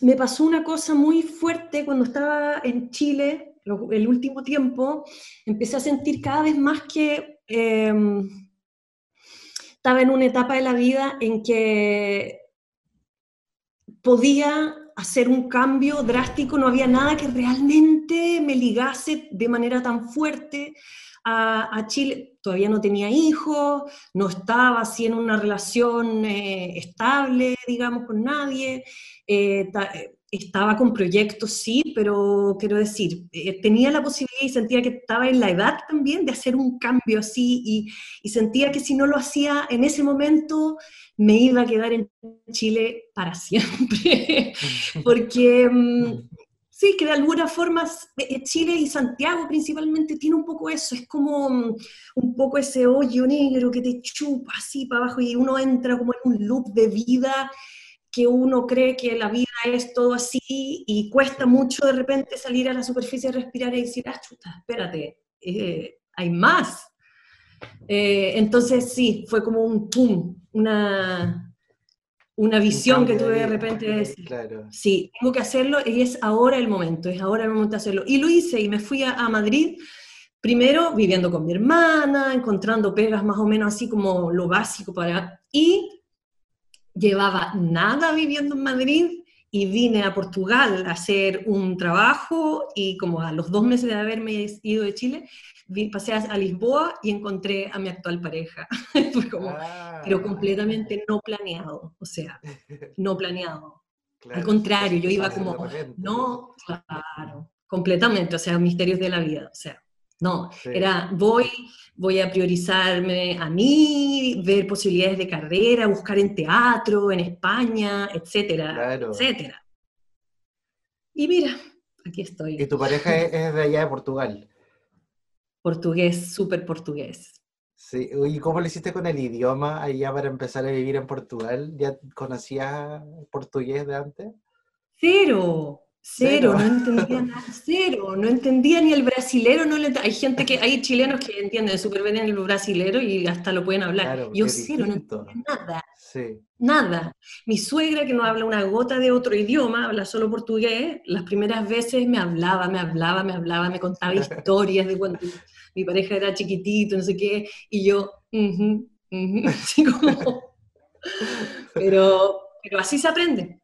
me pasó una cosa muy fuerte cuando estaba en Chile, el último tiempo. Empecé a sentir cada vez más que em, estaba en una etapa de la vida en que podía hacer un cambio drástico, no había nada que realmente me ligase de manera tan fuerte a, Chile. Todavía no tenía hijos, no estaba así en una relación eh, estable, digamos, con nadie. eh, eh, estaba con proyectos, sí, pero quiero decir, eh, tenía la posibilidad y sentía que estaba en la edad también de hacer un cambio así y, y sentía que si no lo hacía en ese momento me iba a quedar en Chile para siempre, porque mm, sí, que de alguna forma eh, Chile y Santiago principalmente tiene un poco eso, es como mm, un poco ese hoyo negro que te chupa así para abajo y uno entra como en un loop de vida que uno cree que la vida es todo así y cuesta mucho de repente salir a la superficie, respirar y decir, ah, chuta, espérate, eh, hay más. Eh, entonces sí, fue como un pum, una, una visión Un que tuve de repente de decir, Claro. sí, tengo que hacerlo y es ahora el momento, es ahora el momento de hacerlo. Y lo hice y me fui a, a Madrid, primero viviendo con mi hermana, encontrando pegas más o menos así como lo básico para... Y llevaba nada viviendo en Madrid y vine a Portugal a hacer un trabajo y como a los dos meses de haberme ido de Chile, pasé a, Lisboa y encontré a mi actual pareja. Fue como, Ah, pero completamente no planeado, o sea, no planeado. claro, Al contrario, yo iba como, no, claro, completamente, o sea, misterios de la vida, o sea, no, Sí. era voy, voy a priorizarme a mí, ver posibilidades de carrera, buscar en teatro, en España, etcétera, Claro. etcétera. Y mira, aquí Y estoy, tu pareja es, es de allá de Portugal. portugués, súper portugués. Sí. ¿Y cómo lo hiciste con el idioma allá para empezar a vivir en Portugal? ¿Ya conocías portugués de antes? Cero, cero, no entendía nada, cero, no entendía ni el brasilero, no le, hay gente que, hay chilenos que entienden súper bien el brasilero y hasta lo pueden hablar. Claro, Yo cero, no entendía nada, Sí. Nada. Mi suegra, que no habla una gota de otro idioma, habla solo portugués, las primeras veces me hablaba, me hablaba, me hablaba, me contaba historias de cuando mi pareja era chiquitito, no sé qué, y yo, así como... Pero, pero así se aprende.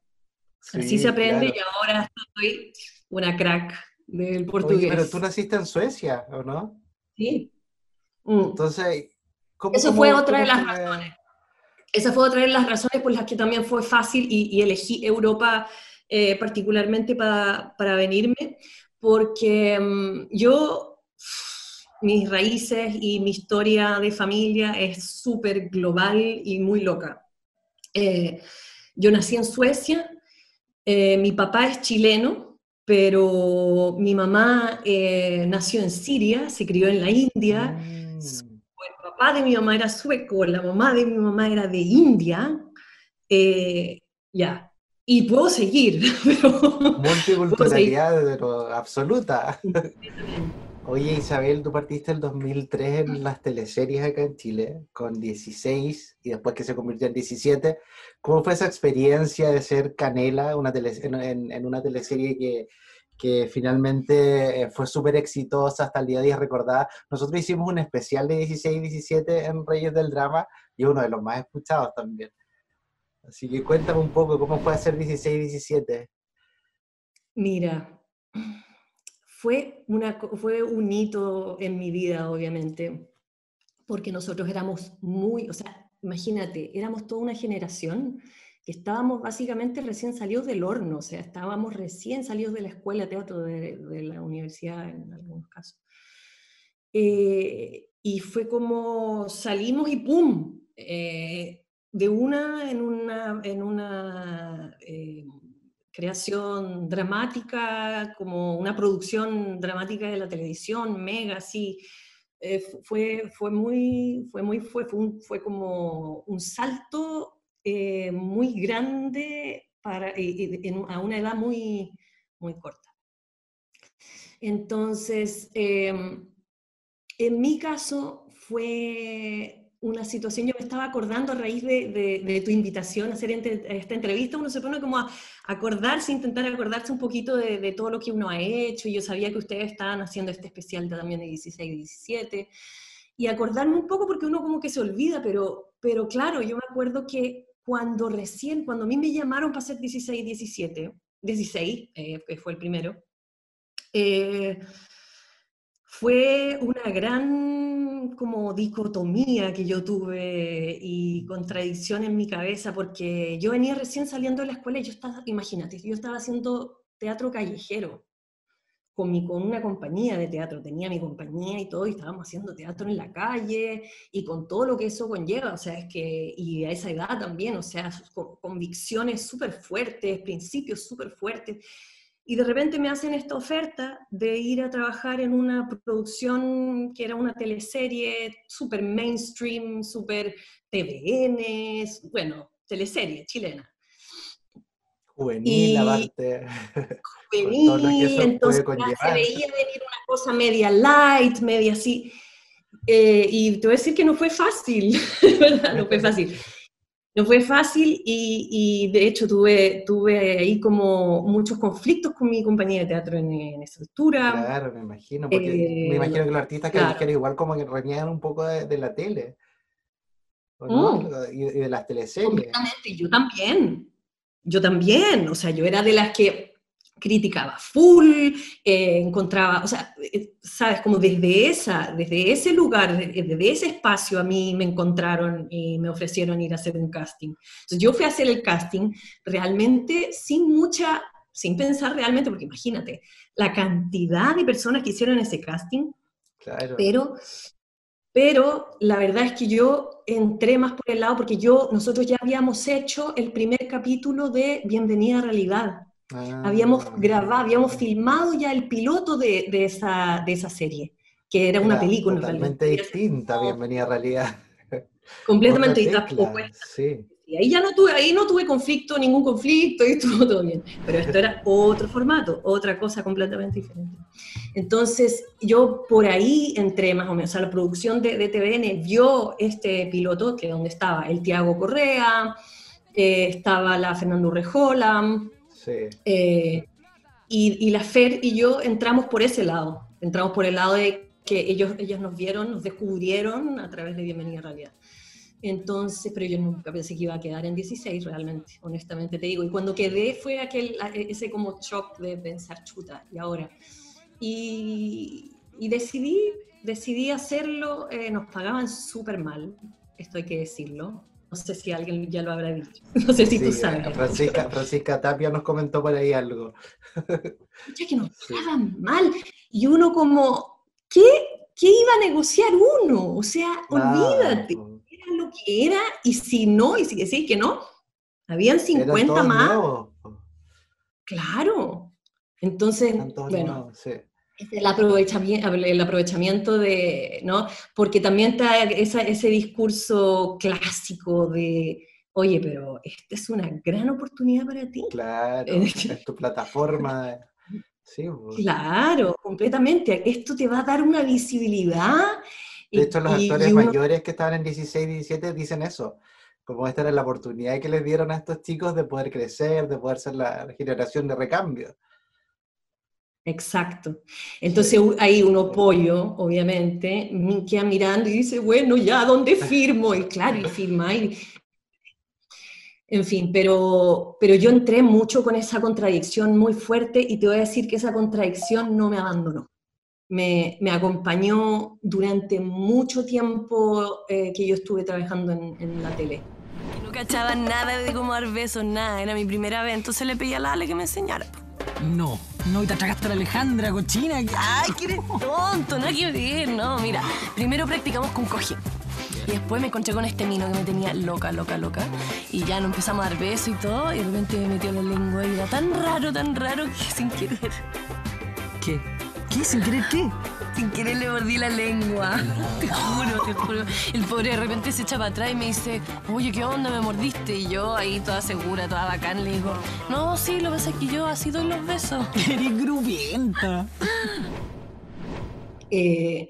Así Sí, se aprende claro. y ahora soy una crack del Oye, portugués. pero tú naciste en Suecia, ¿o no? Sí. Mm. Entonces, ¿cómo, Eso cómo- fue otra de cómo las fue? Esa fue otra de las razones por las que también fue fácil y, y elegí Europa eh, particularmente pa- para venirme, porque mm, yo, mis raíces y mi historia de familia es súper global y muy loca. Eh, yo nací en Suecia, eh, mi papá es chileno, pero mi mamá eh, nació en Siria, se crió en la India, Mm, el papá de mi mamá era sueco, la mamá de mi mamá era de India, eh, ya, y puedo seguir, pero... multiculturalidad pero absoluta. Oye, Isabel, tú partiste el 2003 en las teleseries acá en Chile, con 16 y después que se convirtió en 17. ¿Cómo fue esa experiencia de ser Canela una tele- en, en- una teleserie que, finalmente eh, fue súper exitosa hasta el día de hoy recordada? Nosotros hicimos un especial de 16 y 17 en Reyes del Drama y uno de los más escuchados también. Así que cuéntame un poco cómo fue hacer 16 y 17. Mira, fue, una, fue un hito en mi vida, obviamente, porque nosotros éramos muy, o sea, imagínate, éramos toda una generación que estábamos básicamente recién salidos del horno, o sea, estábamos recién salidos de la escuela de teatro de, de la universidad en algunos casos. Eh, y fue como salimos y ¡pum! Eh, de una en una, en una eh, creación dramática, como una producción dramática de la televisión, mega, así. Eh, fu- fue, fue muy, fue muy, fue, fue, como un salto eh, muy grande para, a una edad muy, muy corta. Entonces, em, en mi caso fue una situación, yo me estaba acordando a raíz de, de- tu invitación a hacer esta entrevista, uno se pone como a acordarse, intentar acordarse un poquito de, todo lo que uno ha hecho, y yo sabía que ustedes estaban haciendo este especial también de 16 y 17, y acordarme un poco porque uno como que se olvida, pero, pero claro, yo me acuerdo que cuando recién, cuando a mí me llamaron para hacer 16 y 17, 16, eh, que fue el primero, eh, fue una gran como dicotomía que yo tuve y contradicción en mi cabeza porque yo venía recién saliendo de la escuela y yo estaba, imagínate, yo estaba haciendo teatro callejero con, mi, con una compañía de teatro, tenía mi compañía y todo, y estábamos haciendo teatro en la calle y con todo lo que eso conlleva, o sea, es que, y a esa edad también, o sea, con convicciones súper fuertes, principios súper fuertes, y de repente me hacen esta oferta de ir a trabajar en una producción que era una teleserie súper mainstream, súper TVN, bueno, teleserie chilena. Juvenil, Y- aparte. Juvenil, entonces se veía venir una cosa media light, media así. Eh, y te voy a decir que no fue fácil, ¿verdad? No fue fácil. No fue fácil y, y de hecho tuve, tuve ahí como muchos conflictos con mi compañía de teatro en, en esa altura. Claro, me imagino, porque Eh, me imagino que los artistas claro. callejeros igual como que reniegan un poco de, de la tele. ¿o no? Y, y de las teleseries. Completamente, yo también. Yo también, o sea, yo era de las que criticaba full, eh, encontraba, o sea, eh, sabes, como desde esa, desde ese lugar, de- desde ese espacio a mí me encontraron y me ofrecieron ir a hacer un casting. Entonces yo fui a hacer el casting realmente sin mucha, sin pensar realmente, porque imagínate, la cantidad de personas que hicieron ese casting, Claro. pero, pero la verdad es que yo entré más por el lado, porque yo, nosotros ya habíamos hecho el primer capítulo de Bienvenida a Realidad. Habíamos Ah, grabado, habíamos filmado ya el piloto de, de esa, de esa serie, que era una era película en Totalmente realidad. distinta, bienvenida a realidad. Completamente tecla, Sí. Y ahí ya no tuve, ahí no tuve conflicto, ningún conflicto, y estuvo todo bien. Pero esto era otro formato, otra cosa completamente diferente. Entonces, yo por ahí entré más o menos, o sea, la producción de, de TVN vio este piloto, que donde estaba el Tiago Correa, eh, estaba la Fernando Rejola, Sí. eh, y, y la Fer y yo entramos por ese lado, entramos por el lado de que ellos, ellos nos vieron, nos descubrieron a través de Bienvenida a Realidad. Entonces, pero yo nunca pensé que iba a quedar en 16 realmente, honestamente te digo. Y cuando quedé fue aquel, ese como shock de pensar, chuta, y ahora. Y, y decidí, decidí hacerlo, eh, nos pagaban súper mal, esto hay que decirlo. No sé si alguien ya lo habrá dicho, no sé si tú Sí, sabes. Francisca, Francisca Tapia nos comentó por ahí algo. Pucha, que nos pagaban mal. Y uno como, ¿qué, ¿qué iba a negociar uno? O sea, olvídate, era lo que era, y si no, y si decís que no, habían Eran 50 todos más, nuevos. claro. Entonces, bueno, nuevos, sí. El aprovechamiento, el aprovechamiento de, ¿no? Porque también está esa- ese discurso clásico de, oye, pero esta es una gran oportunidad para ti. Claro, es tu plataforma. Sí, pues. Claro, completamente. Esto te va a dar una visibilidad. De hecho, los y- actores y uno- mayores que estaban en 16 y 17 dicen eso. Como esta era la oportunidad que les dieron a estos chicos de poder crecer, de poder ser la generación de recambio. Exacto. Entonces ahí uno pollo, obviamente, mi- queda mirando y dice, bueno, ya, ¿dónde firmo? Y claro, y firma. Y... En fin, pero, pero yo entré mucho con esa contradicción muy fuerte y te voy a decir que esa contradicción no me abandonó. Me, me acompañó durante mucho tiempo eh, que yo estuve trabajando en, en la tele. No cachaba nada de cómo dar besos, nada. Era mi primera vez, entonces le pedí a la Ale que me enseñara. No, no, y te atragaste a la Alejandra, cochina. Ay, que eres tonto, nada que ver, no. Mira, primero practicamos con cojín. Y después me encontré con este mino que me tenía loca, loca, loca. Y ya nos empezamos a dar besos y todo. Y de repente me metió la lengua y era tan raro, tan raro que sin querer, ¿Qué? ¿Qué? ¿Sin querer qué? sin querer le mordí la lengua. Te juro, te juro. El pobre de repente se echa para atrás y me dice, oye, ¿qué onda? ¿Me mordiste? Y yo ahí toda segura, toda bacán, le digo, no, sí, lo que pasa es que yo así doy los besos. Eres grubienta. eh,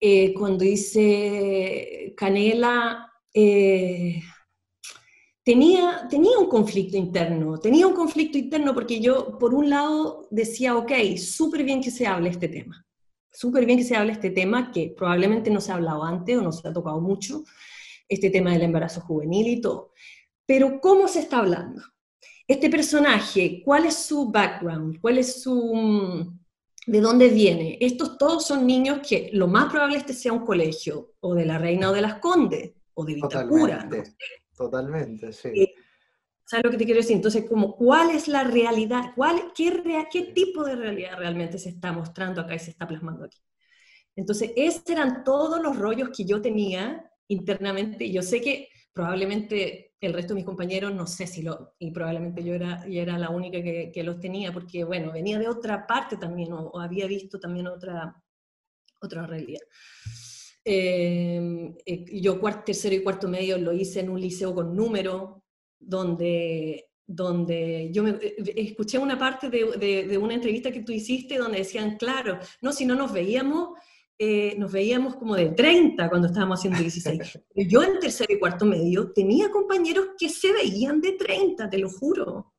eh, cuando hice Canela, eh, tenía, tenía un conflicto interno, tenía un conflicto interno porque yo, por un lado, decía, ok, súper bien que se hable este tema, súper bien que se hable este tema que probablemente no se ha hablado antes o no se ha tocado mucho, este tema del embarazo juvenil y todo. Pero ¿cómo se está hablando? Este personaje, ¿cuál es su background? ¿Cuál es su... mm, ¿De dónde viene? Estos todos son niños que lo más probable es que sea un colegio, o de la Reina o de las Condes, o de Vitacura. ¿no? Totalmente, sí. Eh, ¿Sabes lo que te quiero decir? Entonces, como, ¿cuál es la realidad? ¿Cuál, qué, rea- ¿Qué tipo de realidad realmente se está mostrando acá y se está plasmando aquí? Entonces, esos eran todos los rollos que yo tenía internamente. Yo sé que probablemente el resto de mis compañeros, no sé si lo, y probablemente yo era, yo era la única que, que los tenía, porque, bueno, venía de otra parte también, o, o había visto también otra, otra realidad. Eh, eh, yo cuarto, tercero y cuarto medio lo hice en un liceo con número, donde, donde yo me, eh, escuché una parte de, de- de una entrevista que tú hiciste donde decían, claro, no, si no nos veíamos, eh, nos veíamos como de 30 cuando estábamos haciendo 16. Pero yo en tercero y cuarto medio tenía compañeros que se veían de 30, te lo juro.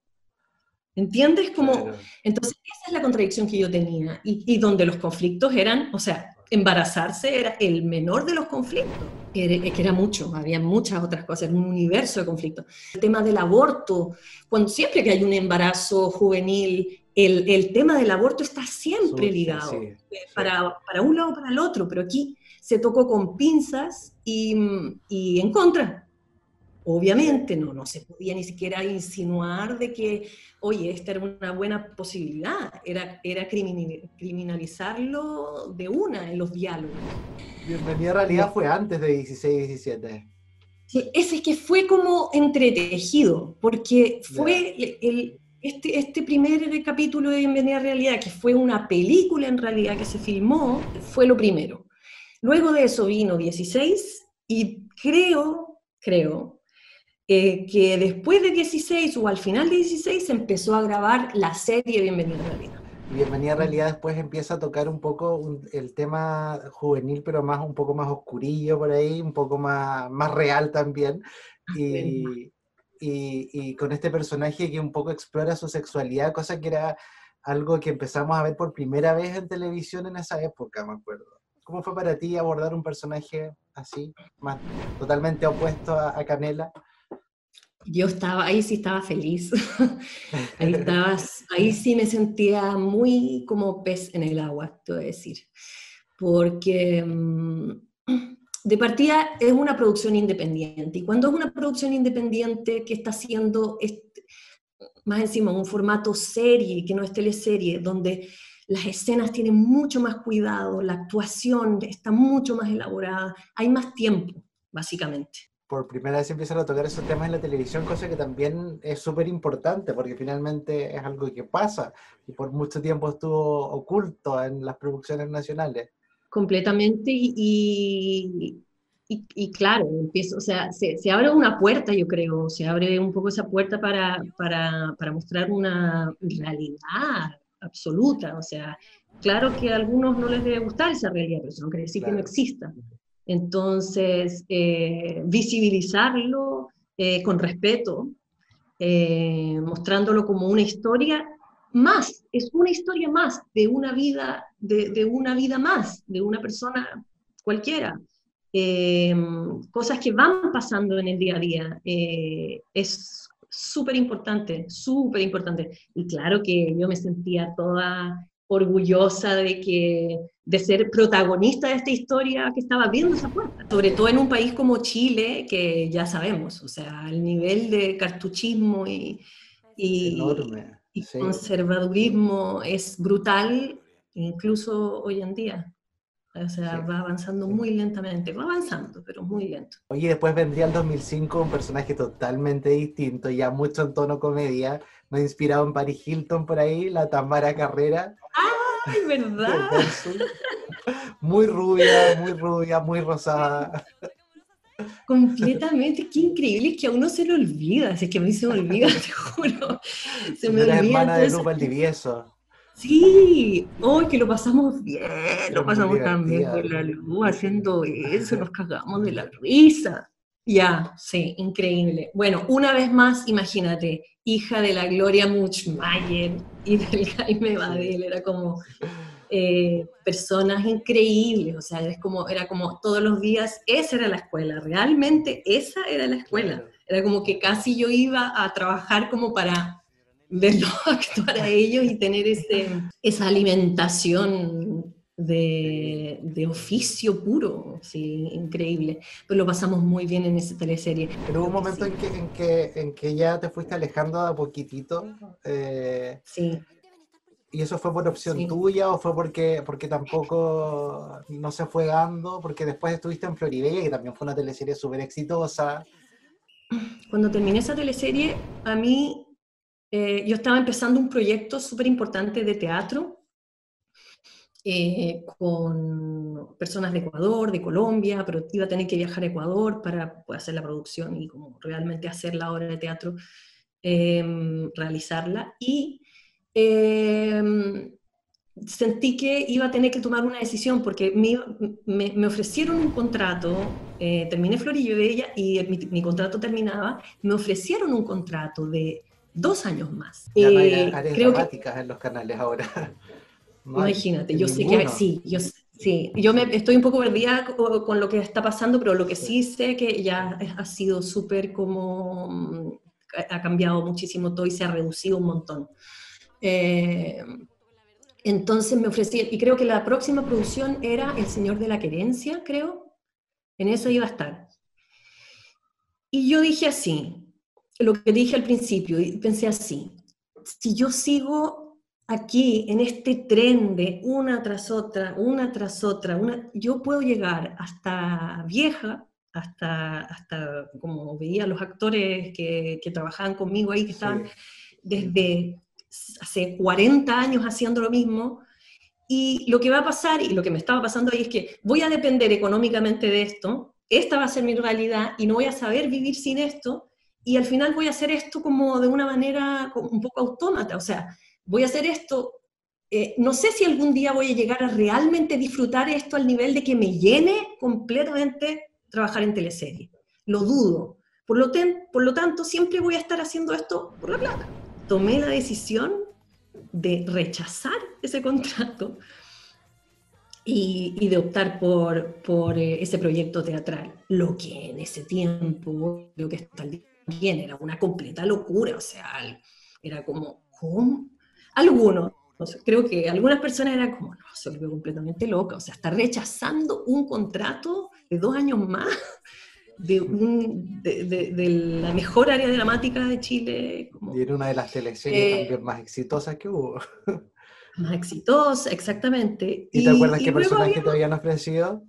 ¿Entiendes? Como, entonces, esa es la contradicción que yo tenía, y, y donde los conflictos eran, o sea, embarazarse era el menor de los conflictos, que era mucho, había muchas otras cosas, era un universo de conflictos. El tema del aborto, cuando siempre que hay un embarazo juvenil, el, el tema del aborto está siempre ligado, sí, eh, sí. para, para un lado o para el otro, pero aquí se tocó con pinzas y, y en contra. Obviamente no, no se podía ni siquiera insinuar de que, oye, esta era una buena posibilidad, era, era criminal- criminalizarlo de una en los diálogos. Bienvenida a realidad fue antes de 16 y 17. Sí, ese es que fue como entretejido, porque fue el- el- este, este primer capítulo de Bienvenida a Realidad, que fue una película en realidad que se filmó, fue lo primero. Luego de eso vino 16 y creo, creo, eh, que después de 16 o al final de 16 se empezó a grabar la serie Bienvenido a Realidad. Bienvenida a Realidad después empieza a tocar un poco un- el tema juvenil, pero más un poco más oscurillo por ahí, un poco más, más real también. Y, y, y con este personaje que un poco explora su sexualidad, cosa que era algo que empezamos a ver por primera vez en televisión en esa época, me acuerdo. ¿Cómo fue para ti abordar un personaje así, más totalmente opuesto a, a Canela? Yo estaba, ahí sí estaba feliz. ahí, estaba, ahí sí me sentía muy como pez en el agua, te voy a decir. Porque mm, de partida es una producción independiente. Y cuando es una producción independiente que está haciendo, este- más encima, un formato serie, que no es teleserie, donde las escenas tienen mucho más cuidado, la actuación está mucho más elaborada, hay más tiempo, básicamente. Por primera vez empiezan a tocar esos temas en la televisión, cosa que también es súper importante, porque finalmente es algo que pasa y por mucho tiempo estuvo oculto en las producciones nacionales. completamente y, y, y- claro, empiezo, o sea, se, se abre una puerta, yo creo, se abre un poco esa puerta para, para, para mostrar una realidad absoluta, o sea, claro que a algunos no les debe gustar esa realidad, pero eso no quiere decir que no Claro. exista. Entonces, eh, visibilizarlo eh, con respeto, eh, mostrándolo como una historia más, es una historia más de una vida, de, de una vida más, de una persona cualquiera. Cosas que van pasando en el día a día. es súper importante, súper importante. Y claro que yo me sentía toda orgullosa de que de ser protagonista de esta historia que estaba viendo esa puerta. Sobre todo en un país como Chile, que ya sabemos, o sea, el nivel de cartuchismo y, y, Enorme. y sí. conservadurismo es brutal, incluso hoy en día. O sea, Sí. va avanzando muy lentamente, va avanzando, pero muy lento. Oye, después vendría el 2005 un personaje totalmente distinto, ya mucho en tono comedia, me inspirado en Paris Hilton por ahí, la Tamara Carrera, ¡Ay, verdad! muy rubia, muy rubia, muy rosada. Completamente, qué increíble, es que a uno se le olvida, es que a mí se me olvida, te juro. Se me olvida hermana todo de. Lupa Valdivieso. Sí, hoy que lo pasamos bien, lo muy pasamos divertida. con la luz haciendo eso, nos cagamos de la risa. Ya, sí, increíble. Bueno, una vez más, imagínate, hija de la Gloria Muchmayer y del Jaime Badel, era como eh, personas increíbles, o sea, es como, era como todos los días, esa era la escuela, realmente esa era la escuela. Era como que casi yo iba a trabajar como para verlos actuar a ellos y tener ese, esa alimentación de, de oficio puro, sí, increíble. Pues lo pasamos muy bien en esa teleserie. Pero hubo un momento en que, en, que, en que ya te fuiste alejando a poquitito, eh, Sí, ¿y eso fue por opción Sí. tuya o fue porque, porque tampoco no se fue dando? Porque después estuviste en Floribella, que también fue una teleserie súper exitosa. cuando terminé esa teleserie, a mí, eh, yo estaba empezando un proyecto súper importante de teatro eh, con personas de Ecuador, de Colombia, pero iba a tener que viajar a Ecuador para hacer la producción y como realmente hacer la obra de teatro, eh, realizarla. Y eh, sentí que iba a tener que tomar una decisión porque me, me- me ofrecieron un contrato, eh, terminé Florillo Bella y mi, mi contrato terminaba, me ofrecieron un contrato de dos años más. Ya no hay áreas creo que dramáticas en los canales ahora. No Imagínate, yo sé que sí, yo, sé- sí, yo me, estoy un poco perdida co- con, lo que está pasando, pero lo que sí sé que ya ha sido súper como, mm, ha ha cambiado muchísimo todo y se ha reducido un montón. Eh, entonces me ofrecí, y creo que la próxima producción era El Señor de la Querencia, creo, en eso iba a estar. Y yo dije así, lo que dije al principio, y pensé así, si yo sigo aquí en este tren de una tras otra, una tras otra, una, yo puedo llegar hasta vieja, hasta, hasta como veía los actores que, que trabajaban conmigo ahí, que estaban Sí. desde hace 40 años haciendo lo mismo, y lo que va a pasar, y lo que me estaba pasando ahí es que voy a depender económicamente de esto, esta va a ser mi realidad y no voy a saber vivir sin esto, y al final voy a hacer esto como de una manera un poco autómata, o sea, voy a hacer esto, eh, no sé si algún día voy a llegar a realmente disfrutar esto al nivel de que me llene completamente trabajar en teleserie, lo dudo, por lo, ten- por lo tanto siempre voy a estar haciendo esto por la plata. Tomé la decisión de rechazar ese contrato y, y de optar por, por eh, ese proyecto teatral, lo que en ese tiempo, creo que hasta el día también era una completa locura, o sea, era como, ¿cómo? Algunos, creo que algunas personas eran como, no, se volvió completamente loca, o sea, está rechazando un contrato de dos años más de, un, de, de- de la mejor área dramática de Chile, como Y era una de las teleseries Eh, también más exitosas que hubo. más exitosa, exactamente. ¿Y te acuerdas y qué personaje había- te habían ofrecido?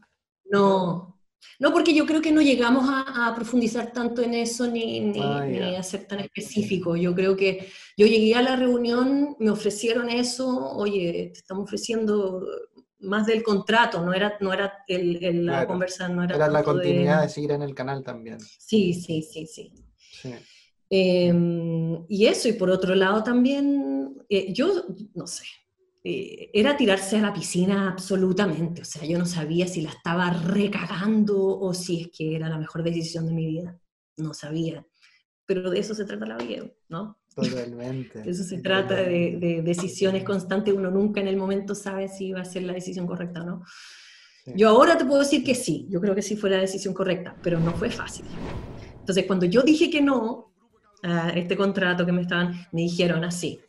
No, no, porque yo creo que no llegamos a, a profundizar tanto en eso ni, ni- Ah, ni a ser tan específico. Yo creo que yo llegué a la reunión, me ofrecieron eso, oye, te estamos ofreciendo más del contrato, no era, no era el, el- la conversa, no era, Era la de- continuidad de seguir en el canal también. Sí, sí, sí, sí. Sí. Eh, y eso, y por otro lado también, eh, yo no sé, eh, era tirarse a la piscina absolutamente, o sea, yo no sabía si la estaba recagando o si es que era la mejor decisión de mi vida, no sabía, pero de eso se trata la vida, ¿no? Totalmente. De eso se trata de, de decisiones constantes, uno nunca en el momento sabe si va a ser la decisión correcta o no. Sí. Yo ahora te puedo decir que sí, yo creo que sí fue la decisión correcta, pero no fue fácil. Entonces, cuando yo dije que no a este contrato que me estaban, me dijeron así.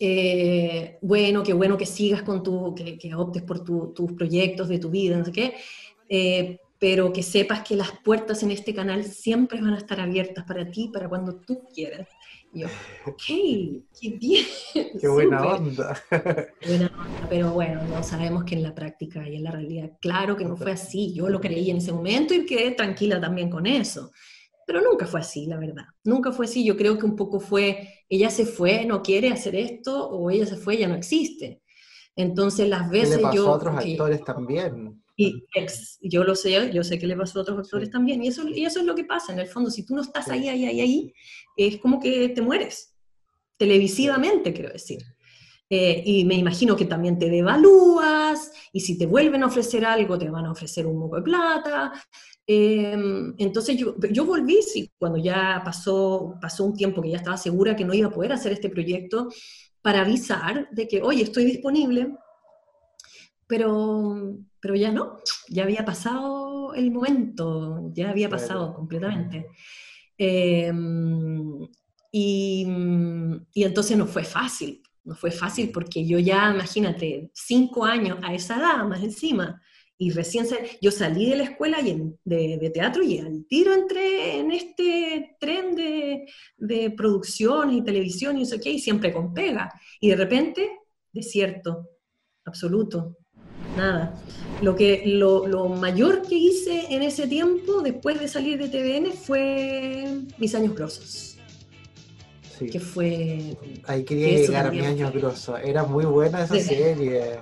Eh, bueno, qué bueno que sigas con tu, que, que optes por tu- tus proyectos de tu vida, no sé qué, eh, pero que sepas que las puertas en este canal siempre van a estar abiertas para ti, para cuando tú quieras. Y yo, ok, qué bien. Qué buena súper". onda. Buena onda, pero bueno, no sabemos que en la práctica y en la realidad, claro que no fue así. Yo lo creí en ese momento y quedé tranquila también con eso. Pero nunca fue así, la verdad. Nunca fue así. Yo creo que un poco fue, ella se fue, no quiere hacer esto, o ella se fue, ya no existe. Entonces las ¿Qué veces le pasó yo... a otros actores también? y ex, yo lo sé, yo sé que le pasó a otros actores también, y eso, y eso es lo que pasa, en el fondo, si tú no estás Sí. ahí, ahí, ahí, ahí, es como que te mueres, televisivamente, quiero decir. Eh, y me imagino que también te devalúas, y si te vuelven a ofrecer algo, te van a ofrecer un poco de plata. Eh, entonces yo, yo volví, sí, cuando ya pasó, pasó un tiempo que ya estaba segura que no iba a poder hacer este proyecto, para avisar de que, oye, estoy disponible, pero, pero ya no, ya había pasado el momento, ya había Claro. pasado completamente. Eh, y, y entonces no fue fácil, no fue fácil porque yo ya, imagínate, cinco años a esa edad más encima, y recién sal- yo salí de la escuela y en- de, de teatro y al tiro entré en este tren de, de producción y televisión y sé qué, y siempre con pega. Y de repente, desierto, absoluto, nada. Lo, que, lo, lo mayor que hice en ese tiempo, después de salir de TVN, fue Mis Años Grosos, Sí. que fue Ahí quería Eso llegar a mi año grosso. Era muy buena esa Sí. serie.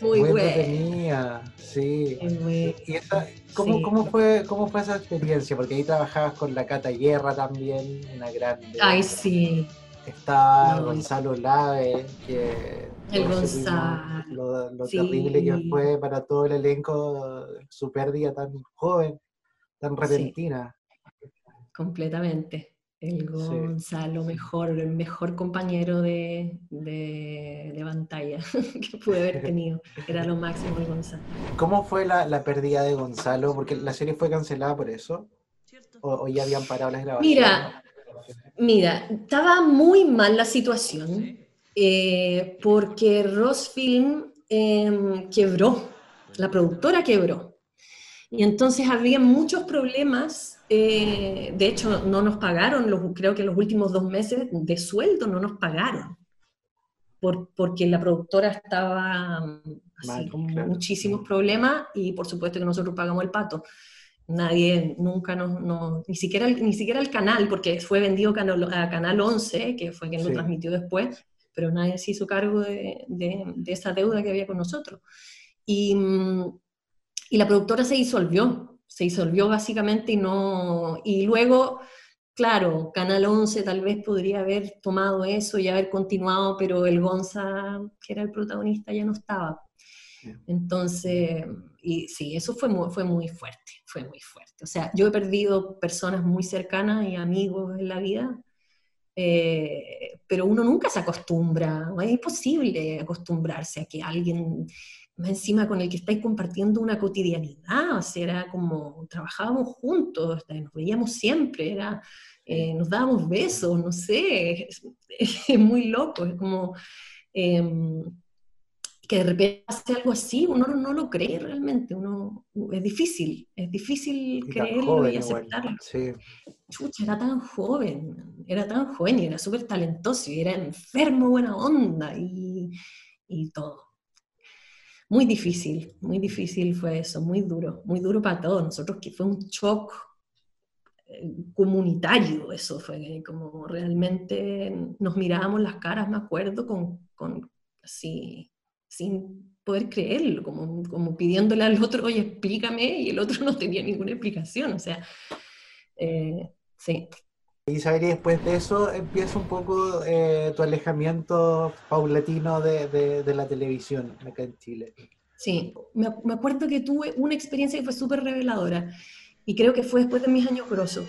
Muy, buena. entretenida. Sí. muy- ¿Y esa- cómo, Sí. cómo fue, cómo fue esa experiencia? Porque ahí trabajabas con la Cata Guerra también, una grande. Ay, sí, Estaba No, Gonzalo Lave, que El Gonzalo, lo, lo sí. terrible que fue para todo el elenco su pérdida tan joven, tan repentina. completamente. El Gonzalo, mejor, el mejor compañero de, de, de pantalla que pude haber tenido. Era lo máximo el Gonzalo. ¿Cómo fue la, la pérdida de Gonzalo? Porque la serie fue cancelada por eso. ¿O, o ya habían parado las grabaciones? Mira, mira, estaba muy mal la situación eh, porque Rosfilm em, quebró, la productora quebró. Y entonces había muchos problemas. eh, de hecho, no nos pagaron, los, creo que los últimos dos meses de sueldo no nos pagaron. Por, porque la productora estaba mm, así, Mal, con claro. muchísimos problemas y por supuesto que nosotros pagamos el pato. Nadie, nunca nos, nos- ni, siquiera el, ni siquiera el canal, porque fue vendido a Canal, a Canal 11, que fue quien lo Sí. transmitió después, pero nadie se hizo cargo de, de- de esa deuda que había con nosotros. Y, mm, y la productora se disolvió, se disolvió básicamente y no, y luego claro, Canal 11 tal vez podría haber tomado eso y haber continuado, pero el Gonza, que era el protagonista, ya no estaba. Entonces, y sí, eso fue muy, fue muy fuerte, fue muy fuerte. O sea, yo he perdido personas muy cercanas y amigos en la vida, eh, pero uno nunca se acostumbra, es imposible acostumbrarse a que alguien más encima con el que estáis compartiendo una cotidianidad, o sea, era como, trabajábamos juntos, nos veíamos siempre, era, eh, nos dábamos besos, no sé, es, es muy loco, es como em, que de repente hace algo así, uno no, lo cree realmente, uno, es difícil, es difícil creerlo y aceptarlo. Chucha, era tan joven, era tan joven y era súper talentoso y era enfermo, buena onda y, y todo muy difícil, muy difícil fue eso, muy duro, muy duro para todos nosotros, que fue un shock eh, comunitario, eso fue como realmente nos mirábamos las caras, me acuerdo, con, con así, sin poder creerlo, como, como pidiéndole al otro, oye, explícame, y el otro no tenía ninguna explicación, o sea, eh, sí. Isabel, y después de eso empieza un poco eh, tu alejamiento paulatino de, de, la televisión acá en Chile. Sí, me, acuerdo que tuve una experiencia que fue súper reveladora y creo que fue después de mis años grosos.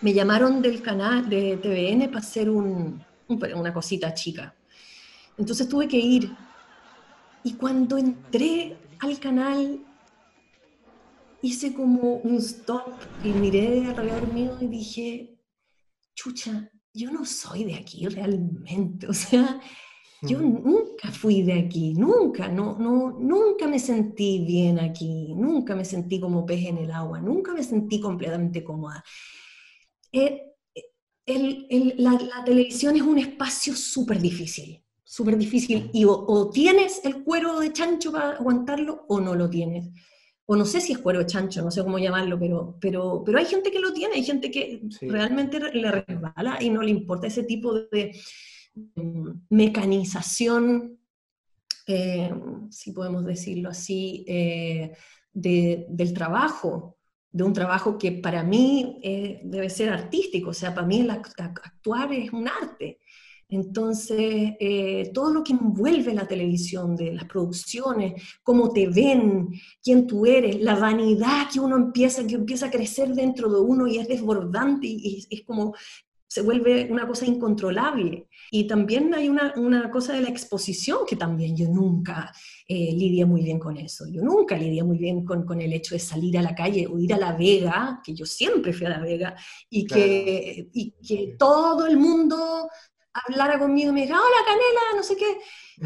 Me llamaron del canal de TVN para hacer un, una cosita chica. Entonces tuve que ir. Y cuando entré al canal, hice como un stop y miré alrededor mío y dije, chucha, yo no soy de aquí realmente, o sea, yo nunca fui de aquí, nunca, no, no, nunca me sentí bien aquí, nunca me sentí como pez en el agua, nunca me sentí completamente cómoda. Eh, la, televisión es un espacio súper difícil, súper difícil, y o, tienes el cuero de chancho para aguantarlo o no lo tienes o no sé si es cuero chancho, no sé cómo llamarlo, pero, pero, pero hay gente que lo tiene, hay gente que realmente le resbala y no le importa ese tipo de mm, mecanización, eh, si podemos decirlo así, eh, del trabajo, de un trabajo que para mí eh, debe ser artístico, o sea, para mí actuar es un arte. Entonces, eh, todo lo que envuelve la televisión, de las producciones, cómo te ven, quién tú eres, la vanidad que uno empieza, que empieza a crecer dentro de uno y es desbordante y, es como se vuelve una cosa incontrolable. Y también hay una, una cosa de la exposición que también yo nunca eh, lidié muy bien con eso. Yo nunca lidié muy bien con, con, el hecho de salir a la calle o ir a La Vega, que yo siempre fui a La Vega, y, que, y que todo el mundo hablara conmigo y me dijera, hola Canela, no sé qué.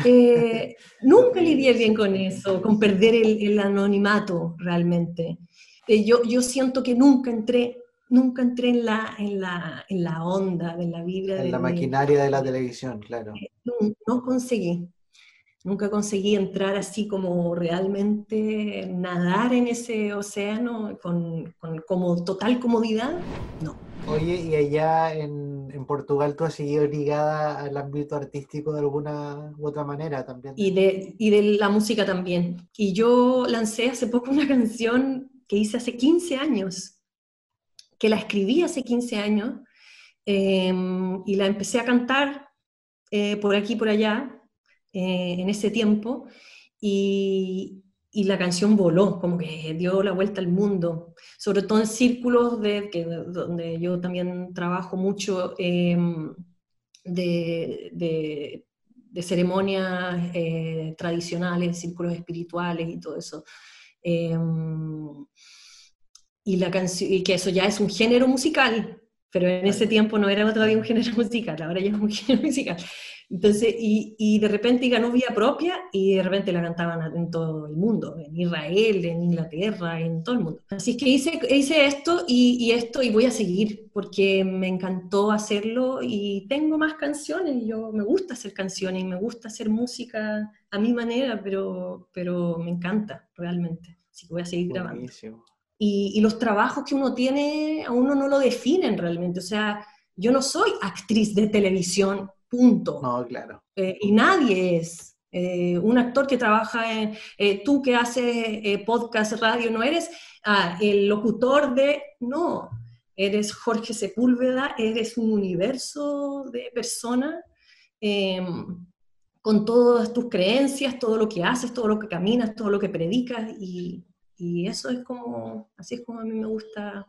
Eh, nunca lidié bien con eso, con perder el, anonimato realmente. Eh, yo, yo siento que nunca entré, nunca entré en la, en la, en la onda, en la vibra. En la maquinaria de la televisión, claro. Eh, no, conseguí. Nunca conseguí entrar así como realmente nadar en ese océano con, con como total comodidad. No. Oye, y allá en, en, Portugal tú has seguido ligada al ámbito artístico de alguna u otra manera también. Y de, y de la música también. Y yo lancé hace poco una canción que hice hace 15 años, que la escribí hace 15 años, em, y la empecé a cantar eh, por aquí y por allá eh, en ese tiempo, y, y la canción voló, como que dio la vuelta al mundo, sobre todo en círculos de, que, donde yo también trabajo mucho em, de, de, ceremonias eh, tradicionales, círculos espirituales y todo eso. Em, y, la y que eso ya es un género musical, pero en ese tiempo no era todavía un género musical, ahora ya es un género musical. Entonces, y, y, de repente ganó vía propia y de repente la cantaban en todo el mundo, en Israel, en Inglaterra, en todo el mundo. Así que hice, hice esto y, y, esto y voy a seguir porque me encantó hacerlo y tengo más canciones. Yo me gusta hacer canciones y me gusta hacer música a mi manera, pero, pero me encanta realmente. Así que voy a seguir grabando. Y, y los trabajos que uno tiene a uno no lo definen realmente. O sea, yo no soy actriz de televisión punto. No, claro. Eh, y nadie es. Eh, un actor que trabaja en, eh, tú que haces podcast, radio, no eres ah, el locutor de, no, eres Jorge Sepúlveda, eres un universo de persona em, con todas tus creencias, todo lo que haces, todo lo que caminas, todo lo que predicas, y, y eso es como, así es como a mí me gusta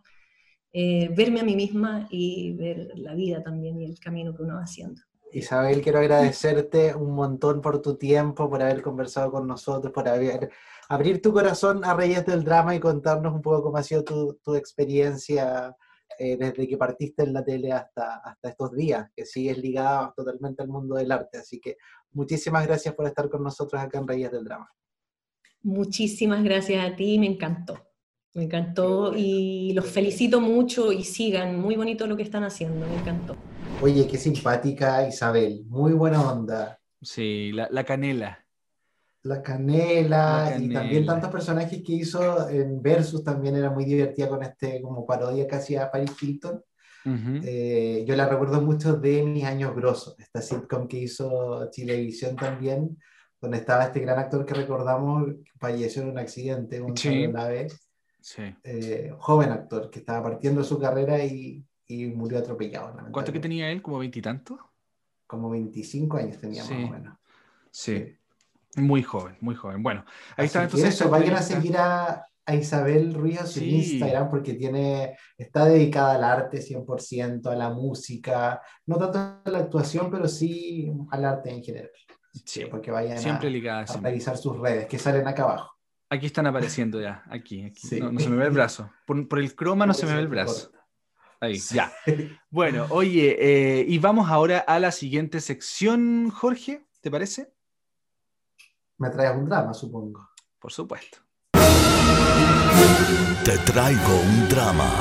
eh, verme a mí misma y ver la vida también y el camino que uno va haciendo. Isabel, quiero agradecerte un montón por tu tiempo, por haber conversado con nosotros, por haber, abrir tu corazón a Reyes del Drama y contarnos un poco cómo ha sido tu, experiencia eh, desde que partiste en la tele hasta, hasta estos días, que sigues ligada totalmente al mundo del arte. Así que muchísimas gracias por estar con nosotros acá en Reyes del Drama. Muchísimas gracias a ti, me encantó. Me encantó y los felicito mucho y sigan, muy bonito lo que están haciendo, me encantó. Oye, qué simpática Isabel, muy buena onda. Sí, la, la canela. La canela, La y también tantos personajes que hizo en Versus también era muy divertida con este como parodia que hacía Paris Hilton. Eh, yo la recuerdo mucho de Mis Años Grosos, esta sitcom que hizo Chilevisión también, donde estaba este gran actor que recordamos, falleció en un accidente, Gonzalo Sí. Lave, Sí. eh, joven actor que estaba partiendo su carrera y, y murió atropellado. ¿Cuánto que tenía él? ¿Como veintitantos? Como 25 años tenía Sí. más o menos. Sí. Muy joven, muy joven. Bueno, ahí está Así entonces. eso, vayan a seguir a, a Isabel Ríos en. Instagram porque tiene, está dedicada al arte 100%, a la música, no tanto a la actuación, pero sí al arte en general. Sí, Porque vayan siempre a, ligada. a revisar sus redes que salen acá abajo. Aquí están apareciendo ya, aquí, aquí. Sí. No, no se me ve el brazo. Por, por el croma no se me ve el brazo. Ahí, ya. Bueno, oye, eh, y vamos ahora a la siguiente sección, Jorge, ¿te parece? Me traes un drama, supongo. Por supuesto. Te traigo un drama.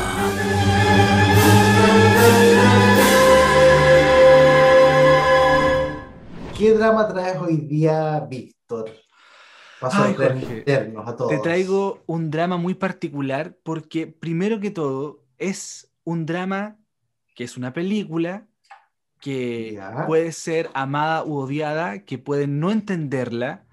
¿Qué drama traes hoy día, Víctor? Ay, Jorge, sorprendernos a todos. Te traigo un drama muy particular porque primero que todo es un drama que es una película que Ya. puede ser amada u odiada, que pueden no entenderla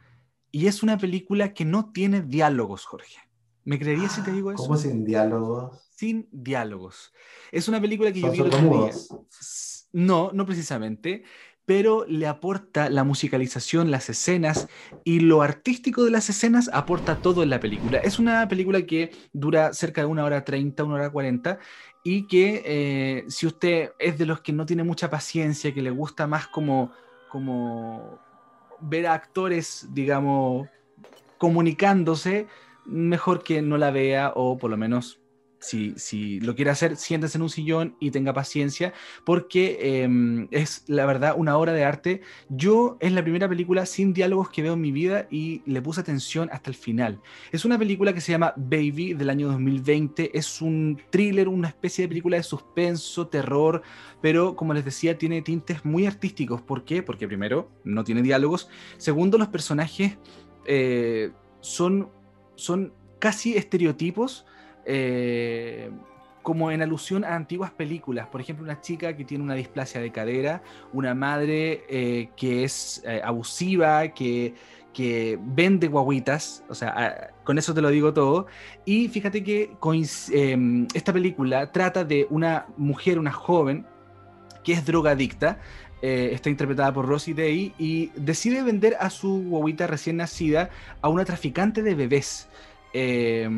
y es una película que no tiene diálogos, Jorge. ¿Me creerías si te digo eso? ¿Cómo sin diálogos? Sin diálogos. Es una película que yo ¿Son vi el otro día. No, no precisamente, pero le aporta la musicalización, las escenas y lo artístico de las escenas aporta todo en la película. Es una película que dura cerca de una hora treinta, una hora cuarenta y que eh, si usted es de los que no tiene mucha paciencia, que le gusta más como, como ver a actores, digamos, comunicándose, mejor que no la vea o por lo menos si, si lo quiere hacer, siéntese en un sillón y tenga paciencia, porque eh, es la verdad una obra de arte. Yo es la primera película sin diálogos que veo en mi vida y le puse atención hasta el final. Es una película que se llama Baby del año 2020, es un thriller, una especie de película de suspenso, terror, pero como les decía, tiene tintes muy artísticos. ¿Por qué? Porque primero, no tiene diálogos. Segundo, los personajes eh, son, son casi estereotipos eh, como en alusión a antiguas películas. Por ejemplo, una chica que tiene una displasia de cadera, una madre eh, que es eh, abusiva, que, que vende guaguitas, o sea, a- con eso te lo digo todo. Y fíjate que eh, esta película trata de una mujer, una joven, que es drogadicta, está interpretada por Rosie Day y decide vender a su guaguita recién nacida a una traficante de bebés, eh,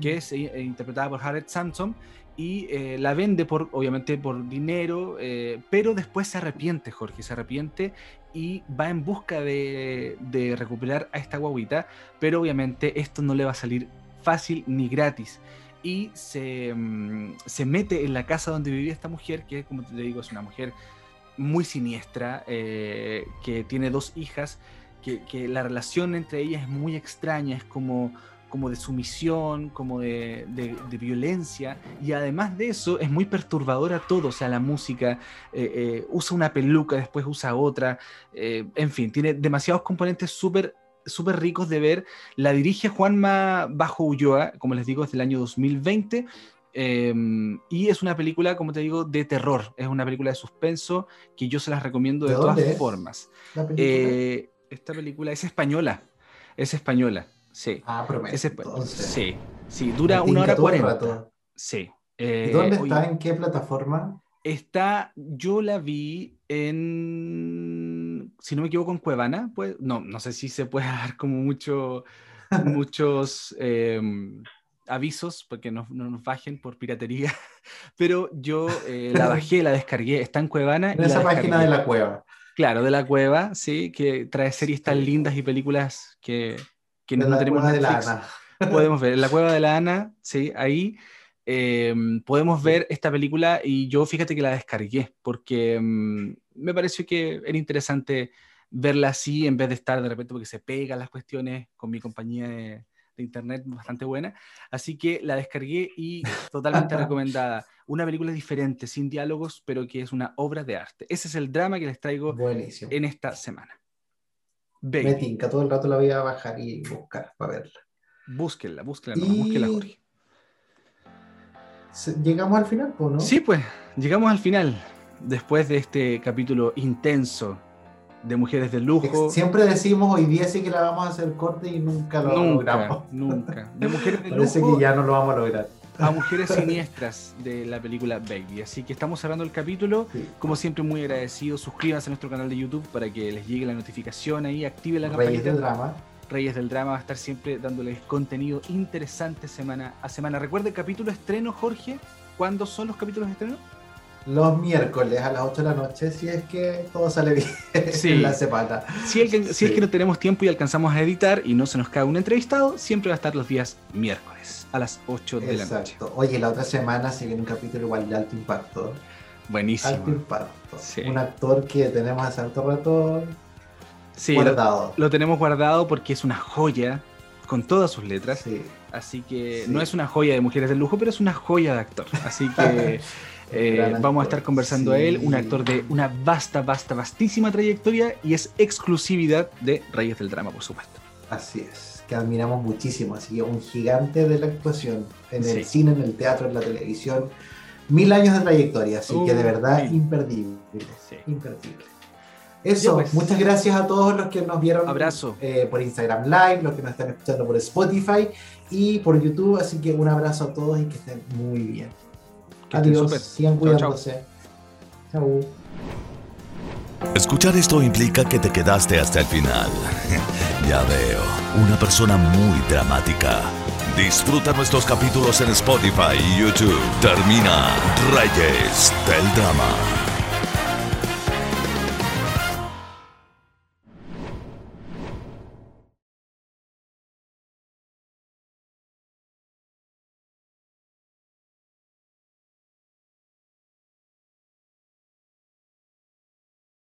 que es eh, interpretada por Harriet Sansom y eh, la vende por, obviamente, por dinero, eh, pero después se arrepiente, Jorge, se arrepiente y va en busca de, de recuperar a esta guaguita, pero obviamente esto no le va a salir fácil ni gratis. Y se, mm, se mete en la casa donde vivía esta mujer, que como te digo, es una mujer muy siniestra, eh, que tiene dos hijas, que, que la relación entre ellas es muy extraña, es como, como de sumisión, como de, de- de violencia, y además de eso es muy perturbadora todo, o sea, la música, eh, eh, usa una peluca, después usa otra, eh, en fin, tiene demasiados componentes súper súper ricos de ver. La dirige Juanma Bajo Ulloa, como les digo, es del año 2020. eh, y es una película, como te digo, de terror. Es una película de suspenso que yo se las recomiendo de, ¿De todas es formas. película? Eh, esta película es española. Es española, sí. ah, promete. Es espa- entonces. sí, sí, dura una hora cuarenta. Sí. Eh, ¿Y dónde oye, está? ¿En qué plataforma? Está, yo la vi en, si no me equivoco, en Cuevana. Pues, no, no sé si se puede dar como mucho, muchos em, avisos porque no, no nos bajen por piratería, pero yo eh, la bajé, la descargué, está en Cuevana. En esa página de la cueva. Claro, de la cueva, sí, que trae series tan lindas y películas que, que De no la tenemos cueva de la Netflix. Ana. Podemos ver, en la cueva de la Ana, sí, ahí eh, podemos ver esta película y yo fíjate que la descargué porque mm, me pareció que era interesante verla así en vez de estar de repente porque se pegan las cuestiones con mi compañía de, de internet bastante buena. Así que la descargué y totalmente recomendada. Una película diferente, sin diálogos, pero que es una obra de arte. Ese es el drama que les traigo Buenísimo. en esta semana. Me Baby, tinca, todo el rato la voy a bajar y buscar para verla. búsquenla, búsquenla, no, Y- búsquenla, Jorge. Llegamos al final, ¿no? Sí, pues, llegamos al final, después de este capítulo intenso de Mujeres de Lujo. Siempre decimos hoy día sí que la vamos a hacer corte y nunca lo Nunca, logramos. nunca. De Mujeres de Parece Lujo que ya no lo vamos a lograr. A Mujeres Siniestras de la película Baby. Así que estamos cerrando el capítulo. Como siempre, muy agradecidos. Suscríbanse a nuestro canal de YouTube para que les llegue la notificación ahí, active la Reyes campanita. del drama. Reyes del Drama va a estar siempre dándoles contenido interesante semana a semana. Recuerde, capítulo estreno, Jorge. ¿Cuándo son los capítulos de estreno? Los miércoles a las 8 de la noche, si es que todo sale bien Sí. en la semana. Si, el que- si es que no tenemos tiempo y alcanzamos a editar y no se nos cae un entrevistado, siempre va a estar los días miércoles a las 8 de la noche. Exacto. Oye, la otra semana se viene un capítulo igual de alto impacto. Alto Buenísimo. impacto. Sí. Un actor que tenemos hace harto rato Sí, lo, guardado. lo tenemos guardado porque es una joya con todas sus letras. Sí. Así que no es una joya de mujeres del lujo, pero es una joya de actor. Así que eh, vamos a estar conversando a él, un actor de una vasta, vasta, vastísima trayectoria y es exclusividad de Reyes del Drama, por supuesto. Así es, que admiramos muchísimo. Así que un gigante de la actuación en el Sí. cine, en el teatro, en la televisión. Mil años de trayectoria, así que de Uh, verdad imperdible. Sí. Imperdible. Eso, pues. muchas gracias a todos los que nos vieron Abrazo. eh, por Instagram Live, los que nos están escuchando por Spotify y por YouTube. Así que un abrazo a todos y que estén muy bien. Que Adiós, sigan Chao, chao. cuidándose. Chau. Escuchar esto implica que te quedaste hasta el final. ya veo, una persona muy dramática. Disfruta nuestros capítulos en Spotify y YouTube. Termina Reyes del Drama.